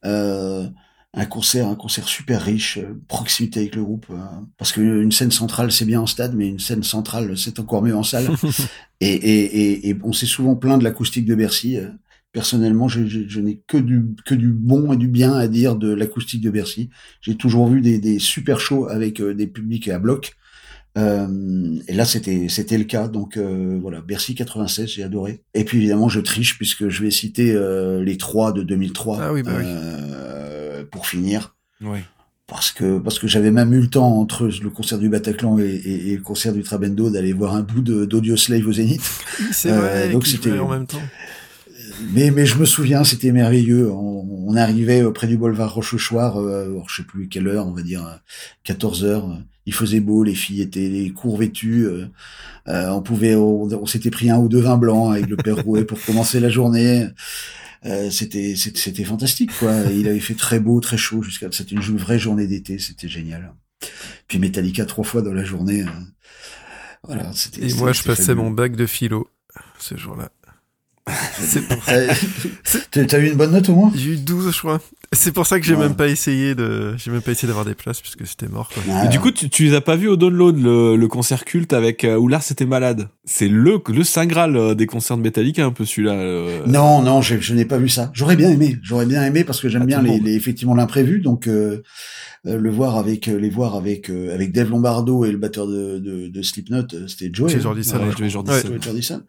Euh, un concert, un concert super riche, euh, proximité avec le groupe, euh, parce que une scène centrale c'est bien en stade, mais une scène centrale c'est encore mieux en salle. et, et, et, et on s'est souvent plaint de l'acoustique de Bercy. euh. Personnellement, je, je, je n'ai que du que du bon et du bien à dire de l'acoustique de Bercy. J'ai toujours vu des, des super shows avec des publics à bloc. Euh, et là, c'était c'était le cas. Donc euh, voilà, Bercy 96, j'ai adoré. Et puis évidemment, je triche puisque je vais citer euh, les trois de 2003 Ah oui, bah oui. Euh, pour finir. Ouais. Parce que parce que j'avais même eu le temps entre le concert du Bataclan et, et, et le concert du Trabendo d'aller voir un bout d'Audio Slave au Zénith. C'est Euh, vrai. donc c'était- en même temps. Mais, mais je me souviens, c'était merveilleux. On, on arrivait près du boulevard Rochechouart, euh, je sais plus quelle heure, on va dire euh, 14 heures. Il faisait beau, les filles étaient les cours vêtus. euh, euh, on pouvait, on, on s'était pris un ou deux vins blancs avec le père Rouet pour commencer la journée. Euh, c'était c'était fantastique quoi. Il avait fait très beau, très chaud jusqu'à. C'était une vraie journée d'été, c'était génial. Puis Metallica trois fois dans la journée. euh, voilà, c'était. Et moi, je passais fabuleux. mon bac de philo ce jour-là. C'est pour Euh, T'as t'as eu une bonne note au moins? J'ai eu 12, je crois. C'est pour ça que j'ai Ouais. même pas essayé de, j'ai même pas essayé d'avoir des places puisque c'était mort, quoi. Ah, Et du coup, tu, tu les as pas vus au download, le, le concert culte avec euh, où Lars était malade. C'est le, le saint graal euh, des concerts de Metallica, un peu celui-là. euh. Non, non, je, je n'ai pas vu ça. J'aurais bien aimé. J'aurais bien aimé parce que j'aime Ah, bien les, les- effectivement l'imprévu. Donc euh, le voir avec les voir avec euh, avec Dave Lombardo et le batteur de, de, de Slipknot, c'était Joey. C'est hein. Jordison, Ouais, ouais. Joey Jordison.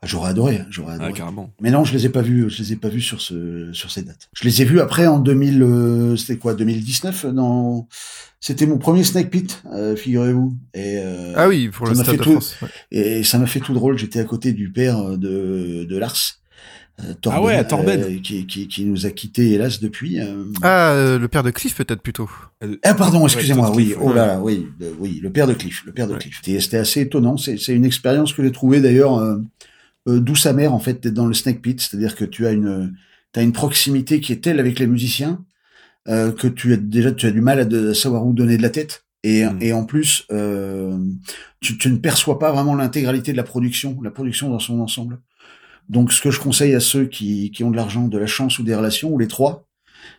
Ah, J'aurais adoré. J'aurais adoré. Ah, carrément. Mais non, je les ai pas vus. Je les ai pas vus sur ce sur ces dates. Je les ai vus après en 2000. euh, c'était quoi 2019 dans. C'était mon premier Snake Pit, euh, figurez-vous. Et euh, Ah oui, pour ça le m'a Stade fait de tout- France. ouais. et ça m'a fait tout drôle. J'étais à côté du père de, de Lars. euh, Torben, Ah ouais, Torben. euh, qui, qui, qui nous a quittés hélas depuis. euh. Ah, euh, le père de Cliff peut-être plutôt. Ah pardon, excusez-moi, oui, Cliff, oh ouais. là là, oui, euh, oui, le père de Cliff, le père de Ouais. Cliff. C'était c'était assez étonnant. C'est c'est une expérience que j'ai trouvée d'ailleurs euh, euh, douce amère en fait d'être dans le Snake Pit, c'est-à-dire que tu as une t'as une proximité qui est telle avec les musiciens euh, que tu as déjà tu as du mal à, de- à savoir où donner de la tête. Et, Mm. et en plus, euh, tu, tu ne perçois pas vraiment l'intégralité de la production, la production dans son ensemble. Donc, ce que je conseille à ceux qui, qui ont de l'argent, de la chance ou des relations, ou les trois,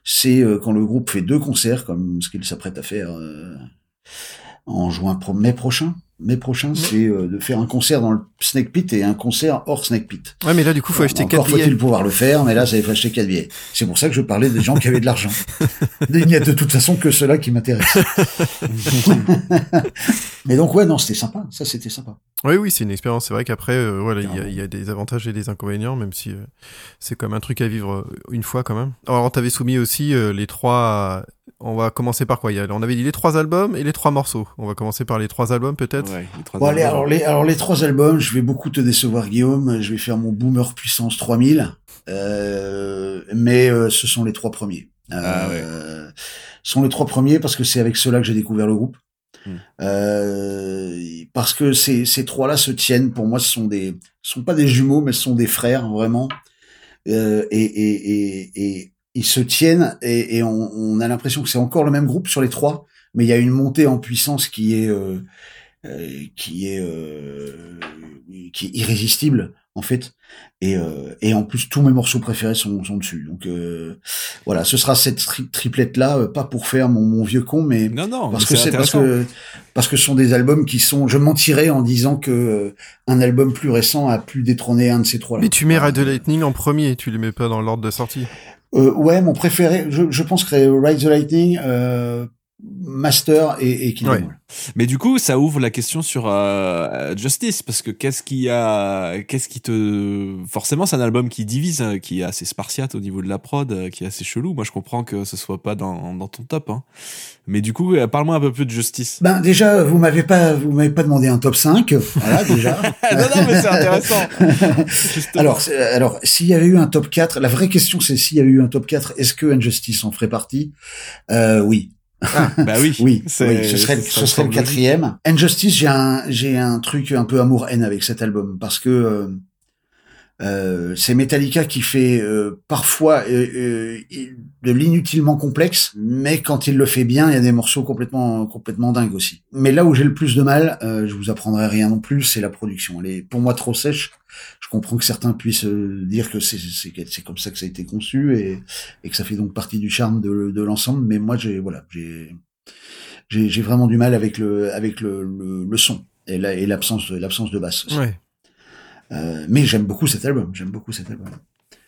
c'est euh, quand le groupe fait deux concerts, comme ce qu'il s'apprête à faire euh, en juin, pro- mai prochain. Mai prochain, c'est euh, de faire un concert dans le Snake Pit et un concert hors Snake Pit. Ouais, mais là, du coup, faut acheter Encore 4 billets. faut-il pouvoir le faire, mais là, ça faut acheter quatre billets. C'est pour ça que je parlais des gens qui avaient de l'argent. Il n'y a de toute façon que ceux-là qui m'intéressent. mais donc, ouais, non, c'était sympa. Ça, c'était sympa. Oui, oui, c'est une expérience. C'est vrai qu'après, euh, voilà, il y a, il y a des avantages et des inconvénients, même si euh, c'est comme un truc à vivre euh, une fois quand même. Alors, on t'avait soumis aussi euh, les trois. On va commencer par quoi? On avait dit les trois albums et les trois morceaux. On va commencer par les trois albums peut-être? Ouais, les trois Bon, allez, albums. alors les, alors les trois albums, je vais beaucoup te décevoir, Guillaume. Je vais faire mon boomer puissance 3000. Euh, mais euh, ce sont les trois premiers. Ah Euh, Ce sont les trois premiers parce que c'est avec ceux-là que j'ai découvert le groupe. Hmm. Euh, parce que ces, ces trois-là se tiennent. Pour moi, ce sont des, ce sont pas des jumeaux, mais ce sont des frères vraiment. Euh, et, et, et, et ils se tiennent et, et on, on a l'impression que c'est encore le même groupe sur les trois, mais il y a une montée en puissance qui est euh, euh, qui est euh, qui est irrésistible en fait. Et, euh, et en plus, tous mes morceaux préférés sont, sont dessus. Donc euh, voilà, ce sera cette tri triplette là, pas pour faire mon, mon vieux con, mais Non, non, parce mais que c'est parce que parce que ce sont des albums qui sont. Je mentirais en disant que euh, un album plus récent a pu détrôner un de ces trois là. Mais tu mets the Lightning en premier, tu les mets pas dans l'ordre de sortie. Euh, ouais, mon préféré, je, je pense que Ride the Lightning, euh, Master et, et Ouais. Mais du coup, ça ouvre la question sur euh, Justice parce que qu'est-ce qui a, qu'est-ce qui te, forcément, c'est un album qui divise, hein, qui est assez spartiate au niveau de la prod, euh, qui est assez chelou. Moi, je comprends que ce soit pas dans, dans ton top, hein. Mais du coup, euh, parle-moi un peu plus de Justice. Ben déjà, vous m'avez pas, vous m'avez pas demandé un top 5, voilà déjà. non, non, mais c'est intéressant. Alors, alors, s'il y avait eu un top 4, la vraie question c'est s'il y avait eu un top 4, est-ce que Injustice en ferait partie? Euh, Oui. Bah oui. Oui, oui, ce serait, ça ce serait le quatrième. Injustice, j'ai un, j'ai un truc un peu amour-haine avec cet album parce que euh, euh, c'est Metallica qui fait euh, parfois euh, euh, de l'inutilement complexe, mais quand il le fait bien, il y a des morceaux complètement, complètement dingues aussi. Mais là où j'ai le plus de mal, euh, je vous apprendrai rien non plus, c'est la production. Elle est pour moi trop sèche. Je comprends que certains puissent euh, dire que c'est comme ça que ça a été conçu et et que ça fait donc partie du charme de de l'ensemble. Mais moi, j'ai voilà, j'ai vraiment du mal avec le avec le le, le son et la- et l'absence de l'absence de basse. aussi. Ouais. Euh, mais j'aime beaucoup cet album. J'aime beaucoup cet album.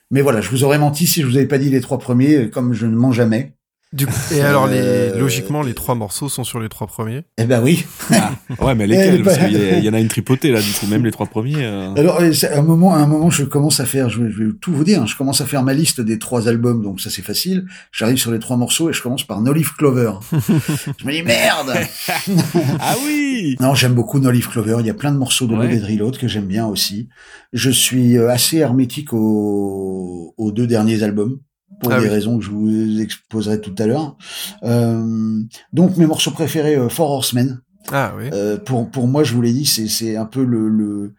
Mais voilà, je vous aurais menti si je vous avais pas dit les trois premiers, comme je ne mens jamais. Du coup, et alors, les, Euh, logiquement, les trois morceaux sont sur les trois premiers. Eh ben oui. Ouais, mais Eh, lesquels? Parce qu'il y, a- il y en a une tripotée là, du coup, même les trois premiers. euh. Alors, euh, c'est- à un moment, à un moment, je commence à faire, je vais, je vais tout vous dire, hein, je commence à faire ma liste des trois albums, donc ça c'est facile. J'arrive sur les trois morceaux et je commence par No Leaf Clover. je me dis merde. ah oui. Non, j'aime beaucoup No Leaf Clover. Il y a plein de morceaux de Ouais. Reload que j'aime bien aussi. Je suis euh, assez hermétique aux, aux deux derniers albums pour Ah des oui. raisons que je vous exposerai tout à l'heure. Euh, donc mes morceaux préférés, euh, Four Horsemen. Ah oui. Euh, pour pour moi, je vous l'ai dit, c'est c'est un peu le, le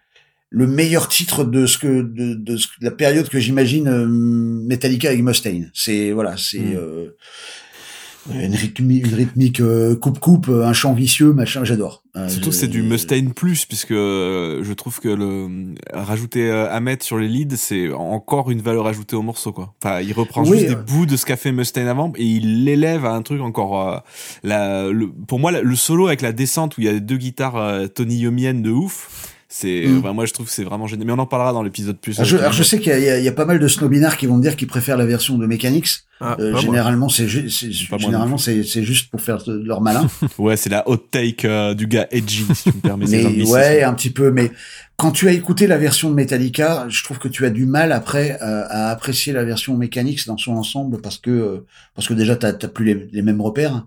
le meilleur titre de ce que de, de, ce- de la période que j'imagine euh, Metallica avec Mustaine. C'est voilà, c'est Mm. Euh, une rythmique, une rythmique euh, coupe coupe, un chant vicieux, machin. J'adore. Euh, Surtout je- c'est du Mustaine plus puisque euh, je trouve que le rajouter euh, Ahmed sur les leads c'est encore une valeur ajoutée au morceau quoi. Enfin il reprend Oui, juste des euh. bouts de ce qu'a fait Mustaine avant et il l'élève à un truc encore. euh, la, le, pour moi le solo avec la descente où il y a deux guitares euh, Tony Yomienne de ouf. C'est Mm. enfin, moi je trouve que c'est vraiment génial. Mais on en parlera dans l'épisode plus. Alors je, alors je sais qu'il y, a- y y pas mal de snobinards qui vont me dire qu'ils préfèrent la version de Mechanics. Ah, Euh, généralement, c'est généralement c'est c'est juste pour faire de leur malin. Ouais c'est la hot take euh, du gars edgy si tu me permets. mais ouais, un petit peu. Mais quand tu as écouté la version de Metallica, je trouve que tu as du mal après euh, à apprécier la version Mechanics dans son ensemble parce que euh, parce que déjà t'as t'as plus les, les mêmes repères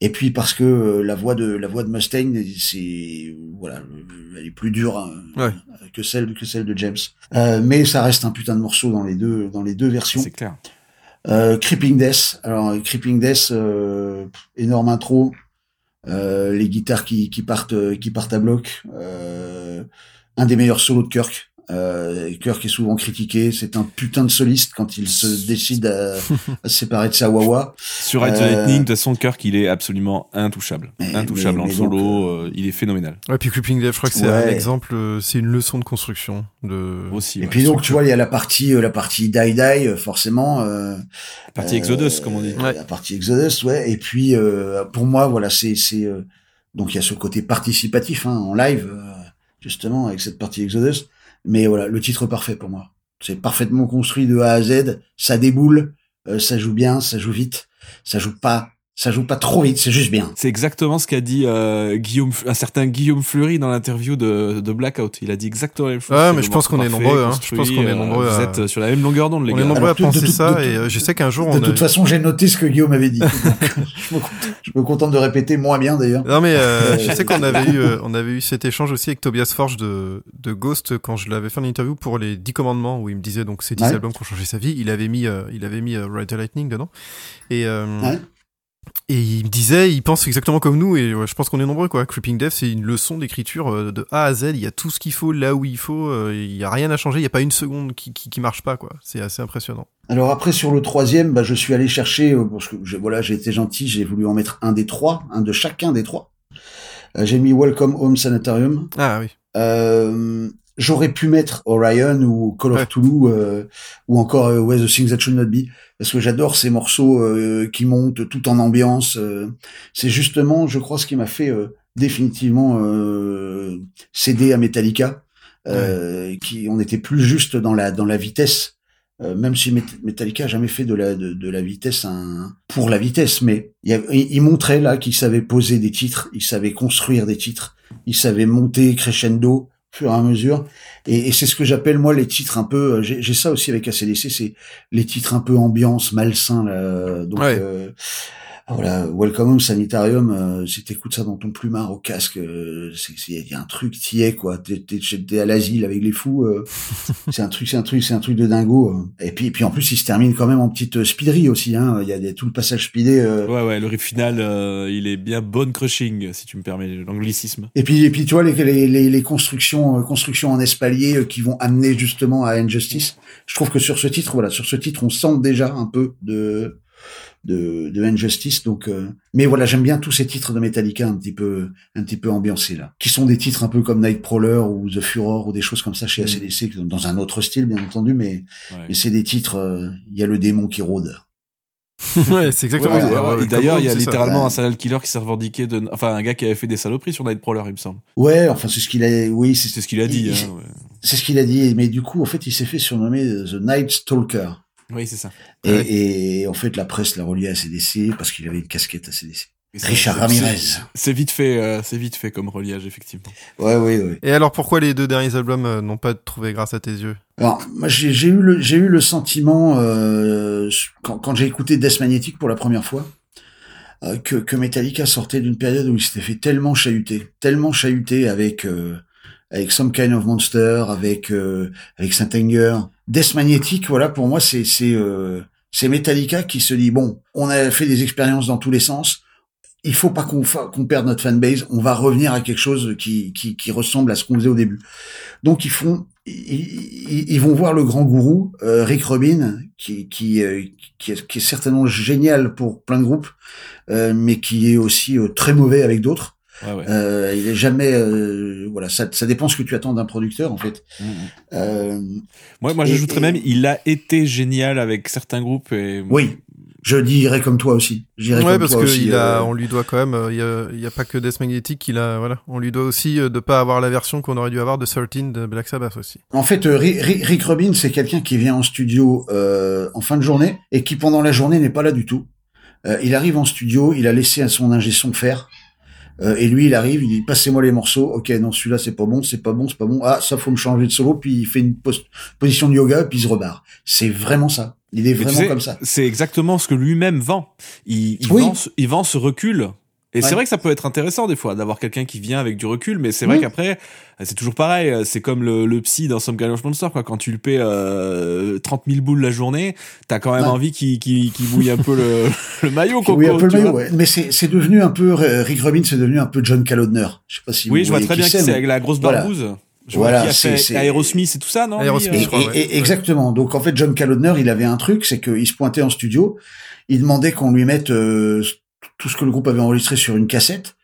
et puis parce que euh, la voix de la voix de Mustaine c'est voilà euh, elle est plus dure hein, Ouais. que celle que celle de James. Euh, mais ça reste un putain de morceau dans les deux dans les deux versions. c'est clair. Euh, Creeping Death. Alors Creeping Death, euh, énorme intro. Euh, les guitares qui, qui partent qui partent à bloc. Euh, un des meilleurs solos de Kirk. Euh, Kirk est souvent critiqué. C'est un putain de soliste quand il se décide à, à se séparer de sa wawa. Sur Ride the Euh, Lightning, de toute façon, Kirk, il est absolument intouchable. Mais- intouchable mais- en mais solo, donc, euh, il est phénoménal. Ouais, puis Creeping Death, je crois que c'est Ouais. un exemple, euh, c'est une leçon de construction. De... Aussi. Et ouais. puis donc tu vois il y a la partie euh, la partie Die Die euh, forcément. Euh, La partie Exodus, comme on dit. Ouais. La partie Exodus, ouais. Et puis euh, pour moi, voilà, c'est c'est euh, donc il y a ce côté participatif hein, en live, euh, justement avec cette partie Exodus. Mais voilà, le titre parfait pour moi. C'est parfaitement construit de A à Z. Ça déboule, euh, ça joue bien, ça joue vite, ça joue pas, ça joue pas trop vite, c'est juste bien. C'est exactement ce qu'a dit euh, Guillaume, un certain Guillaume Fleury dans l'interview de, de Blackout. Il a dit exactement la même chose. Ah, C'est mais je pense morceau qu'on est parfait, nombreux, hein. Je pense qu'on est euh, nombreux Vous à- êtes sur la même longueur d'onde, les On gars. est nombreux Alors, à de- de penser ça de- et euh, je sais qu'un jour De on toute a... façon, j'ai noté ce que Guillaume avait dit. Je, me, contente- je me contente de répéter moins bien d'ailleurs. Non mais euh, Euh, je sais qu'on avait eu euh, on avait eu cet échange aussi avec Tobias Forge de, de Ghost quand je l'avais fait en interview pour les 10 commandements où il me disait donc ces 10 Ouais. albums qui ont changé sa vie, il avait mis euh, il avait mis euh, Ride the Lightning dedans et euh, Ouais. Et il me disait il pense exactement comme nous et ouais, je pense qu'on est nombreux quoi. Creeping Death c'est une leçon d'écriture euh, de A à Z, il y a tout ce qu'il faut là où il faut, euh, il y a rien à changer, il y a pas une seconde qui qui, qui marche pas quoi. C'est assez impressionnant. Alors après sur le troisième, bah, je suis allé chercher euh, parce que je- voilà, j'ai été gentil, j'ai voulu en mettre un des trois, un de chacun des trois. J'ai mis Welcome Home Sanitarium. Ah oui. Euh, J'aurais pu mettre Orion ou Call of Ouais. Toulouse euh, ou encore euh, Where the Things That Should Not Be parce que j'adore ces morceaux euh, qui montent tout en ambiance. euh. C'est justement, je crois, ce qui m'a fait euh, définitivement euh, céder à Metallica. Euh, qui on était plus juste dans la dans la vitesse euh, même si Met- Metallica a jamais fait de la de, de la vitesse un pour la vitesse mais il, y a- il montrait là qu'il savait poser des titres il savait construire des titres il savait monter crescendo fur et à mesure et, et c'est ce que j'appelle moi les titres un peu euh, j'ai j'ai ça aussi avec ACDC c'est les titres un peu ambiance malsain là donc Ouais. euh, voilà, Welcome Home Sanitarium, euh, si t'écoutes ça dans ton plumard au casque, euh, il y a un truc t'y es quoi. T'es t'es- t'es à l'asile avec les fous, euh, c'est un truc, c'est un truc, c'est un truc de dingo. euh. Et puis, et puis en plus, il se termine quand même en petite euh, speederie aussi. Hein. Il y a des, tout le passage speedé. euh. Ouais, ouais, le riff final, euh, il est bien bone crushing, si tu me permets l'anglicisme. Et puis, et puis tu vois les, les, les, les constructions, euh, constructions en espalier euh, qui vont amener justement à Injustice. Je trouve que sur ce titre, voilà, sur ce titre, on sent déjà un peu de de, de Injustice. Donc, euh, mais voilà, j'aime bien tous ces titres de Metallica un petit peu, un petit peu ambiancés là, qui sont des titres un peu comme Nightcrawler ou The Furor ou des choses comme ça chez ACDC, dans un autre style bien entendu, mais, mais c'est des titres. euh, Il y a le démon qui rôde. ouais, c'est exactement Ouais, ça. d'ailleurs, Ouais, D'ailleurs, il y a ça. littéralement un serial killer qui s'est revendiqué de, enfin, un gars qui avait fait des saloperies sur Nightcrawler, il me semble. Ouais, enfin c'est ce qu'il a. Oui, c'est C'est ce qu'il a dit. il- hein, ouais. c'est ce qu'il a dit. Mais du coup, en fait, il s'est fait surnommer The Night Stalker. Oui, c'est ça. Et, et en fait, la presse l'a relié à CDC parce qu'il avait une casquette à CDC. Richard Ramirez. c'est- vite fait, euh, c'est vite fait comme reliage, effectivement. Ouais, oui, oui. Et alors, pourquoi les deux derniers albums euh, n'ont pas trouvé grâce à tes yeux? Alors, moi, j'ai j'ai eu le, j'ai eu le sentiment euh, quand, quand j'ai écouté Death Magnetic pour la première fois euh, que, que Metallica sortait d'une période où il s'était fait tellement chahuter, tellement chahuter avec euh, avec Some Kind of Monster, avec euh, avec Saint Anger. Death Magnetic, voilà, pour moi, c'est c'est euh, c'est Metallica qui se dit bon, on a fait des expériences dans tous les sens. Il faut pas qu'on qu'on perde notre fanbase. On va revenir à quelque chose qui, qui, qui ressemble à ce qu'on faisait au début. Donc ils font, ils, ils- ils vont voir le grand gourou euh, Rick Rubin, qui qui, euh, qui, est, qui est certainement génial pour plein de groupes, euh, mais qui est aussi euh, très mauvais avec d'autres. Ouais, ouais. Euh, il est jamais, euh, voilà, ça, ça dépend ce que tu attends d'un producteur en fait. Mhm. Euh, Moi, moi, j'ajouterais et- même, il a été génial avec certains groupes et. oui, je dirais comme toi aussi. Je dirais Ouais, comme parce toi que aussi. il a, euh, on lui doit quand même. euh, Il y a, y a pas que Death Magnetic, il a, voilà, on lui doit aussi euh, de pas avoir la version qu'on aurait dû avoir de 13 de Black Sabbath aussi. En fait, euh, Ri- Ri- Rick Rubin, c'est quelqu'un qui vient en studio euh, en fin de journée et qui pendant la journée n'est pas là du tout. Euh, il arrive en studio, il a laissé à son ingé son faire. Euh, et lui, il arrive, il dit passez-moi les morceaux. Ok, non, celui-là c'est pas bon, c'est pas bon, c'est pas bon. Ah, ça faut me changer de solo. Puis il fait une pos- position de yoga, puis il se rebarre. C'est vraiment ça. Il est Mais tu vraiment sais, comme ça. C'est exactement ce que lui-même vend. Il, il, Oui. vend, il vend ce recul. Et Ouais. c'est vrai que ça peut être intéressant des fois d'avoir quelqu'un qui vient avec du recul, mais c'est vrai Oui. qu'après, c'est toujours pareil. C'est comme le, le psy dans Some Kind of Monster, quoi. Quand tu le paies euh, 30 000 boules la journée, t'as quand même Ouais. envie qu'il qu'il bouille un peu le, le maillot, Coco. oui, un peu le maillot, ouais. Mais c'est devenu un peu euh, Rick Rubin, c'est devenu un peu John Calodner. Je sais pas si Oui, vous je vois très qui bien qui c'est, mais- avec la grosse Voilà. barbouze. Je Voilà, qui a c'est- Aerosmith et tout ça, non Aerosmith, je crois, Et- ouais. et- exactement. Donc en fait, John Calodner, il avait un truc, c'est qu'il se pointait en studio, il demandait qu'on lui mette euh, tout ce que le groupe avait enregistré sur une cassette.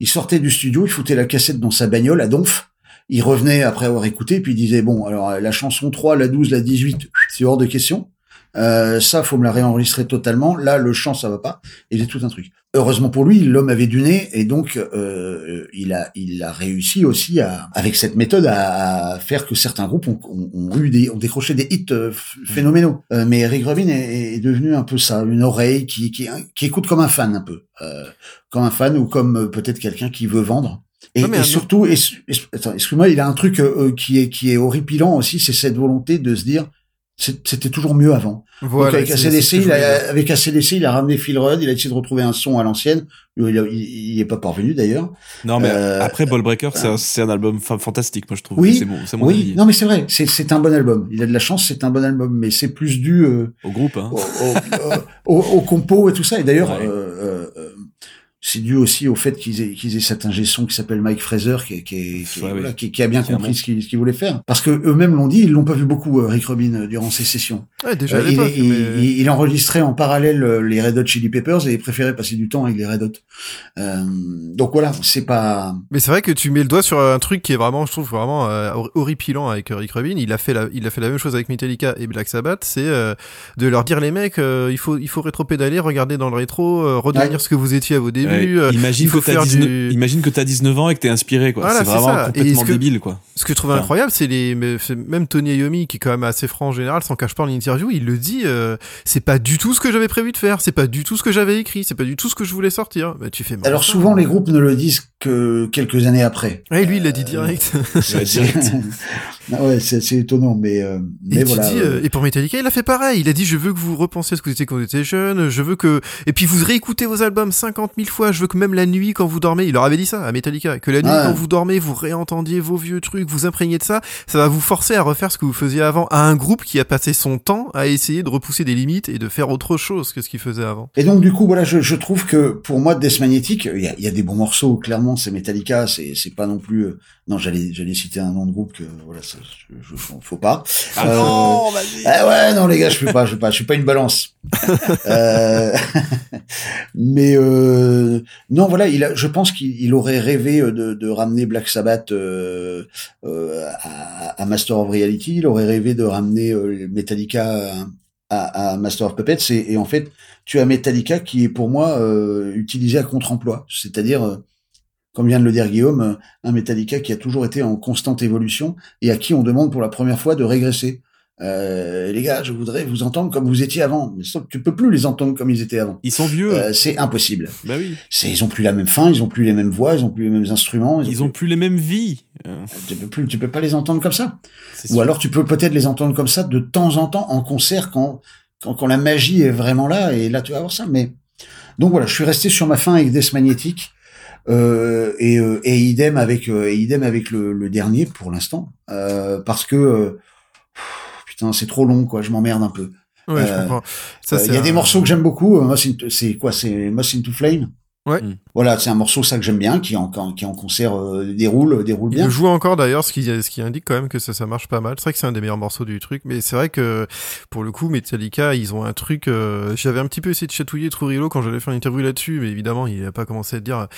Il sortait du studio, il foutait la cassette dans sa bagnole à Donf. Il revenait après avoir écouté, puis il disait bon, alors la chanson 3, la 12, la 18, c'est hors de question. Euh, ça, faut me la réenregistrer totalement. Là, le chant, ça va pas. Et j'ai tout un truc. Heureusement pour lui, l'homme avait du nez et donc euh, il a il a réussi aussi à avec cette méthode à, à faire que certains groupes ont, ont- ont eu des ont décroché des hits euh, f- phénoménaux. Euh, mais Rick Rubin est, est devenu un peu ça, une oreille qui qui, qui écoute comme un fan un peu, euh, comme un fan ou comme euh, peut-être quelqu'un qui veut vendre. Et, Non, surtout, et, et- attends, excuse-moi, il a un truc qui est qui est horripilant aussi, c'est cette volonté de se dire c'était toujours mieux avant. Voilà. Donc avec ACDC, il a, avec ACDC, il a ramené Phil Rudd, il a essayé de retrouver un son à l'ancienne. Il, a- il, il est pas parvenu d'ailleurs. Non, mais Euh, après Ball Breaker, c'est un, c'est un album fa- fantastique, moi je trouve. Oui, c'est mon, c'est mon oui, avis. non mais c'est vrai, c'est c'est un bon album. Il a de la chance, c'est un bon album, mais c'est plus dû euh, Au groupe, hein. au, au, au, au compo et tout ça. Et d'ailleurs, Ouais. C'est dû aussi au fait qu'ils aient, qu'ils aient cet ingé son qui s'appelle Mike Fraser, qui, qui, est- qui, Ouais, voilà, oui. qui, qui a bien compris ce qu'il ce qu'il voulait faire. Parce que eux-mêmes l'ont dit, ils l'ont pas vu beaucoup, euh, Rick Rubin, euh, durant ces sessions. Ouais, déjà Euh, il, l'époque. il, mais- il- il enregistrait en parallèle les Red Hot Chili Peppers et il préférait passer du temps avec les Red Hot. Euh, donc voilà, c'est pas. Mais c'est vrai que tu mets le doigt sur un truc qui est vraiment, je trouve vraiment euh, hor- horripilant avec Rick Rubin. Il a fait la, il a fait la même chose avec Metallica et Black Sabbath, c'est euh, de leur dire les mecs, il faut, il faut rétro-pédaler, regarder dans le rétro, redevenir Ouais. ce que vous étiez à vos débuts. Ouais, euh, imagine, il faut que t'as faire 19, du- imagine que t'as 19 ans et que t'es inspiré, quoi. Voilà, c'est vraiment ça. Complètement est-ce que- débile, quoi. Ce que je trouve Enfin. incroyable, c'est les, même Tony Iommi, qui est quand même assez franc en général, s'en cache pas en interview, il le dit, euh, c'est pas du tout ce que j'avais prévu de faire, c'est pas du tout ce que j'avais écrit, c'est pas du tout ce que je voulais sortir. Bah, tu fais. mais Alors souvent les groupes ne le disent que quelques années après. Ouais, lui, il l'a dit direct. Ouais, direct. Ouais, c'est c'est étonnant, mais euh, mais Et, voilà. dis, euh, euh, et pour Metallica, il a fait pareil. Il a dit, je veux que vous repensiez à ce que vous étiez quand vous étiez jeune. Je veux que, et puis vous réécoutez vos albums 50 000 fois. Je veux que même la nuit, quand vous dormez, il leur avait dit ça à Metallica, que la nuit, quand vous dormez, vous réentendiez vos vieux trucs, vous imprégnez de ça. Ça va vous forcer à refaire ce que vous faisiez avant à un groupe qui a passé son temps à essayer de repousser des limites et de faire autre chose que ce qu'il faisait avant. Et donc du coup voilà, je, je trouve que pour moi Death Magnetic, il y a, il y a des bons morceaux clairement c'est Metallica, c'est c'est pas non plus. euh, non, j'allais j'allais citer un nom de groupe que voilà, ça, je, je- faut pas. Ah Euh, non, vas-y. ah ouais, non les gars, je peux pas, je peux pas, je suis pas une balance. Euh, mais euh, non, voilà, il a, je pense qu'il il aurait rêvé euh, de, de ramener Black Sabbath euh, euh, à, à Master of Reality. Il aurait rêvé de ramener euh, Metallica à, à Master of Puppets. Et, et en fait, tu as Metallica qui est pour moi euh, utilisé à contre-emploi, c'est-à-dire euh, comme vient de le dire Guillaume, un Metallica qui a toujours été en constante évolution et à qui on demande pour la première fois de régresser. Euh, les gars, je voudrais vous entendre comme vous étiez avant. Mais tu peux plus les entendre comme ils étaient avant. Ils sont vieux. Euh, c'est impossible. Bah oui. C'est, ils ont plus la même fin, ils ont plus les mêmes voix, ils ont plus les mêmes instruments. Ils ont plus les mêmes vies. Euh, Tu peux plus, tu peux pas les entendre comme ça. Ou sûr. alors tu peux peut-être les entendre comme ça de temps en temps en concert quand, quand, quand la magie est vraiment là et là tu vas avoir ça. Mais donc voilà, je suis resté sur ma fin avec Death Magnetic euh, et, euh, et idem avec euh, et idem avec le, le dernier pour l'instant euh, parce que euh, pff, putain c'est trop long quoi, je m'emmerde un peu. Euh, Euh, Il y a des morceaux que j'aime beaucoup. euh, c'est quoi? C'est Moss into Flame? Ouais. Mm. Voilà, c'est un morceau ça que j'aime bien, qui en qui en concert euh, déroule déroule Il bien. le joue encore d'ailleurs, ce qui, ce qui indique quand même que ça, ça marche pas mal. C'est vrai que c'est un des meilleurs morceaux du truc, mais c'est vrai que pour le coup, Metallica, ils ont un truc. euh, J'avais un petit peu essayé de chatouiller Trujillo quand j'allais faire une interview là-dessus, mais évidemment, il a pas commencé à te dire.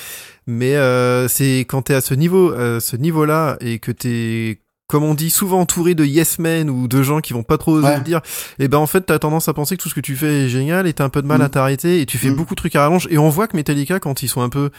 Mais euh, c'est quand t'es à ce niveau, euh, ce niveau-là, et que t'es comme on dit souvent entouré de yes men ou de gens qui vont pas trop oser Ouais. le dire, et ben en fait t'as tendance à penser que tout ce que tu fais est génial et t'as un peu de mal Mm. à t'arrêter et tu fais Mm. beaucoup de trucs à rallonge et on voit que Metallica quand ils sont un peu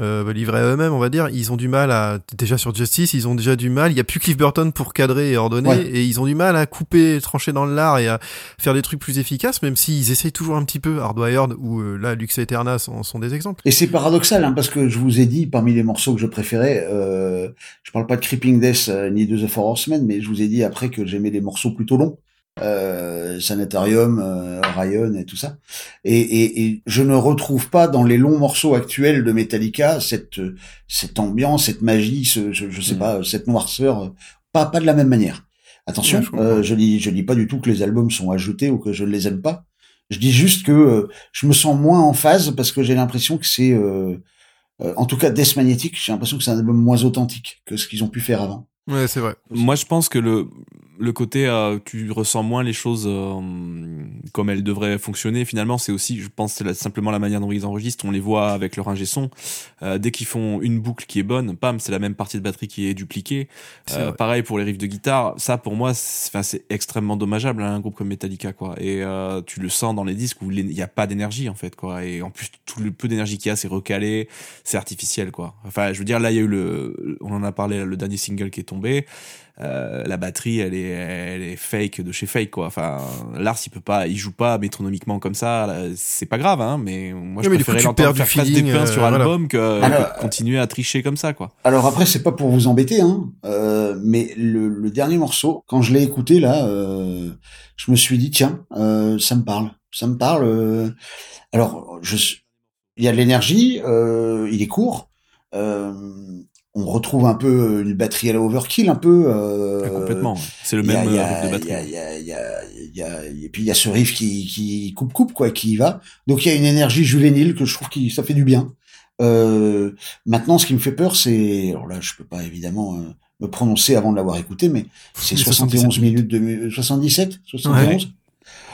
euh, livrés à eux-mêmes, on va dire, ils ont du mal à déjà sur Justice, ils ont déjà du mal. Il y a plus Cliff Burton pour cadrer et ordonner, Ouais. et ils ont du mal à couper, trancher dans l'art et à faire des trucs plus efficaces, même s'ils essayent toujours un petit peu. Hardwired ou euh, là Lux Eterna sont, sont des exemples. Et c'est paradoxal, hein, parce que je vous ai dit, parmi les morceaux que je préférais, euh, je parle pas de Creeping Death euh, ni de The Four Horsemen, mais je vous ai dit après que j'aimais les morceaux plutôt longs, euh, Sanitarium, euh, Orion et tout ça. Et, et, et je ne retrouve pas dans les longs morceaux actuels de Metallica cette cette ambiance, cette magie, ce, je, je sais Mm. pas, cette noirceur, pas pas de la même manière. Attention, Ouais, je euh, je dis je dis pas du tout que les albums sont ajoutés ou que je ne les aime pas. Je dis juste que euh, je me sens moins en phase parce que j'ai l'impression que c'est, euh, euh, en tout cas, Death Magnetic, j'ai l'impression que c'est un album moins authentique que ce qu'ils ont pu faire avant. Ouais, c'est vrai. Moi, je pense que le, le côté, euh, tu ressens moins les choses euh, comme elles devraient fonctionner. Finalement, c'est aussi, je pense, c'est simplement la manière dont ils enregistrent. On les voit avec leur ingé son. Euh, dès qu'ils font une boucle qui est bonne, pam, c'est la même partie de batterie qui est dupliquée. Euh, pareil pour les riffs de guitare. Ça, pour moi, c'est enfin, c'est extrêmement dommageable, hein, un groupe comme Metallica, quoi. Et euh, tu le sens dans les disques où il n'y a pas d'énergie, en fait, quoi. Et en plus, tout le peu d'énergie qu'il y a, c'est recalé, c'est artificiel, quoi. Enfin, je veux dire, là, il y a eu le, on en a parlé, le dernier single qui est tombé. Euh, la batterie, elle est, elle est fake de chez fake, quoi. Enfin, Lars, il peut pas, il joue pas métronomiquement comme ça. C'est pas grave, hein. Mais moi, je mais préférais l'entendre faire face des pains euh, sur voilà. album que, Alors, que continuer à tricher comme ça, quoi. Alors après, c'est pas pour vous embêter, hein, euh, mais le, le dernier morceau, quand je l'ai écouté là, euh, je me suis dit tiens, euh, ça me parle, ça me parle. euh. alors, je, il y a de l'énergie, euh, il est court. euh, on retrouve un peu une batterie à la overkill, un peu. euh, Ah, complètement. ouais. C'est le il y a- même il y euh, de il y a- batterie. il y a- il y a- il y a- et puis il y a ce riff qui, qui coupe coupe quoi, qui y va. Donc il y a une énergie juvénile que je trouve qui ça fait du bien. Euh, maintenant, ce qui me fait peur, c'est alors là, je peux pas évidemment euh, me prononcer avant de l'avoir écouté, mais c'est Les 71 77 minutes de mu- 77, 71.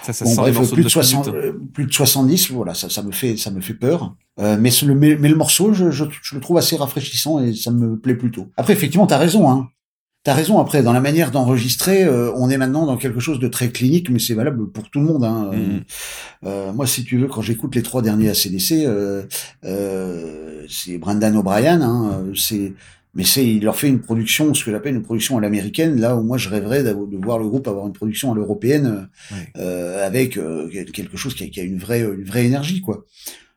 Ça, ça Bon bref, plus de de 60, minutes. euh, plus de 70, voilà, ça, ça me fait, ça me fait peur. Euh, mais, ce- le, mais, mais le morceau, je, je, je le trouve assez rafraîchissant et ça me plaît plutôt. Après, effectivement, t'as raison, hein. T'as raison. Après, dans la manière d'enregistrer, euh, on est maintenant dans quelque chose de très clinique, mais c'est valable pour tout le monde. Hein. Mhm. Euh, moi, si tu veux, quand j'écoute les trois derniers ACDC, euh, euh, c'est Brendan O'Brien. Hein, euh, c'est, mais c'est, il leur fait une production, ce que j'appelle une production à l'américaine. Là où moi, je rêverais de voir le groupe avoir une production à l'européenne euh, avec euh, quelque chose qui a, qui a une vraie, une vraie énergie, quoi.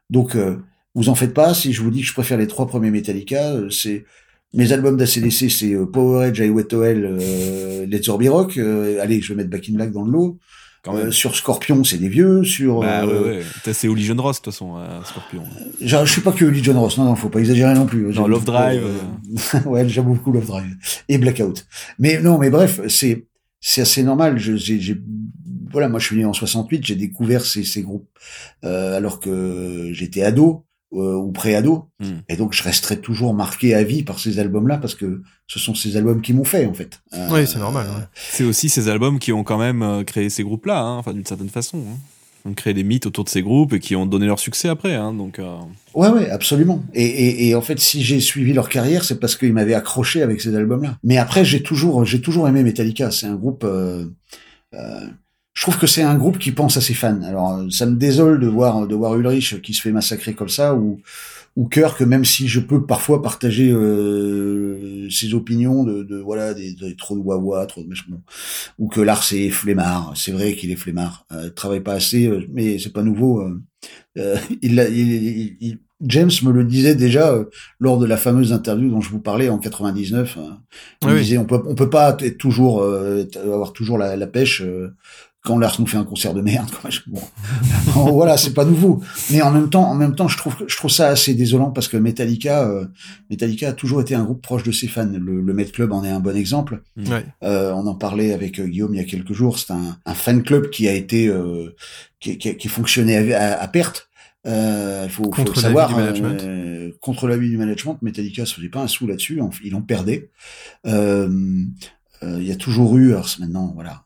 Donc, euh, vous en faites pas. Si je vous dis que je préfère les trois premiers Metallica, euh, c'est mes albums d'ACDC, c'est euh, Power Edge, I Wet euh, Let's Rock. euh, allez, je vais mettre Back in Black dans le lot. Euh, sur Scorpion, c'est des vieux. Sur, Bah euh, ouais, ouais. C'est Oli John Ross, de toute façon, euh, Scorpion. je, je suis pas que Lee John Ross, non, non, faut pas exagérer non plus. J'aime Love Drive, euh, ouais, j'aime beaucoup Love Drive et Blackout. Mais non, mais bref, c'est c'est assez normal. Je, j'ai- voilà, moi je suis né en 68, j'ai découvert ces, ces groupes euh, alors que j'étais ado. Euh, ou préado. Mm. Et donc je resterai toujours marqué à vie par ces albums-là parce que ce sont ces albums qui m'ont fait en fait. Euh, Oui, c'est normal. ouais. C'est aussi ces albums qui ont quand même euh, créé ces groupes-là, hein, enfin d'une certaine façon. Hein. Ils ont créé des mythes autour de ces groupes et qui ont donné leur succès après. Hein, donc, euh, Ouais, ouais, absolument. Et, et, et en fait, si j'ai suivi leur carrière, c'est parce qu'ils m'avaient accroché avec ces albums-là. Mais après, j'ai toujours, j'ai toujours aimé Metallica. C'est un groupe. Je trouve que c'est un groupe qui pense à ses fans. Alors, euh, ça me désole de voir de voir Ulrich qui se fait massacrer comme ça, ou ou Kirk, même si je peux parfois partager euh, ses opinions de, de voilà des, des trop de wawa, trop de bon. ou que Lars est flemmard. C'est vrai qu'il est flemmard. Euh, il travaille pas assez, euh, mais c'est pas nouveau. euh. Il, il- il- il- James me le disait déjà lors de la fameuse interview dont je vous parlais en 99. euh, il oui. disait on peut on peut pas être toujours euh, avoir toujours la, la pêche euh, quand Lars nous fait un concert de merde. Quoi. Je- Bon. voilà, c'est pas nouveau. Mais en même temps, en même temps, je trouve je trouve ça assez désolant parce que Metallica, euh, Metallica a toujours été un groupe proche de ses fans. Le, le Met Club en est un bon exemple. Ouais. Euh, on en parlait avec euh, Guillaume il y a quelques jours. C'est un, un fan club qui a été euh, qui, qui, qui fonctionnait à, à- à perte. Euh, Il faut, faut Contre le savoir. l'avis du management. euh, contre l'avis du management, Metallica se faisait pas un sou là-dessus. Ils en perdaient. Euh, euh, Il y a toujours eu. Alors maintenant, voilà.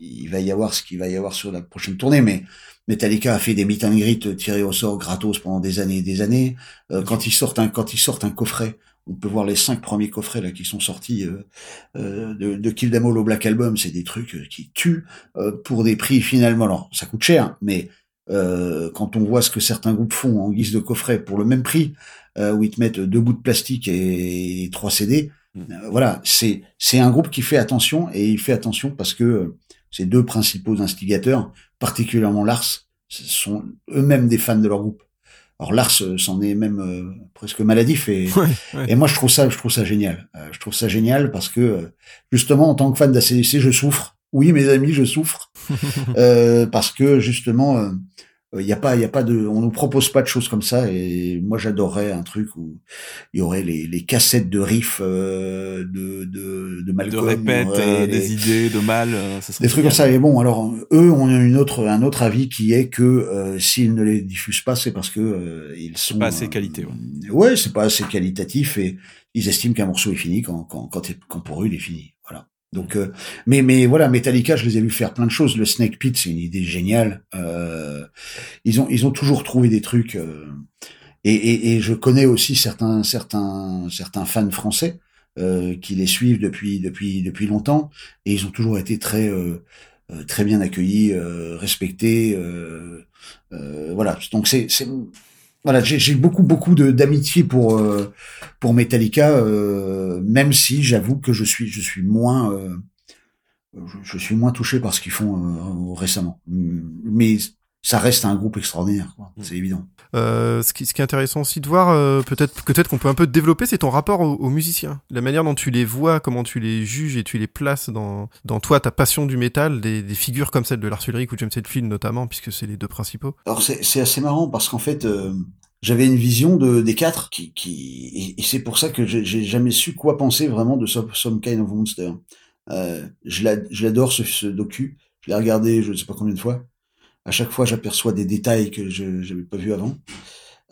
Il va y avoir ce qu'il va y avoir sur la prochaine tournée, mais Metallica a fait des meet and greet tirés au sort gratos pendant des années et des années. Euh, quand ils sortent un quand ils sortent un coffret, on peut voir les cinq premiers coffrets là qui sont sortis euh, euh, de, de Kill Them All au Black Album. C'est des trucs qui tuent euh, pour des prix finalement. Alors ça coûte cher, mais euh, quand on voit ce que certains groupes font en guise de coffret pour le même prix, euh, où ils te mettent deux bouts de plastique et trois CD, voilà, c'est c'est un groupe qui fait attention et il fait attention parce que euh, ces deux principaux instigateurs, particulièrement Lars, sont eux-mêmes des fans de leur groupe. Alors Lars euh, s'en est même euh, presque maladif et, Ouais, ouais. et moi je trouve ça je trouve ça génial. Euh, je trouve ça génial parce que euh, justement en tant que fan d'ACDC je souffre. Oui mes amis je souffre euh, parce que justement euh, il y a pas il y a pas de on nous propose pas de choses comme ça et moi j'adorerais un truc où il y aurait les, les cassettes de riffs euh, de de de de Malcolm répète, y aurait euh, les- des idées, de mal, euh, ça serait des trucs comme ça. Et bon, alors eux ont une autre un autre avis qui est que euh, s'ils ne les diffusent pas, c'est parce que euh, ils sont pas assez euh, qualité, ouais. ouais, c'est pas assez qualitatif et ils estiment qu'un morceau est fini quand quand quand, quand pour eux il est fini. Donc, euh, mais mais voilà, Metallica, je les ai vus faire plein de choses. Le Snake Pit, c'est une idée géniale. Euh, ils ont ils ont toujours trouvé des trucs. euh, et, et, et je connais aussi certains certains certains fans français euh, qui les suivent depuis depuis depuis longtemps et ils ont toujours été très euh, euh, très bien accueillis, respectés. voilà. Donc c'est c'est voilà, j'ai beaucoup beaucoup d'amitié pour euh, pour Metallica, euh, même si j'avoue que je suis je suis moins euh, je, je suis moins touché par ce qu'ils font euh, récemment. Mais ça reste un groupe extraordinaire, quoi. c'est évident. Euh, ce, qui, ce qui est intéressant aussi de voir, euh, peut-être peut-être qu'on peut un peu développer, c'est ton rapport aux, aux musiciens. La manière dont tu les vois, comment tu les juges et tu les places dans, dans toi, ta passion du métal, des, des figures comme celle de Lars Ulrich ou James Hetfield notamment, puisque c'est les deux principaux. Alors c'est c'est assez marrant parce qu'en fait euh, j'avais une vision de des quatre qui qui et, et c'est pour ça que j'ai j'ai jamais su quoi penser vraiment de Some, Some Kind of Monster. Euh, je l'ad- je l'adore ce, ce docu. Je l'ai regardé je ne sais pas combien de fois. À chaque fois j'aperçois des détails que je n'avais pas vus avant.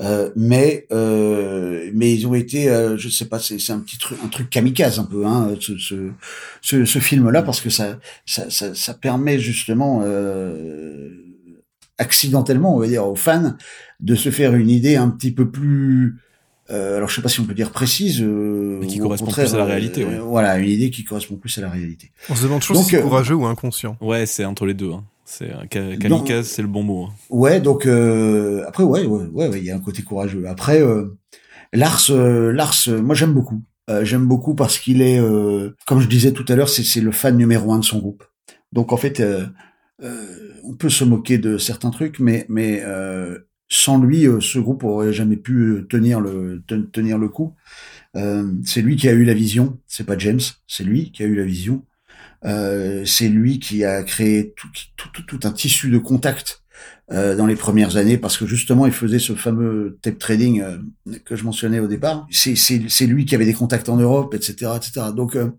Euh, mais euh, mais ils ont été euh, je sais pas c'est c'est un petit truc un truc kamikaze un peu hein ce ce ce, ce film là parce que ça ça ça, ça permet justement euh, accidentellement on va dire aux fans de se faire une idée un petit peu plus euh, alors je sais pas si on peut dire précise euh, Mais qui correspond plus à la euh, réalité, ouais. voilà une idée qui correspond plus à la réalité On se demande toujours Donc, si c'est euh, courageux ou inconscient. Ouais, c'est entre les deux. Hein. C'est kamikaze, c'est le bon mot. hein. Ouais, donc euh, après ouais, ouais, ouais, ouais, il y a un côté courageux. Après euh, Lars, euh, Lars, moi j'aime beaucoup. J'aime beaucoup parce qu'il est, comme je disais tout à l'heure, c'est le fan numéro un de son groupe. Donc en fait, on peut se moquer de certains trucs, mais mais sans lui, ce groupe aurait jamais pu tenir le ten- tenir le coup. C'est lui qui a eu la vision. C'est pas James, c'est lui qui a eu la vision. Euh, c'est lui qui a créé tout, tout, tout, tout un tissu de contact euh, dans les premières années parce que justement il faisait ce fameux tape trading euh, que je mentionnais au départ. C'est lui qui avait des contacts en Europe, etc., etc. Donc euh,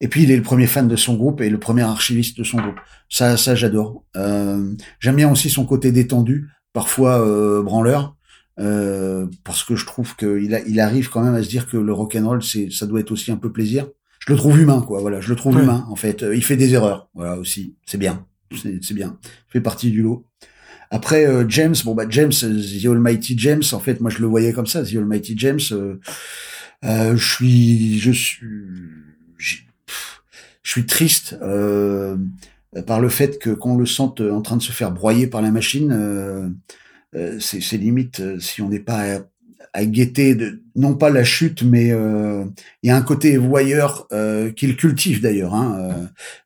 et puis il est le premier fan de son groupe et le premier archiviste de son groupe. Ça ça j'adore. Euh, J'aime bien aussi son côté détendu, parfois branleur. euh, parce que je trouve qu'il il arrive quand même à se dire que le rock and roll, c'est, ça doit être aussi un peu plaisir. Je le trouve humain, quoi. Voilà, je le trouve Ouais. humain. En fait, Euh, il fait des erreurs. Voilà aussi, c'est bien, c'est, bien. Il fait partie du lot. Après euh, James, bon bah James, euh, The Almighty James. En fait, moi je le voyais comme ça, The Almighty James. euh, euh, je suis, je suis, pff, je suis triste euh, par le fait que qu'on le sente en train de se faire broyer par la machine. euh, euh, c'est c'est limite si on n'est pas à, guetter de, non pas la chute, mais euh, il y a un côté voyeur euh, qu'ils cultivent d'ailleurs, hein,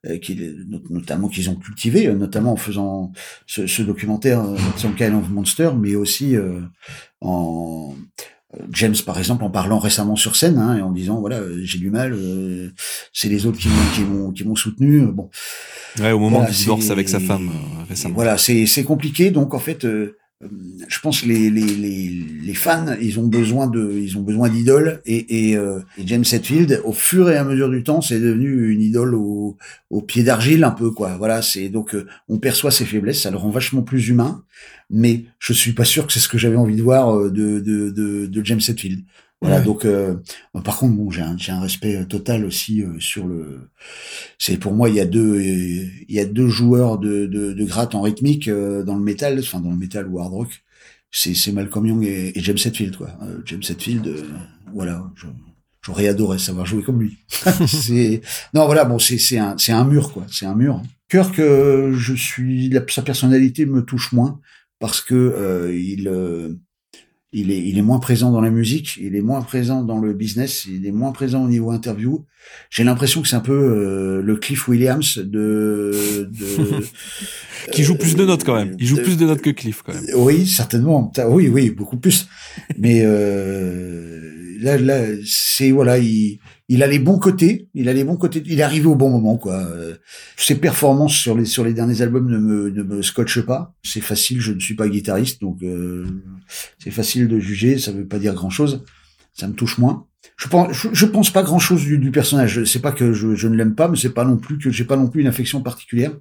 euh, euh, qu'ils- not- notamment qu'ils ont cultivé, euh, notamment en faisant ce, ce documentaire euh, Some Kind of Monster, mais aussi euh, en James par exemple en parlant récemment sur scène hein, et en disant voilà j'ai du mal, euh, c'est les autres qui m'ont qui m'ont soutenu. Bon, Ouais, au moment Voilà, du divorce avec sa femme euh, récemment. voilà, c'est c'est compliqué. Donc en fait, euh, je pense les, les, les, les fans, ils ont besoin de, ils ont besoin d'idoles. Et, et, euh, et James Hetfield, au fur et à mesure du temps, c'est devenu une idole au, au pied d'argile un peu quoi. Voilà, c'est donc euh, on perçoit ses faiblesses, ça le rend vachement plus humain. Mais je suis pas sûr que c'est ce que j'avais envie de voir euh, de, de, de, de James Hetfield. Voilà, Ouais. donc euh, par contre, bon, j'ai un, un respect euh, total aussi euh, sur le. C'est pour moi, il y a deux, euh, il y a deux joueurs de, de, de gratte en rythmique euh, dans le métal, enfin dans le métal ou hard rock. C'est c'est Malcolm Young et, et James Hetfield, quoi. Euh, James Hetfield, euh, voilà, je- j'aurais adoré savoir jouer comme lui. c'est non, voilà, bon, c'est c'est un c'est un mur, quoi. C'est un mur. Kirk, je suis, la- sa personnalité me touche moins parce que euh, il euh, il est, il est moins présent dans la musique, il est moins présent dans le business, il est moins présent au niveau interview. J'ai l'impression que c'est un peu euh, le Cliff Williams de, de Qui joue plus de notes quand même. Il joue de- plus de notes que Cliff quand même. oui, certainement. Ta- Oui, oui, beaucoup plus. Mais euh, là, là, c'est voilà, il, il a les bons côtés. Il a les bons côtés. Il est arrivé au bon moment, quoi. Ses performances sur les sur les derniers albums ne me ne me scotchent pas. C'est facile. Je ne suis pas guitariste, donc euh, c'est facile de juger. Ça veut pas dire grand chose. Ça me touche moins. Je pense, je, pense pas grand chose du, du personnage. C'est pas que je, je ne l'aime pas, mais c'est pas non plus que j'ai pas non plus une affection particulière.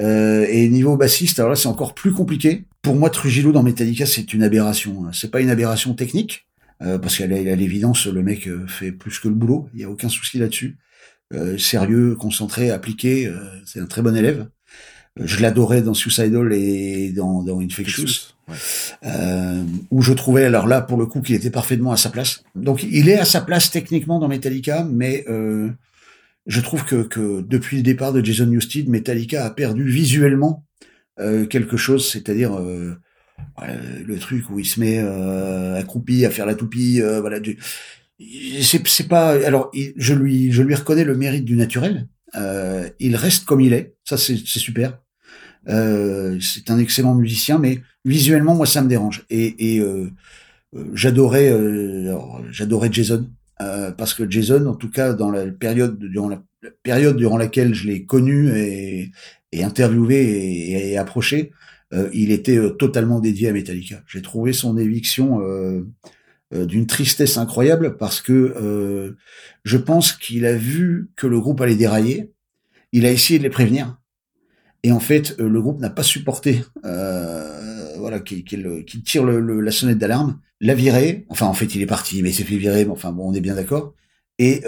Euh, et niveau bassiste, alors là, c'est encore plus compliqué. Pour moi, Trujillo dans Metallica, c'est une aberration. hein. C'est pas une aberration technique, euh, parce qu'à l'évidence, le mec euh, fait plus que le boulot. Il y a aucun souci là-dessus. Euh, sérieux, concentré, appliqué. euh, c'est un très bon élève. Euh, Je l'adorais dans Suicidal et dans, dans Infectious, Ouais. euh, où je trouvais alors là pour le coup qu'il était parfaitement à sa place. Donc il est à sa place techniquement dans Metallica, mais euh, je trouve que, que depuis le départ de Jason Newsted, Metallica a perdu visuellement euh, quelque chose, c'est-à-dire euh, le truc où il se met euh, accroupi à faire la toupie, euh, voilà. du- C'est pas alors je lui je lui reconnais le mérite du naturel. Euh, il reste comme il est, ça c'est super. Euh, c'est un excellent musicien, mais visuellement moi ça me dérange. Et, et euh, j'adorais euh, j'adorais Jason parce que Jason, en tout cas dans la période durant la, la période durant laquelle je l'ai connu et, et interviewé et, et approché, euh, il était euh, totalement dédié à Metallica. J'ai trouvé son éviction euh, euh, d'une tristesse incroyable parce que je pense qu'il a vu que le groupe allait dérailler. Il a essayé de les prévenir. Et en fait, le groupe n'a pas supporté, voilà, qu'il tire la sonnette d'alarme, l'a viré. Enfin, en fait, il est parti, mais il s'est fait virer. Mais enfin, bon, on est bien d'accord. Et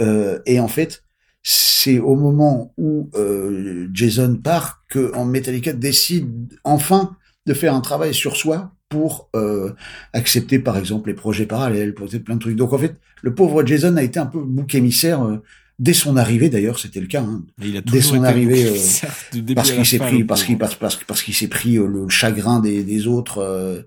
en fait, c'est au moment où euh, Jason part que en Metallica décide enfin de faire un travail sur soi pour euh, accepter, par exemple, les projets parallèles, pour plein de trucs. Donc, en fait, le pauvre Jason a été un peu bouc émissaire. euh, Dès son arrivée, d'ailleurs, c'était le cas. Hein. Il a Dès son été arrivée, euh, parce qu'il s'est pris, parce qu'il parce, parce, parce qu'il s'est pris euh, le chagrin des, des autres, euh,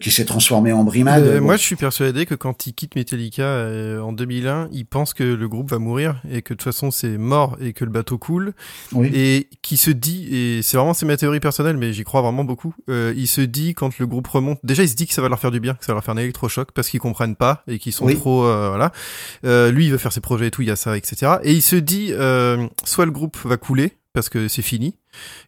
qui s'est transformé en brimade. Euh. Moi, je suis persuadé que quand il quitte Metallica euh, en 2001, il pense que le groupe va mourir et que de toute façon c'est mort et que le bateau coule. Oui. Et qui se dit, et c'est vraiment c'est ma théorie personnelle, mais j'y crois vraiment beaucoup. euh, il se dit quand le groupe remonte, déjà il se dit que ça va leur faire du bien, que ça va leur faire un électrochoc parce qu'ils comprennent pas et qu'ils sont Oui. trop, euh, voilà. Euh, lui, il veut faire ses projets et tout, il y a ça, etc. Et il se dit, euh, soit le groupe va couler parce que c'est fini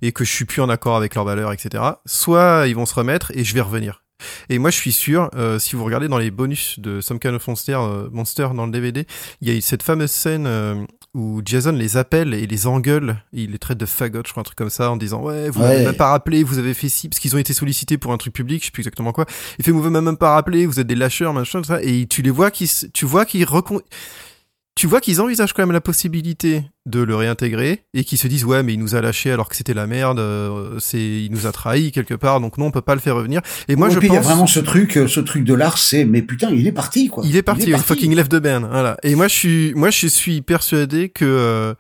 et que je suis plus en accord avec leurs valeurs, etc. Soit ils vont se remettre et je vais revenir. Et moi, je suis sûr, euh, si vous regardez dans les bonus de Some Kind of Monster, euh, Monster dans le DVD, il y a eu cette fameuse scène euh, où Jason les appelle et les engueule. il les traite de fagot, je crois, un truc comme ça, en disant ouais, vous Ouais. m'avez même pas rappelé, vous avez fait ci, parce qu'ils ont été sollicités pour un truc public, je sais plus exactement quoi. Il fait vous m'avez même pas rappelé, vous êtes des lâcheurs, machin, tout ça. Et tu les vois qui, tu vois qu'ils recon... Tu vois qu'ils envisagent quand même la possibilité de le réintégrer et qu'ils se disent ouais mais il nous a lâché alors que c'était la merde, euh, c'est il nous a trahi quelque part donc non on peut pas le faire revenir. Et moi je puis, il y a pense vraiment ce truc, euh, ce truc de l'art, c'est mais putain, il est parti quoi. il est parti, il fucking left the band. Voilà. Et moi, je suis, moi, je suis persuadé que euh,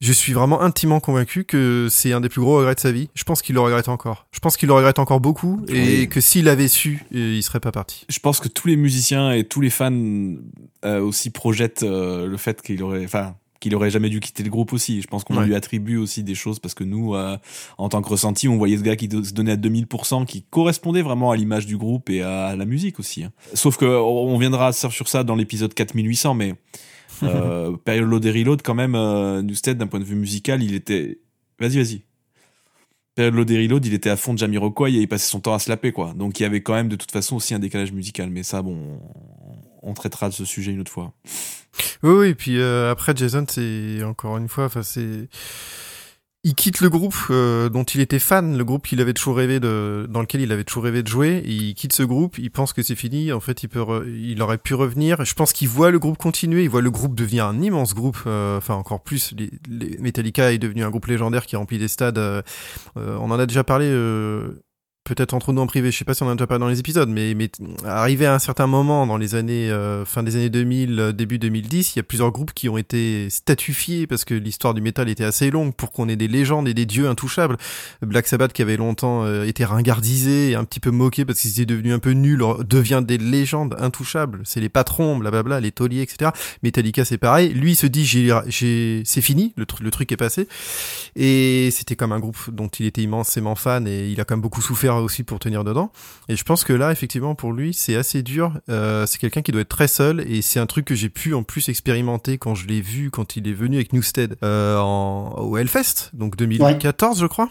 je suis vraiment intimement convaincu que c'est un des plus gros regrets de sa vie. Je pense qu'il le regrette encore. Je pense qu'il le regrette encore beaucoup et Oui. que s'il avait su, euh, il serait pas parti. Je pense que tous les musiciens et tous les fans euh, aussi projettent euh, le fait qu'il aurait, enfin, qu'il aurait jamais dû quitter le groupe aussi. Je pense qu'on Ouais. lui attribue aussi des choses parce que nous, euh, en tant que ressenti, on voyait ce gars qui se donnait à 2000%, qui correspondait vraiment à l'image du groupe et à la musique aussi. hein. Sauf que on viendra sur ça dans l'épisode 4800, mais euh, Period Load et Reload, quand même, euh, Newsted, d'un point de vue musical, il était. Vas-y, vas-y. Period Load et Reload, il était à fond de Jamiroquai et il passait son temps à se laper, quoi. Donc il y avait quand même de toute façon aussi un décalage musical. Mais ça, bon, on traitera de ce sujet une autre fois. Oui, oui. Puis euh, après, Jason, c'est encore une fois, enfin, c'est. Il quitte le groupe euh, dont il était fan, le groupe qu'il avait toujours rêvé de, dans lequel il avait toujours rêvé de jouer. Il quitte ce groupe, il pense que c'est fini. En fait, il peut, re- il aurait pu revenir. Je pense qu'il voit le groupe continuer. Il voit le groupe devenir un immense groupe. euh, Enfin, encore plus. Les, Metallica est devenu un groupe légendaire qui remplit des stades. euh, on en a déjà parlé. Peut-être entre nous en privé, je sais pas si on en a déjà parlé dans les épisodes, mais, mais arrivé à un certain moment dans les années euh, fin des années 2000, euh, début 2010, il y a plusieurs groupes qui ont été statufiés parce que l'histoire du métal était assez longue pour qu'on ait des légendes et des dieux intouchables. Black Sabbath qui avait longtemps euh, été ringardisé un petit peu moqué parce qu'ils étaient devenus un peu nuls devient des légendes intouchables. C'est les patrons, blablabla, les tauliers, etc. Metallica c'est pareil. Lui il se dit j'ai, c'est fini, le, tru- le truc est passé. Et c'était comme un groupe dont il était immensément fan et il a quand même beaucoup souffert aussi pour tenir dedans. Et je pense que là, effectivement, pour lui, c'est assez dur. Euh, c'est quelqu'un qui doit être très seul et c'est un truc que j'ai pu en plus expérimenter quand je l'ai vu quand il est venu avec Newstead euh, en, au Hellfest, donc 2014, je crois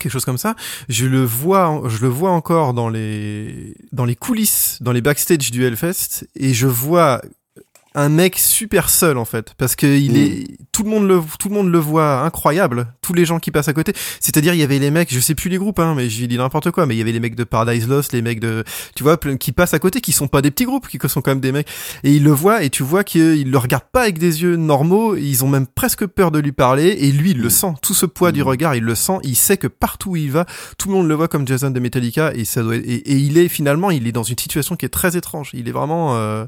quelque chose comme ça. Je le vois, je le vois encore dans les dans les coulisses, dans les backstage du Hellfest, et je vois un mec super seul en fait. Parce que il est tout le monde le tout le monde le voit incroyable tous les gens qui passent à côté. C'est-à-dire il y avait les mecs je sais plus les groupes hein mais j'ai dit n'importe quoi mais il y avait les mecs de Paradise Lost les mecs de tu vois qui passent à côté qui sont pas des petits groupes qui sont quand même des mecs. Et il le voit et tu vois qu'ils le regardent pas avec des yeux normaux ils ont même presque peur de lui parler et lui il le sent tout ce poids du regard il le sent il sait que partout où il va tout le monde le voit comme Jason de Metallica et ça doit être- et, et il est finalement il est dans une situation qui est très étrange. Il est vraiment euh,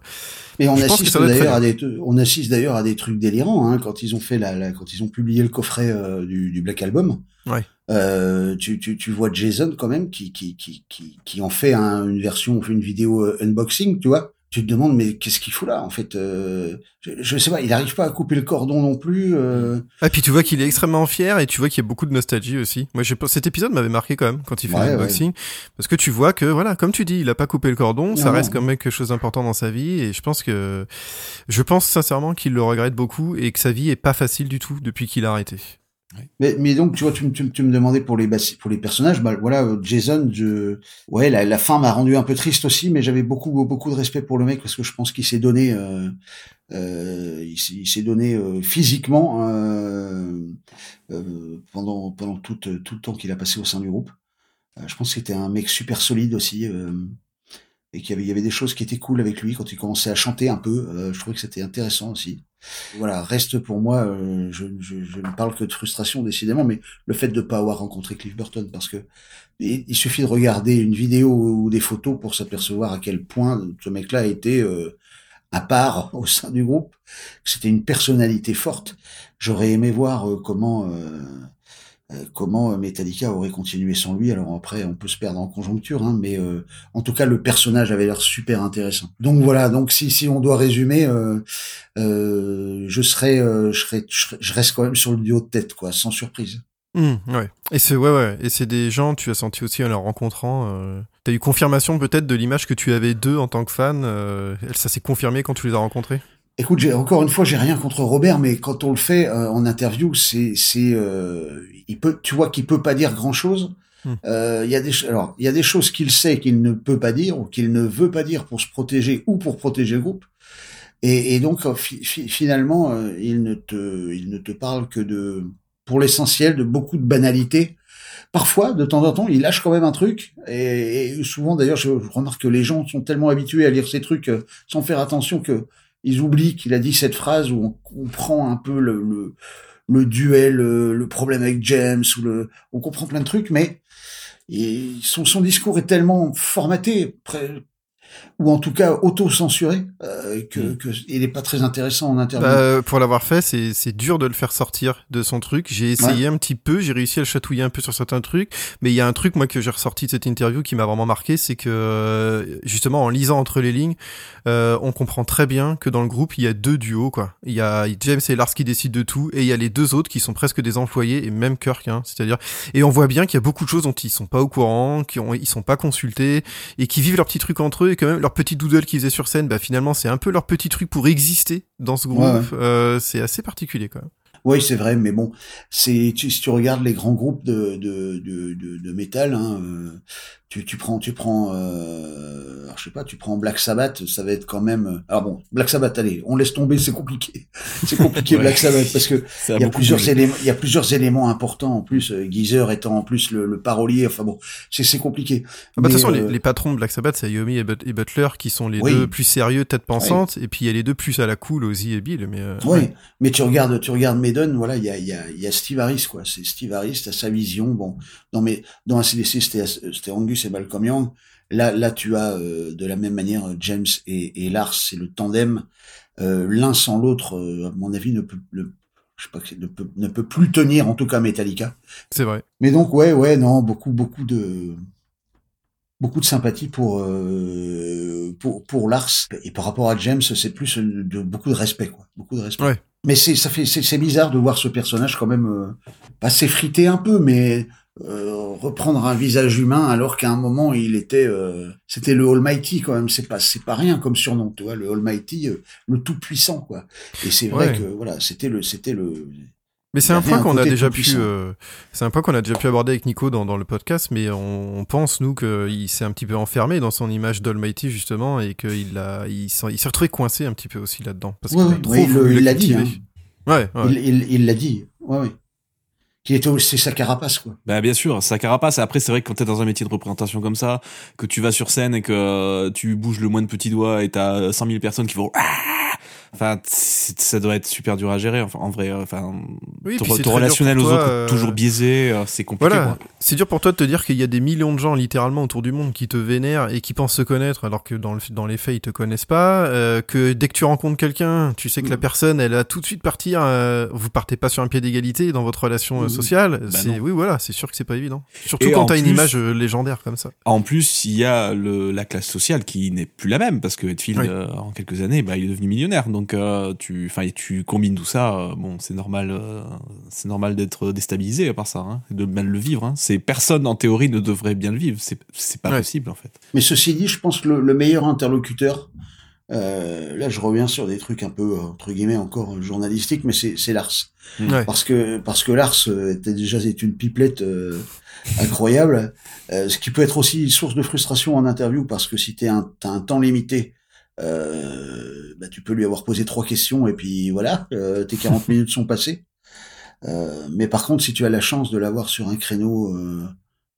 Mais on je pense que ça doit être d'ailleurs à très des, on assiste d'ailleurs à des trucs délirants hein, quand ils ont fait la, la- quand ils ont publié le coffret euh, du, du Black Album. Ouais. Euh, tu, tu, tu vois Jason quand même qui qui qui qui, qui en fait un- une version, une vidéo euh, unboxing, tu vois. Tu te demandes mais qu'est-ce qu'il fout là en fait euh, je, je sais pas, il arrive pas à couper le cordon non plus. Euh, Ah, puis tu vois qu'il est extrêmement fier et tu vois qu'il y a beaucoup de nostalgie aussi. Moi, j'ai cet épisode m'avait marqué quand même quand il fait Ouais, l'unboxing. Parce que tu vois que, voilà, comme tu dis, il a pas coupé le cordon, ça reste non. quand même quelque chose d'important dans sa vie et je pense que, je pense sincèrement qu'il le regrette beaucoup et que sa vie est pas facile du tout depuis qu'il a arrêté. Mais, mais donc, tu vois, tu, tu, tu me demandais pour les, pour les personnages, bah, voilà, euh, Jason, je, ouais, la, la fin m'a rendu un peu triste aussi, mais j'avais beaucoup, beaucoup de respect pour le mec parce que je pense qu'il s'est donné, euh, euh, il s'est- donné euh, physiquement euh, euh, pendant, pendant tout, tout le temps qu'il a passé au sein du groupe. Je pense que c'était un mec super solide aussi. et qu'il y avait, il y avait des choses qui étaient cool avec lui quand il commençait à chanter un peu. je trouvais que c'était intéressant aussi. Voilà, reste pour moi, euh, je, je, je ne parle que de frustration décidément, mais le fait de pas avoir rencontré Cliff Burton, parce que il, suffit de regarder une vidéo ou des photos pour s'apercevoir à quel point ce mec-là a été euh, à part au sein du groupe, c'était une personnalité forte. J'aurais aimé voir euh, comment euh, comment Metallica aurait continué sans lui? Alors après, on peut se perdre en conjoncture, hein, mais euh, en tout cas, le personnage avait l'air super intéressant. Donc voilà. Donc si si on doit résumer, euh, euh, je serais, euh, je serais, je reste quand même sur le duo de tête, quoi, sans surprise. Hum, ouais. Et c'est ouais ouais. Et c'est des gens, tu as senti aussi en les rencontrant. Euh, T'as eu confirmation peut-être de l'image que tu avais d'eux en tant que fan. euh, ça s'est confirmé quand tu les as rencontrés? Écoute, j'ai, encore une fois, j'ai rien contre Robert, mais quand on le fait euh, en interview, c'est, c'est, euh, il peut, tu vois qu'il peut pas dire grand chose. Hmm. Euh, Il y a des, alors, il y a des choses qu'il sait qu'il ne peut pas dire ou qu'il ne veut pas dire pour se protéger ou pour protéger le groupe. Et, et donc, finalement, il ne te, il ne te parle que de, pour l'essentiel, de beaucoup de banalités. Parfois, de temps en temps, il lâche quand même un truc. Et, souvent, d'ailleurs, je, remarque que les gens sont tellement habitués à lire ces trucs sans faire attention que ils oublient qu'il a dit cette phrase où on comprend un peu le, le, duel, le, problème avec James, ou le, on comprend plein de trucs, mais son, son discours est tellement formaté, ou en tout cas auto-censuré, euh, que, mm. que, il est pas très intéressant en interview. Bah, pour l'avoir fait, c'est, c'est dur de le faire sortir de son truc. J'ai essayé un petit peu, j'ai réussi à le chatouiller un peu sur certains trucs, mais il y a un truc moi que j'ai ressorti de cette interview qui m'a vraiment marqué, c'est que justement en lisant entre les lignes, euh, on comprend très bien que dans le groupe il y a deux duos quoi. Il y a James et Lars qui décident de tout, et il y a les deux autres qui sont presque des employés et même Kirk, hein, c'est-à-dire. Et on voit bien qu'il y a beaucoup de choses dont ils sont pas au courant, qui ont, ils sont pas consultés et qui vivent leurs petits trucs entre eux et quand même leur petit doodle qu'ils faisaient sur scène, bah finalement c'est un peu leur petit truc pour exister dans ce groupe. Euh, c'est assez particulier quand même. Oui, c'est vrai, mais bon, c'est si tu regardes les grands groupes de de de, de, de métal, hein, euh, tu, tu prends tu prends euh, alors je sais pas tu prends Black Sabbath ça va être quand même euh, alors bon Black Sabbath allez on laisse tomber c'est compliqué. C'est compliqué Black Sabbath parce que il y a plusieurs éléments il y a plusieurs éléments importants en plus euh, Geezer étant en plus le, le parolier enfin bon c'est c'est compliqué. Ah bah, de toute façon les, euh, les, patrons de Black Sabbath c'est Yomi et, Butler qui sont les deux plus sérieux tête pensante et puis il y a les deux plus à la cool Ozzy et Bill mais oui ouais. mais tu regardes tu regardes Maiden voilà il y a il y a il y a Steve Harris quoi. C'est Steve Harris t'as sa vision bon. Dans mes dans CDC c'était c'était Angus c'est Malcolm Young. Là, là, tu as euh, de la même manière James et, Lars, c'est le tandem. Euh, l'un sans l'autre, euh, à mon avis, ne peut, je sais pas, ne peut, ne peut plus tenir, en tout cas Metallica. C'est vrai. Mais donc, ouais, ouais, non, beaucoup, beaucoup de, beaucoup de sympathie pour, pour, pour Lars. Et par rapport à James, c'est plus de, beaucoup de respect, quoi. Beaucoup de respect. Ouais. Mais c'est, ça fait, c'est bizarre de voir ce personnage quand même, pas s'effriter un peu, mais euh, reprendre un visage humain alors qu'à un moment il était euh, c'était le Almighty quand même. C'est pas c'est pas rien comme surnom tu vois. Le Almighty euh, le tout puissant quoi. Et c'est vrai que voilà c'était le c'était le mais c'est un point qu'on a déjà pu, c'est un point qu'on a déjà pu aborder avec Nico dans, dans le podcast, mais on, pense nous qu'il s'est un petit peu enfermé dans son image d'Almighty justement et qu'il a, il s'est retrouvé coincé un petit peu aussi là-dedans parce il l'a dit. Hein. Ouais, il l'a dit. Ouais, ouais qui était aussi sa carapace quoi. Bah bien sûr, sa carapace. Après c'est vrai que quand t'es dans un métier de représentation comme ça, que tu vas sur scène et que tu bouges le moins de petits doigts et t'as 100 000 personnes qui vont Enfin, ça doit être super dur à gérer. Enfin, en vrai, enfin, oui, ton, relationnel aux autres euh, toujours biaisé, euh, c'est compliqué. Voilà. C'est dur pour toi de te dire qu'il y a des millions de gens littéralement autour du monde qui te vénèrent et qui pensent se connaître, alors que dans, le, dans les faits ils te connaissent pas. Euh, que dès que tu rencontres quelqu'un, tu sais que la mm. personne, elle a tout de suite partir. vous partez pas sur un pied d'égalité dans votre relation mm. sociale. Bah oui, voilà, c'est sûr que c'est pas évident. Surtout quand t'as une image légendaire comme ça. En plus, il y a le, la classe sociale qui n'est plus la même parce que Hetfield, en quelques années, bah, il est devenu millionnaire. Donc euh, tu, enfin, tu combines tout ça. Euh, bon, c'est normal, euh, c'est normal d'être déstabilisé à part ça, hein, de mal le vivre. Hein. C'est personne en théorie ne devrait bien le vivre. C'est, c'est pas possible en fait. Mais ceci dit, je pense que le, meilleur interlocuteur, là, je reviens sur des trucs un peu entre guillemets encore journalistiques, mais c'est, c'est Lars. Parce que parce que Lars était déjà c'est une pipelette incroyable, ce qui peut être aussi source de frustration en interview parce que si t'es un, t'as un temps limité euh, bah, tu peux lui avoir posé trois questions et puis voilà, euh, tes 40 minutes sont passées. Euh, mais par contre, si tu as la chance de l'avoir sur un créneau, euh,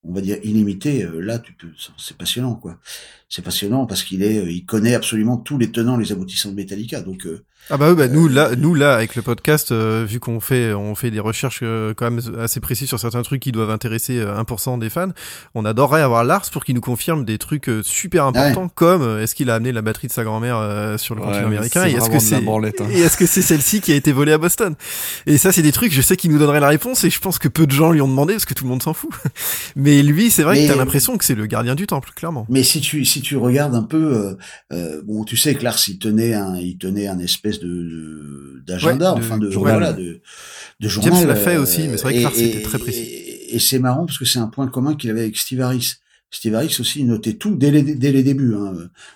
on va dire illimité, là, tu peux, c'est passionnant, quoi. C'est passionnant parce qu'il est, il connaît absolument tous les tenants, les aboutissants de Metallica. Donc, ah bah oui, bah nous là, nous là avec le podcast, euh, vu qu'on fait, on fait des recherches euh, quand même assez précises sur certains trucs qui doivent intéresser 1% euh, des fans, on adorerait avoir Lars pour qu'il nous confirme des trucs super importants, comme est-ce qu'il a amené la batterie de sa grand-mère sur le continent américain et est-ce que c'est hein. et est-ce que c'est celle-ci qui a été volée à Boston? Et ça, c'est des trucs, je sais qu'il nous donnerait la réponse et je pense que peu de gens lui ont demandé parce que tout le monde s'en fout. Mais lui, c'est vrai que t'as l'impression que c'est le gardien du temple, clairement. Mais si tu si tu regardes un peu, bon, tu sais que Lars il tenait un il tenait un espèce de d'agenda, enfin de journal. voilà, de, de journal. James l'a fait aussi, mais c'est vrai que Lars était très précis. Et, c'est marrant parce que c'est un point commun qu'il avait avec Steve Harris. Steve Harris aussi notait tout dès les, dès les débuts. Hein.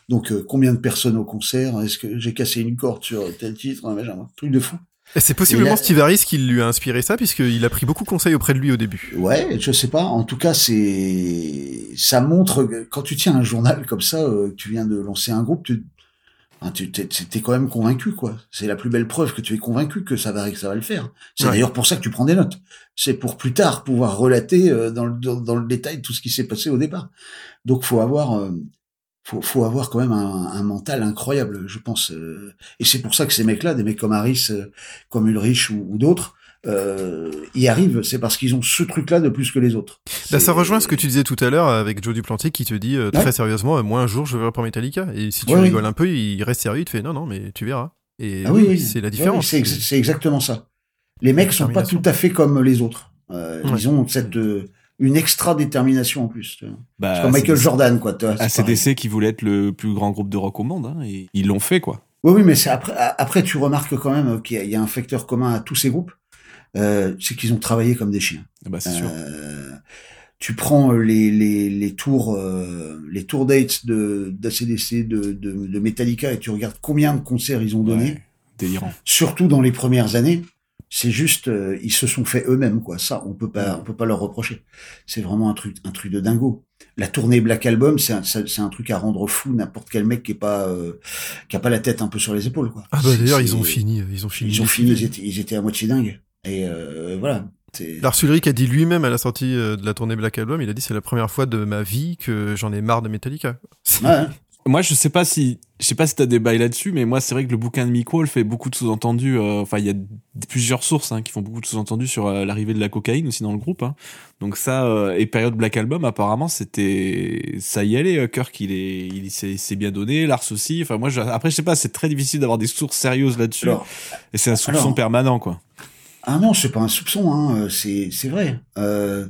Donc euh, combien de personnes au concert Est-ce que j'ai cassé une corde sur tel titre Un truc de fou. C'est possiblement Steve Harris qui lui a inspiré ça, puisqu'il a pris beaucoup de conseils auprès de lui au début. Ouais, je sais pas. En tout cas, c'est ça montre que quand tu tiens un journal comme ça, euh, tu viens de lancer un groupe, tu Hein, t'es, quand même convaincu, quoi. C'est la plus belle preuve que tu es convaincu que ça va, que ça va le faire. C'est Ouais. d'ailleurs pour ça que tu prends des notes. C'est pour plus tard pouvoir relater euh, dans, le, dans, dans le détail tout ce qui s'est passé au départ. Donc, faut avoir, euh, faut, faut avoir quand même un, un mental incroyable, je pense. euh. et c'est pour ça que ces mecs-là, des mecs comme Harris, euh, comme Ulrich ou, ou d'autres, euh, y arrivent. C'est parce qu'ils ont ce truc-là de plus que les autres. Bah, ça rejoint ce que tu disais tout à l'heure avec Joe Duplantier qui te dit euh, très Ouais. sérieusement, moi un jour je verrai pour Metallica. Et si tu Ouais, oui. rigoles un peu, il reste sérieux, il te fait non, non, mais tu verras. Et Ah oui, oui. c'est la différence. c'est ex- c'est exactement ça. Les mecs sont pas tout à fait comme les autres. Euh. Ils ont cette une extra détermination en plus. tu vois. Bah, C'est comme Michael Jordan, quoi. tu vois. ACDC qui voulait être le plus grand groupe de rock au monde, hein, et ils l'ont fait, quoi. Oui, oui, mais c'est après. Après, tu remarques quand même qu'il y, a- il y a un facteur commun à tous ces groupes, euh, c'est qu'ils ont travaillé comme des chiens. Ah Bah, c'est sûr. Euh, tu prends les les les tours euh, les tours dates de d'ACDC de, de de Metallica et tu regardes combien de concerts ils ont donné. Ouais, délirant. surtout dans les premières années, c'est juste euh, ils se sont fait eux-mêmes quoi. Ça, on peut pas, on peut pas leur reprocher. C'est vraiment un truc, un truc de dingo. La tournée Black Album, c'est un, c'est un truc à rendre fou n'importe quel mec qui est pas, euh, qui a pas la tête un peu sur les épaules quoi. Ah bah d'ailleurs c'est- ils ont fini, euh, ils ont fini. Ils ont fini, ils étaient, ils étaient à moitié dingues. Et euh, voilà. Lars Ulrich a dit lui-même à la sortie euh, de la tournée Black Album, il a dit c'est la première fois de ma vie que j'en ai marre de Metallica. Ouais. Moi, je sais pas si, je sais pas si t'as des bails là-dessus, mais moi, c'est vrai que le bouquin de Mick Wall fait beaucoup de sous-entendus. euh, Enfin, il y a plusieurs sources hein, qui font beaucoup de sous-entendus sur euh, l'arrivée de la cocaïne aussi dans le groupe. hein. Donc ça, euh, et période Black Album, apparemment, c'était, ça y allait. euh, Kirk, il est, il s'est bien donné, Lars aussi. Enfin, moi, je- après, je sais pas, c'est très difficile d'avoir des sources sérieuses là-dessus. Et c'est un soupçon alors- permanent, quoi. Ah non, c'est pas un soupçon, hein, c'est c'est vrai. Euh,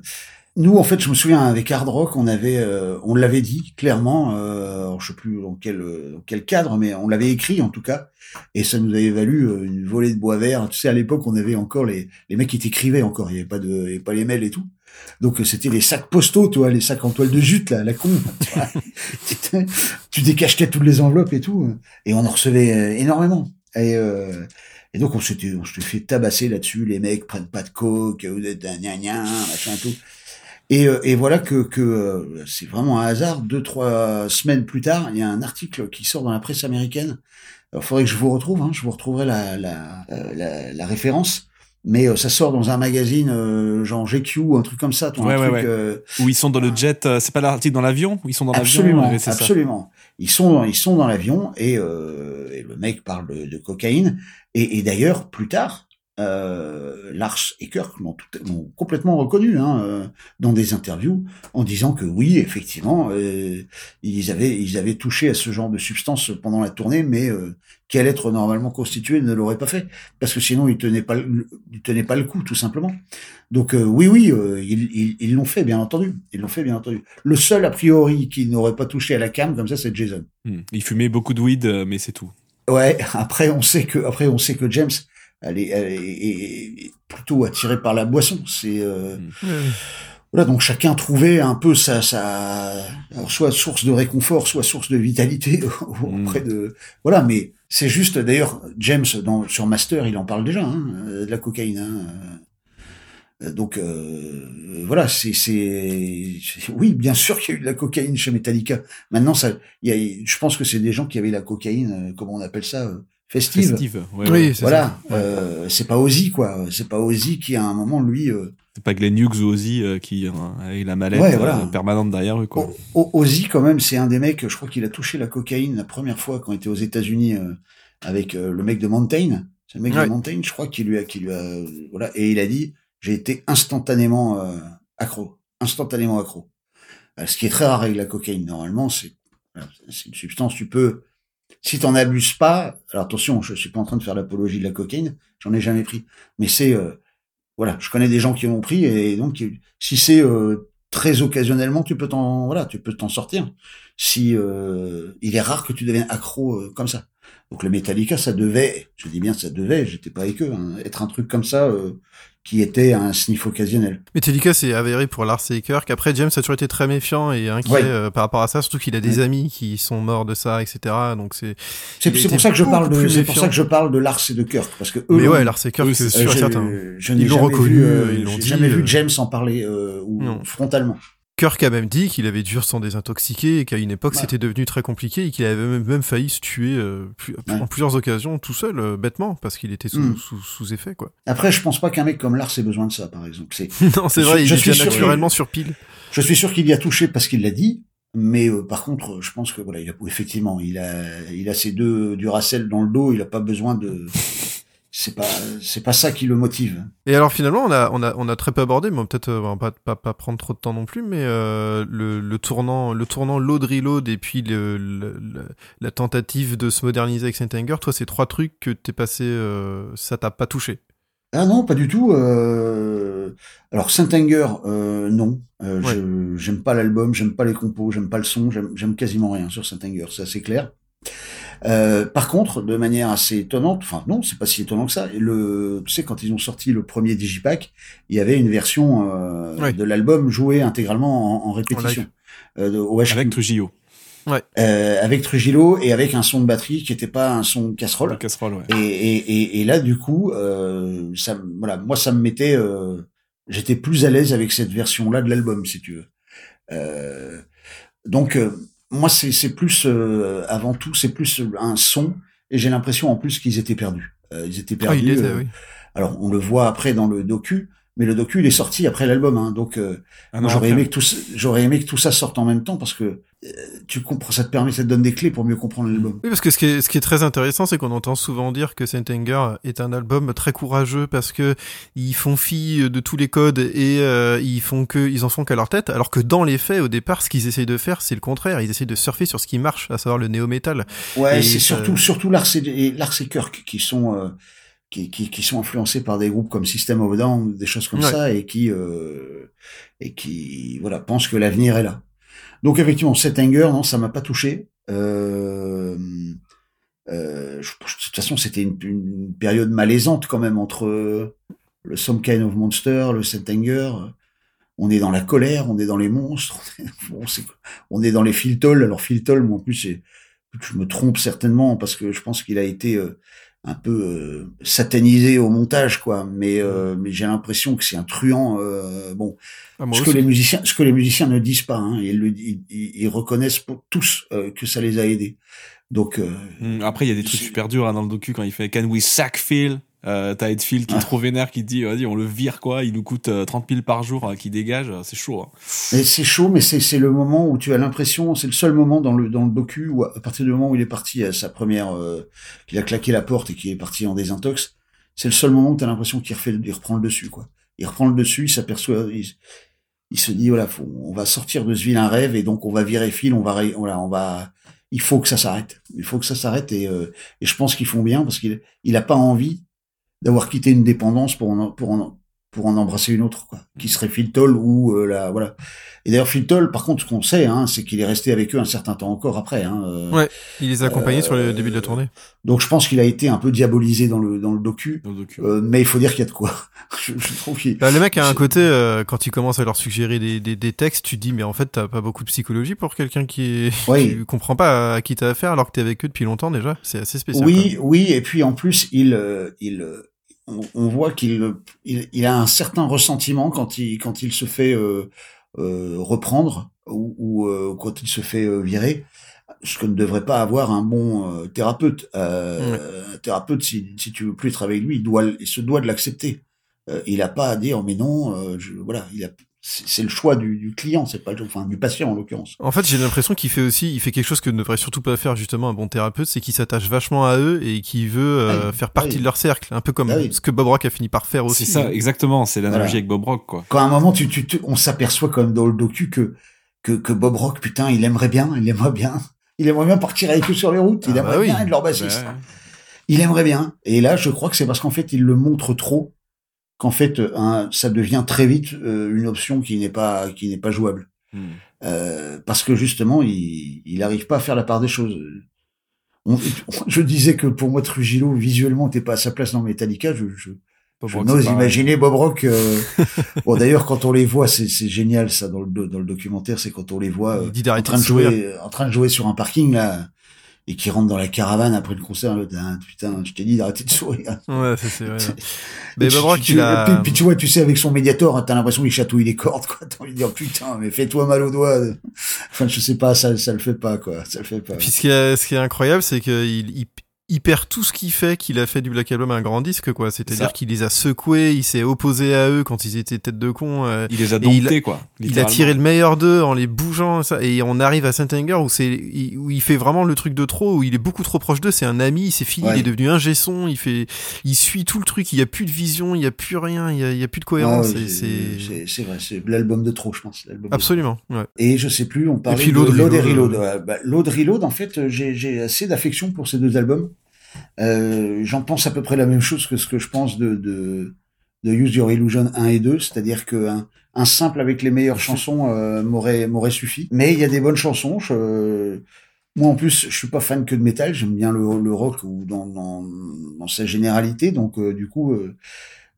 nous, en fait, je me souviens avec Hard Rock, on avait, euh, on l'avait dit clairement. Euh, je sais plus dans quel euh, dans quel cadre, mais on l'avait écrit en tout cas, et ça nous avait valu euh, une volée de bois vert. Tu sais, à l'époque, on avait encore les les mecs qui t'écrivaient encore. Il y avait pas de, il y avait pas les mails et tout. Donc euh, c'était les sacs postaux, tu vois, les sacs en toile de jute là, la con. tu décachetais toutes les enveloppes et tout, et on en recevait énormément. Et euh, et donc on s'était on s'était fait tabasser là-dessus, les mecs prennent pas de coke, vous êtes un gna gna, machin tout. Et, euh, et voilà que, que euh, c'est vraiment un hasard. Deux trois semaines plus tard, il y a un article qui sort dans la presse américaine. Il faudrait que je vous retrouve, hein, je vous retrouverai la la, euh, la, la référence. Mais euh, ça sort dans un magazine euh, genre GQ ou un truc comme ça. Ouais, ouais, truc, ouais. euh, Où ils sont dans le jet, euh, c'est pas l'article dans l'avion ils sont dans l'avion Absolument, ouais, c'est ça. absolument. Ils sont, ils sont dans l'avion et, euh, et le mec parle de, de cocaïne. Et, et d'ailleurs, plus tard, euh, Lars et Kirk l'ont complètement reconnu hein, euh, dans des interviews en disant que oui, effectivement, euh, ils avaient, ils avaient touché à ce genre de substance pendant la tournée, mais euh, quel être normalement constitué ne l'aurait pas fait parce que sinon ils tenaient pas, le- ils tenaient pas le coup tout simplement. Donc euh, oui, oui, euh, ils l'ont fait bien entendu, ils l'ont fait bien entendu. Le seul a priori qui n'aurait pas touché à la cam comme ça, c'est Jason. Hmm. Ils fumaient beaucoup de weed, mais c'est tout. Ouais. Après, on sait que après on sait que James, elle est, elle est- est- est plutôt attirée par la boisson. C'est euh, voilà, donc chacun trouvait un peu sa, sa alors, soit source de réconfort, soit source de vitalité auprès de voilà. Mais c'est juste d'ailleurs James dans sur Master, il en parle déjà hein, de la cocaïne. Hein, euh, donc euh, voilà, c'est oui, bien sûr qu'il y a eu de la cocaïne chez Metallica. Maintenant, ça, y a, je pense que c'est des gens qui avaient la cocaïne, euh, comment on appelle ça, euh, festive. Festive, ouais, Oui, ouais. Voilà, ça. euh, c'est pas Ozzy quoi. C'est pas Ozzy qui à un moment lui. euh, C'est pas Glenn Hughes ou Ozzy euh, qui euh, avec la mallette Ouais, voilà. euh, permanente derrière eux, quoi. O- O- Ozzy, quand même, c'est un des mecs, je crois qu'il a touché la cocaïne la première fois quand il était aux États-Unis euh, avec euh, le mec de Mountain. C'est le mec Ouais. de Mountain, je crois, qui lui a, qui lui a, euh, voilà, et il a dit, j'ai été instantanément euh, accro, instantanément accro. Ce qui est très rare avec la cocaïne. Normalement, c'est, c'est une substance, tu peux, si t'en abuses pas, alors attention, je suis pas en train de faire l'apologie de la cocaïne, j'en ai jamais pris, mais c'est, euh, voilà, je connais des gens qui l'ont pris et donc si c'est euh, très occasionnellement, tu peux t'en voilà, tu peux t'en sortir. Si euh, il est rare que tu deviennes accro euh, comme ça. Donc le Metallica, ça devait, je dis bien ça devait, j'étais pas avec eux, hein, être un truc comme ça euh, qui était un sniff occasionnel. Metallica c'est avéré pour Lars et Kirk. Après James a toujours été très méfiant et inquiet Ouais. euh, par rapport à ça, surtout qu'il a des amis qui sont morts de ça, etc. Donc c'est. C'est pour ça que je parle de, c'est pour ça que je parle de Lars et de Kirk parce que eux, Mais ouais, Lars et Kirk, c'est sûr euh, je, certain. je n'ai jamais reconnu, vu, euh, euh, ils dit, jamais vu euh. James en parler euh, ou Non. frontalement. Kirk a même dit qu'il avait dû s'en désintoxiquer et qu'à une époque Ouais. c'était devenu très compliqué et qu'il avait même, failli se tuer euh, plus- Ouais. en plusieurs occasions tout seul, euh, bêtement, parce qu'il était sous, Mm. sous, sous effet, quoi. Après, je pense pas qu'un mec comme Lars ait besoin de ça, par exemple. C'est, non, c'est Je- vrai, il je est suis déjà sûr naturellement sur pile. je suis sûr qu'il y a touché parce qu'il l'a dit, mais euh, par contre, je pense que voilà, il a, effectivement, il a, il a ses deux Duracell dans le dos, il a pas besoin de, c'est pas, c'est pas ça qui le motive. Et alors finalement, on a, on a, on a très peu abordé, mais peut-être euh, pas, pas, pas prendre trop de temps non plus, mais euh, le, le tournant, le tournant load reload et puis le, le- le- la tentative de se moderniser avec Saint Anger, toi, c'est trois trucs que t'es passé, euh, ça t'a pas touché? Ah non, pas du tout. Euh... Alors Saint Anger, euh, non. Euh, Ouais. J'aime pas l'album, j'aime pas les compos, j'aime pas le son, j'aime j'aime quasiment rien sur Saint Anger, c'est assez clair. Euh, par contre, de manière assez étonnante, enfin non, c'est pas si étonnant que ça. Le, tu sais, quand ils ont sorti le premier Digipack, il y avait une version euh, Ouais. de l'album jouée intégralement en, en répétition euh, de, au HQ. Avec Trujillo. Euh, avec Trujillo et avec un son de batterie qui était pas un son de casserole. Casserole, ouais. Et, et, et, et là, du coup, euh, ça, me- voilà, moi, ça me mettait, euh, j'étais plus à l'aise avec cette version-là de l'album, si tu veux. Euh, donc, euh, moi, c'est c'est plus, euh, avant tout, c'est plus un son, et j'ai l'impression en plus qu'ils étaient perdus. Euh, ils étaient Ah, perdus. il a, euh, oui. Alors, on le voit après dans le docu, mais le docu, il est sorti après l'album, hein, donc. euh, Ah j'aurais aimé que tout, ça- j'aurais aimé que tout ça sorte en même temps parce que tu comprends, ça te permet, ça te donne des clés pour mieux comprendre l'album. Oui, parce que ce qui est, ce qui est très intéressant, c'est qu'on entend souvent dire que Saint Anger est un album très courageux parce que ils font fi de tous les codes et euh, ils font que, ils en font qu'à leur tête, alors que dans les faits, au départ, ce qu'ils essayent de faire, c'est le contraire. Ils essayent de surfer sur ce qui marche, à savoir le néo-metal. Ouais, c'est surtout surtout Lars et, Lars et Kirk qui sont euh, qui, qui, qui sont influencés par des groupes comme System of a Down, des choses comme Ouais. ça, et qui euh, et qui voilà pensent que l'avenir est là. Donc effectivement, cet anger, non, ça m'a pas touché. Euh, euh, de toute façon, c'était une, une période malaisante quand même entre le Some Kind of Monster, le Set Anger. On est dans la colère, on est dans les monstres, on est, dans les Filtol. Alors Filtol, moi en plus, je me trompe certainement parce que je pense qu'il a été euh, un peu euh, satanisé au montage quoi. Mais euh, mais j'ai l'impression que c'est un truand euh, bon. Ah, ce que les musiciens ce que les musiciens ne disent pas hein, ils, le, ils, ils- reconnaissent pour tous euh, que ça les a aidés. Donc euh, Hum, Après, il y a des trucs super durs hein, dans le docu quand il fait Can we sack Phil? Euh, T'as Ed Phil qui est trop vénère, qui dit vas-y, on le vire quoi, il nous coûte euh, 30 000 par jour, euh, qui dégage, euh, c'est chaud. hein. mais c'est chaud mais c'est c'est le moment où tu as l'impression c'est le seul moment dans le dans le docu où à partir du moment où il est parti à sa première euh, qu'il a claqué la porte et qu'il est parti en désintox c'est le seul moment où tu as l'impression qu'il refait il reprend le dessus quoi il reprend le dessus il s'aperçoit il, il se dit voilà faut, on va sortir de ce vilain rêve et donc on va virer Phil on va voilà on va il faut que ça s'arrête il faut que ça s'arrête et, euh, et je pense qu'ils font bien parce qu'il il a pas envie d'avoir quitté une dépendance pour en, pour en, pour en embrasser une autre, quoi, qui serait Phil Toll ou euh, la voilà. Et d'ailleurs Phil Toll, par contre, ce qu'on sait, hein, c'est qu'il est resté avec eux un certain temps encore après. Hein, euh, Ouais, il les a accompagnés sur le euh, début de la tournée. Donc je pense qu'il a été un peu diabolisé dans le dans le docu, Dans le docu. euh, mais il faut dire qu'il y a de quoi. je, je trouve qu'il Bah, le mec a un côté, euh, quand il commence à leur suggérer des, des, des textes, tu te dis, mais en fait, t'as pas beaucoup de psychologie pour quelqu'un qui, est, Oui. qui comprend pas à qui t'as affaire alors que t'es avec eux depuis longtemps déjà. C'est assez spécial. Oui, oui, et puis en plus, il, euh, il, euh, on, on voit qu'il, il, il a un certain ressentiment quand il, quand il se fait euh, euh, reprendre ou, ou euh, quand il se fait euh, virer, ce que ne devrait pas avoir un bon euh, thérapeute. Euh, Un thérapeute, si, si tu veux plus travailler avec lui, il doit, il se doit de l'accepter. Euh, il a pas à dire, mais non, euh, je, voilà, il a, c'est c'est le choix du, du client, c'est pas, le- enfin, du patient en l'occurrence. En fait, j'ai l'impression qu'il fait aussi, il fait quelque chose que ne devrait surtout pas faire justement un bon thérapeute, c'est qu'il s'attache vachement à eux et qu'il veut euh, Ah oui, faire partie oui. de leur cercle, un peu comme Ah oui. ce que Bob Rock a fini par faire aussi. C'est ça, exactement, c'est l'analogie Voilà. avec Bob Rock quoi. quand à un moment tu, tu, tu- on s'aperçoit quand même dans le docu que, que que Bob Rock putain il aimerait bien il aimerait bien il aimerait bien partir avec eux sur les routes il Ah aimerait bah oui. bien être leur bassiste Ouais. il aimerait bien et là je crois que c'est parce qu'en fait il le montre trop qu'en fait ça devient très vite euh, une option qui n'est pas qui n'est pas jouable Hum. euh, parce que justement il il arrive pas à faire la part des choses On- je disais que pour moi Trujillo visuellement n'était pas à sa place dans Metallica je, je je n'ose imaginer Bob Rock. euh, bon, d'ailleurs, quand on les voit, c'est génial ça dans le dans le documentaire, c'est quand on les voit euh, en train de jouer, en train de jouer sur un parking là. Et qui rentre dans la caravane après le concert, ah, putain, je t'ai dit d'arrêter de sourire. Ouais, c'est vrai. Mais Mais Bob Rock, tu, il a. puis, puis tu vois, tu sais, avec son médiator, t'as l'impression qu'il chatouille les cordes, quoi. T'as envie de dire, putain, mais fais-toi mal aux doigts. Enfin, je sais pas, ça, ça le fait pas, quoi. Ça le fait pas. Puis ce qui est, ce qui est incroyable, c'est qu'il il, il perd tout ce qu'il fait qu'il a fait du Black Album un grand disque, quoi. C'est-à-dire qu'il les a secoués, il s'est opposé à eux quand ils étaient tête de con. euh, Il les a et il domptés, quoi. Il a tiré le meilleur d'eux en les bougeant, ça. Et on arrive à Saint Anger où c'est, où il fait vraiment le truc de trop, où il est beaucoup trop proche d'eux. C'est un ami, c'est fini, Ouais. il est devenu un gesson, il fait, il suit tout le truc, il y a plus de vision, il y a plus rien, il y a, il y a plus de cohérence. ouais, c'est c'est, vrai, c'est l'album de trop, je pense. absolument, ouais. Et je sais plus, on parlait de Load Load et Reload. Ouais, bah, Load Reload, en fait, j'ai assez d'affection pour ces deux albums. Euh, J'en pense à peu près la même chose que ce que je pense de, de, de Use Your Illusion 1 et 2, c'est-à-dire que un, un simple avec les meilleures chansons euh, m'aurait m'aurait suffi. Mais il y a des bonnes chansons. Je, moi, en plus, je suis pas fan que de métal. J'aime bien le, le rock ou dans, dans, dans sa généralité. Donc, euh, du coup, euh,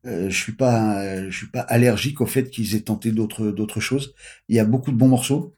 euh, je suis pas, je suis pas allergique au fait qu'ils aient tenté d'autres d'autres choses. Il y a beaucoup de bons morceaux.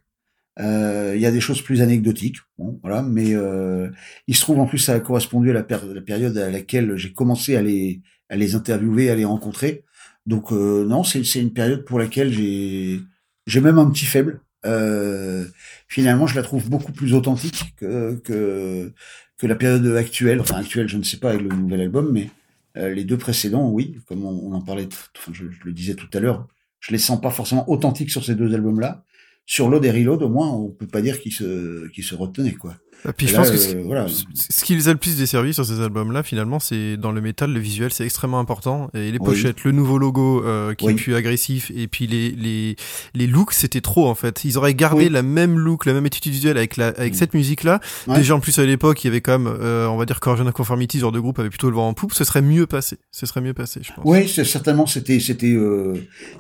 Euh, il y a des choses plus anecdotiques, bon, voilà, mais euh, il se trouve en plus ça a correspondu à la, péri- la période à laquelle j'ai commencé à les à les interviewer, à les rencontrer. Donc euh, non, c'est une période pour laquelle j'ai j'ai même un petit faible. Euh, finalement, je la trouve beaucoup plus authentique que que que la période actuelle. Enfin actuelle, je ne sais pas avec le nouvel album, mais euh, les deux précédents, oui, comme on, on en parlait, enfin, je, je le disais tout à l'heure, je les sens pas forcément authentiques sur ces deux albums-là. Sur Load et Reload, au moins, on peut pas dire qu'ils se, qu'ils se retenaient, quoi. Et puis Et je là, pense que euh, ce- voilà. ce qui les a le plus desservi sur ces albums-là, finalement, c'est dans le métal, le visuel, c'est extrêmement important. Et les Oui. pochettes, le nouveau logo euh, qui Oui. est plus agressif, et puis les les les looks, c'était trop en fait. Ils auraient gardé Oui. la même look, la même attitude visuelle avec la avec cette musique-là. Ouais. Déjà en plus à l'époque, il y avait quand même, euh, on va dire, Corrosion Conformity, ce genre de groupe avait plutôt le vent en poupe. Ce serait mieux passé. Ce serait mieux passé, je pense. Oui, c'est certainement c'était c'était. euh,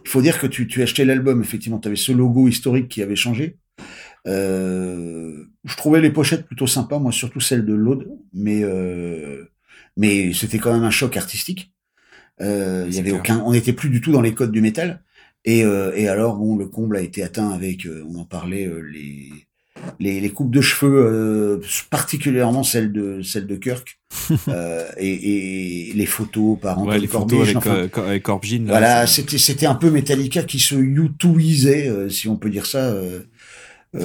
Il faut dire que tu tu achetais l'album, effectivement, tu avais ce logo historique qui avait changé. Euh, je trouvais les pochettes plutôt sympas, moi surtout celle de Load, mais euh, mais c'était quand même un choc artistique. Euh, Il y avait clair. aucun, on n'était plus du tout dans les codes du métal. Et euh, et alors bon, le comble a été atteint avec, euh, on en parlait, euh, les les, les coupes de cheveux, euh, particulièrement celle de celle de Kirk, euh, et, et les photos par Ouais, Anton les Corbijn, photos avec, enfin, avec Corb Jean, là, voilà, c'était c'était un peu Metallica qui se YouTubeisait, euh, si on peut dire ça. Euh,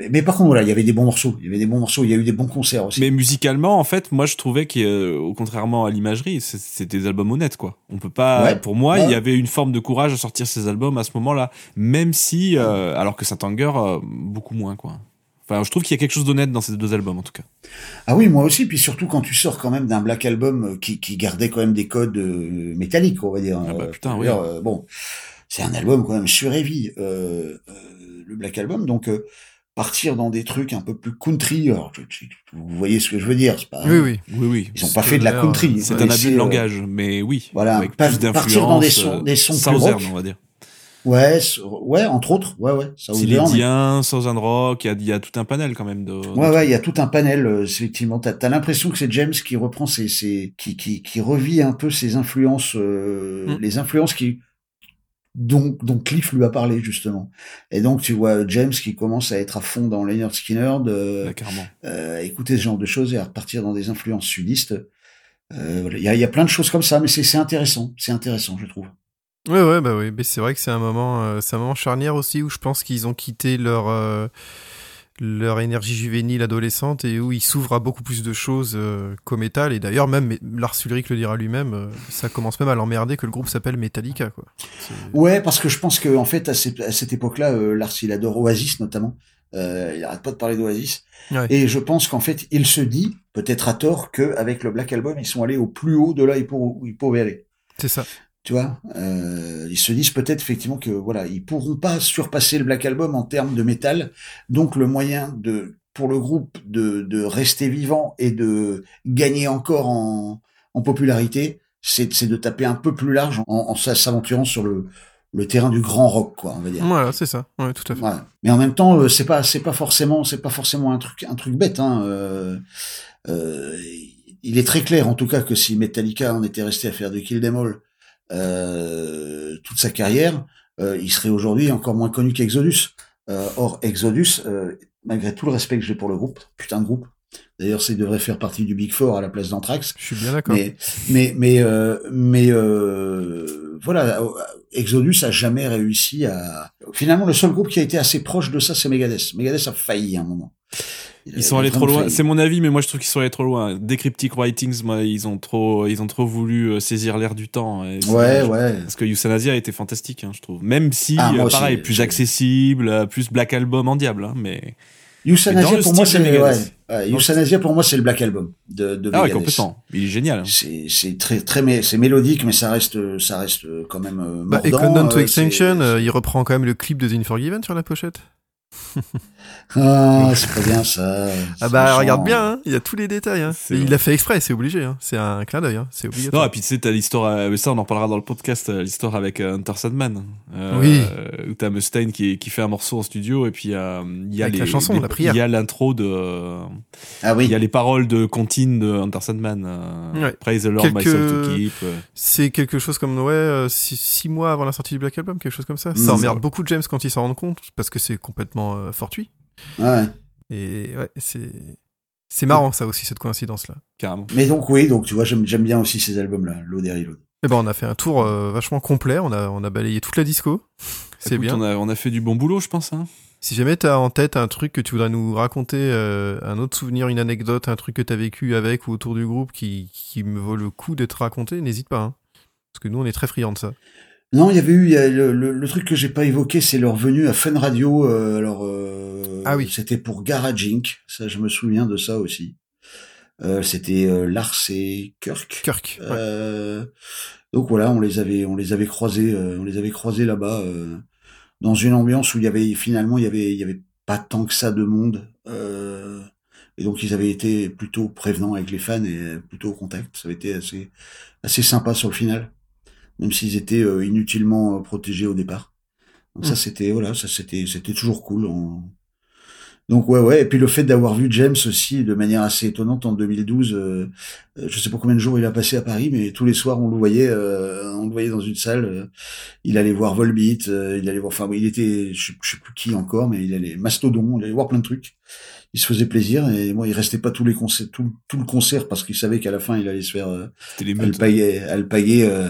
euh, mais, par contre, voilà, il y avait des bons morceaux. Il y avait des bons morceaux. Il y a eu des bons concerts aussi. Mais musicalement, en fait, moi, je trouvais qu'au contrairement à l'imagerie, c'est- c'était des albums honnêtes, quoi. On peut pas. Ouais. Pour moi, Ouais. il y avait une forme de courage à sortir ces albums à ce moment-là, même si, euh, alors que Saint-Anger, euh, beaucoup moins, quoi. Enfin, je trouve qu'il y a quelque chose d'honnête dans ces deux albums, en tout cas. Ah oui, moi aussi. Puis surtout quand tu sors quand même d'un Black Album euh, qui, qui gardait quand même des codes euh, métalliques, on va dire. Ah bah, Euh, putain, oui. euh, bon, c'est un album quand même sur heavy, euh, euh, le Black Album. Donc euh, partir dans des trucs un peu plus country. Alors, vous voyez ce que je veux dire c'est pas, Oui, oui. Oui, oui. Ils ont pas fait de la country. C'est Ouais, un abus de euh, langage, mais oui. voilà, Avec pas- plus partir dans des sons- des sons euh, plus Southern, rock. on va dire. Ouais, ouais, entre autres. Ouais, ouais. C'est Lydien, Southern Rock, il y y a tout un panel quand même de. Ouais, ouais, il y a tout un panel. euh, c'est effectivement, t'as as, l'impression que c'est James qui reprend ses, ses qui, qui, qui revit un peu ses influences, euh, Mm. les influences qui dont, dont Cliff lui a parlé justement. Et donc tu vois James qui commence à être à fond dans Leonard Skinner, de euh, écouter ce genre de choses et à repartir dans des influences sudistes. Euh, voilà. Il y, a, il y a plein de choses comme ça, mais c'est c'est intéressant, c'est intéressant, je trouve. Ouais, ouais, bah oui. Mais c'est vrai que c'est un moment, euh, c'est un moment charnière aussi où je pense qu'ils ont quitté leur leur énergie juvénile adolescente et où ils s'ouvrent à beaucoup plus de choses euh, qu'au métal. Et d'ailleurs, même Lars Ulrich le dira lui-même, euh, ça commence même à l'emmerder que le groupe s'appelle Metallica, quoi. Ouais, parce que je pense que en fait à cette, à cette époque-là, euh, Lars il adore Oasis notamment. Euh, il arrête pas de parler d'Oasis. Ouais. Et je pense qu'en fait, il se dit, peut-être à tort, que avec le Black Album, ils sont allés au plus haut de là où ils pouvaient aller. C'est ça. Tu vois, euh, ils se disent peut-être effectivement que voilà, ils pourront pas surpasser le Black Album en termes de métal. Donc le moyen de pour le groupe de, de rester vivant et de gagner encore en, en popularité, c'est c'est de taper un peu plus large en, en s'aventurant sur le le terrain du grand rock, quoi, on va dire. Voilà, c'est ça. Ouais, tout à fait. Voilà. Mais en même temps, euh, c'est pas c'est pas forcément c'est pas forcément un truc un truc bête. Hein. Euh, euh, il est très clair en tout cas que si Metallica en était resté à faire du Kill Them All euh, toute sa carrière, euh, il serait aujourd'hui encore moins connu qu'Exodus. Euh, or Exodus, euh, malgré tout le respect que j'ai pour le groupe, putain de groupe, D'ailleurs, ça devrait faire partie du Big Four à la place d'Anthrax. Je suis bien d'accord. Mais, mais, mais, euh, mais euh, voilà, Exodus a jamais réussi à. Finalement, le seul groupe qui a été assez proche de ça, c'est Megadeth. Megadeth a failli à un moment. Ils sont allés trop loin. C'est mon avis, mais moi je trouve qu'ils sont allés trop loin. Decryptic Writings, moi, ils ont trop, ils ont trop voulu euh, saisir l'air du temps. Et c'est Ouais, ouais. Parce que Euthanasia était fantastique, hein, je trouve. Même si, Ah, moi euh, pareil, plus accessible, euh, plus Black Album en diable, hein, mais. Le pour moi c'est ouais, pour moi c'est le Black Album de, de Ah ouais, complètement. Il est génial. hein. C'est très très mé- c'est mélodique mais ça reste ça reste quand même Bah, et mordant, Countdown to euh, Extinction, euh, il reprend quand même le clip de The Unforgiven sur la pochette. Ah, c'est pas bien ça. Ah bah méchant. regarde bien, hein, il y a tous les détails. Hein. Il l'a fait exprès, c'est obligé. Hein. C'est un clin d'œil, hein. c'est Non, obligatoire. et puis tu sais, t'as l'histoire, euh, mais ça on en parlera dans le podcast, euh, l'histoire avec euh, Hunter Sandman. Euh, Oui. Où t'as Mustaine qui, qui fait un morceau en studio et puis euh, il y a Avec les, la chanson, les- la prière. Il y a l'intro de. euh, Ah oui. Il y a les paroles de Contine de Hunter Sandman. euh, Ouais. Praise the Lord, Quelques- my soul to keep. C'est quelque chose comme ouais, six, six mois avant la sortie du Black Album, quelque chose comme ça. Mm. Ça emmerde beaucoup de James quand ils s'en rendent compte, parce que c'est complètement euh, fortuit. Ouais. Et ouais, c'est c'est marrant ça aussi cette coïncidence là. Carrément. Mais donc oui, donc tu vois, j'aime j'aime bien aussi ces albums là, Load et Reload. Et ben on a fait un tour euh, vachement complet, on a on a balayé toute la disco. C'est Écoute, bien. On a, on a fait du bon boulot, je pense. Hein. Si jamais t'as en tête un truc que tu voudrais nous raconter, euh, un autre souvenir, une anecdote, un truc que t'as vécu avec ou autour du groupe qui, qui me vaut le coup d'être raconté, n'hésite pas. hein. Parce que nous, on est très friands de ça. Non, il y avait eu y a le, le, le truc que j'ai pas évoqué, c'est leur venue à Fun Radio. euh, alors, euh, Ah oui. c'était pour Garage Inc. Ça, je me souviens de ça aussi. Euh, c'était euh, Lars et Kirk. Kirk. ouais. Euh, donc voilà, on les avait, on les avait croisés, euh, on les avait croisés là-bas euh, dans une ambiance où il y avait finalement il y avait, il y avait pas tant que ça de monde. Euh, et donc ils avaient été plutôt prévenants avec les fans et plutôt au contact. Ça avait été assez, assez sympa sur le final, même s'ils étaient euh, inutilement euh, protégés au départ. Donc ça Mm. c'était voilà, ça c'était c'était toujours cool. Donc ouais ouais et puis le fait d'avoir vu James aussi de manière assez étonnante en 2012 euh, euh, je sais pas combien de jours il a passé à Paris mais tous les soirs on le voyait euh, on le voyait dans une salle euh, il allait voir Volbeat euh, il allait voir enfin il était je je sais plus qui encore mais il allait Mastodon il allait voir plein de trucs il se faisait plaisir et moi il restait pas tous les concerts tout, tout le concert parce qu'il savait qu'à la fin il allait se faire euh, alpaguer alpaguer euh,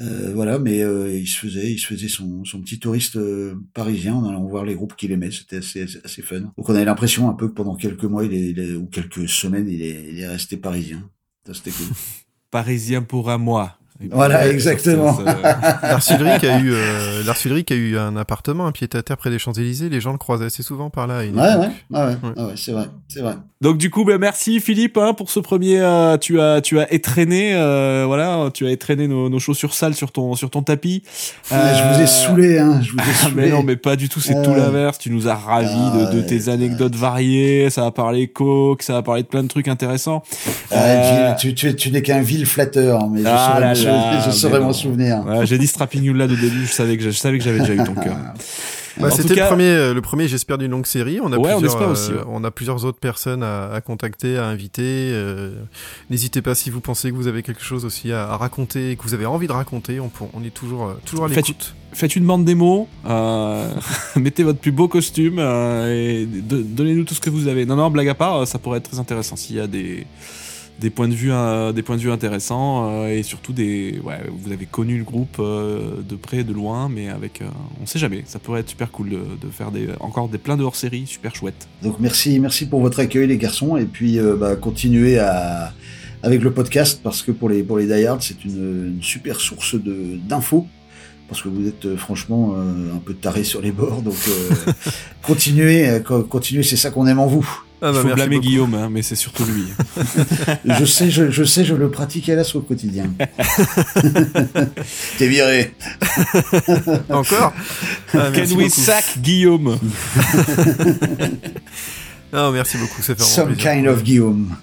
euh, voilà mais euh, il se faisait il se faisait son, son petit touriste euh, parisien en allant voir les groupes qu'il aimait. C'était assez, assez assez fun. Donc on avait l'impression un peu que pendant quelques mois il est, il est- ou quelques semaines il est, il est resté parisien. Ça c'était cool. Parisien pour un mois. Et puis, Voilà, ouais, exactement. ça, ça- Lars Ulrich a eu, euh, a eu un appartement, un pied à terre près des Champs-Élysées. Les gens le croisaient assez souvent par là. ouais ouais, époque. ouais, ouais, Ouais. c'est vrai c'est vrai Donc du coup, ben merci Philippe hein, pour ce premier. euh, tu as tu as étraîné, euh, voilà, tu as étraîné nos, nos chaussures sales sur ton sur ton tapis. Ah, je vous ai saoulé hein je vous ai Ah, saoulé mais non, mais pas du tout, c'est tout Euh. l'inverse. Tu nous as ravis de, de Ah, tes ouais. anecdotes variées. Ça va parler coke, ça va parler de plein de trucs intéressants. Ah, Euh, tu, tu, tu, tu n'es qu'un vil flatteur mais je Ah là m'en souvenir- là, je saurais m'en souvenir j'ai dit Strapping You Lad au début, je savais que je, je savais que j'avais déjà eu ton cœur. Bah, C'était cas- le premier, euh, le premier, j'espère, d'une longue série. On a Ouais, on plusieurs, espère aussi, euh, ouais. on a plusieurs autres personnes à, à contacter, à inviter. euh, N'hésitez pas si vous pensez que vous avez quelque chose aussi à, à raconter, que vous avez envie de raconter. On, est toujours, toujours à l'écoute. Faites une bande démo, euh, mettez votre plus beau costume euh, et de- donnez-nous tout ce que vous avez. Non, non, blague à part, ça pourrait être très intéressant s'il y a des des points de vue euh, des points de vue intéressants euh, et surtout des ouais vous avez connu le groupe euh, de près de loin mais avec on sait jamais ça pourrait être super cool de, de faire des encore des plein de hors série super chouettes Donc merci, merci pour votre accueil les garçons et puis bah, continuez à avec le podcast parce que pour les pour les diehards c'est une, une super source de d'infos parce que vous êtes franchement euh, un peu tarés sur les bords donc euh, continuez euh, co- continuez c'est ça qu'on aime en vous. Ah, il bah, faut blâmer beaucoup. Guillaume hein, mais c'est surtout lui Je sais je, je sais je le pratique hélas au quotidien. T'es viré. Encore Ah, Can merci we beaucoup. sack Guillaume Non, merci beaucoup, ça fait Some plaisir. kind of Guillaume.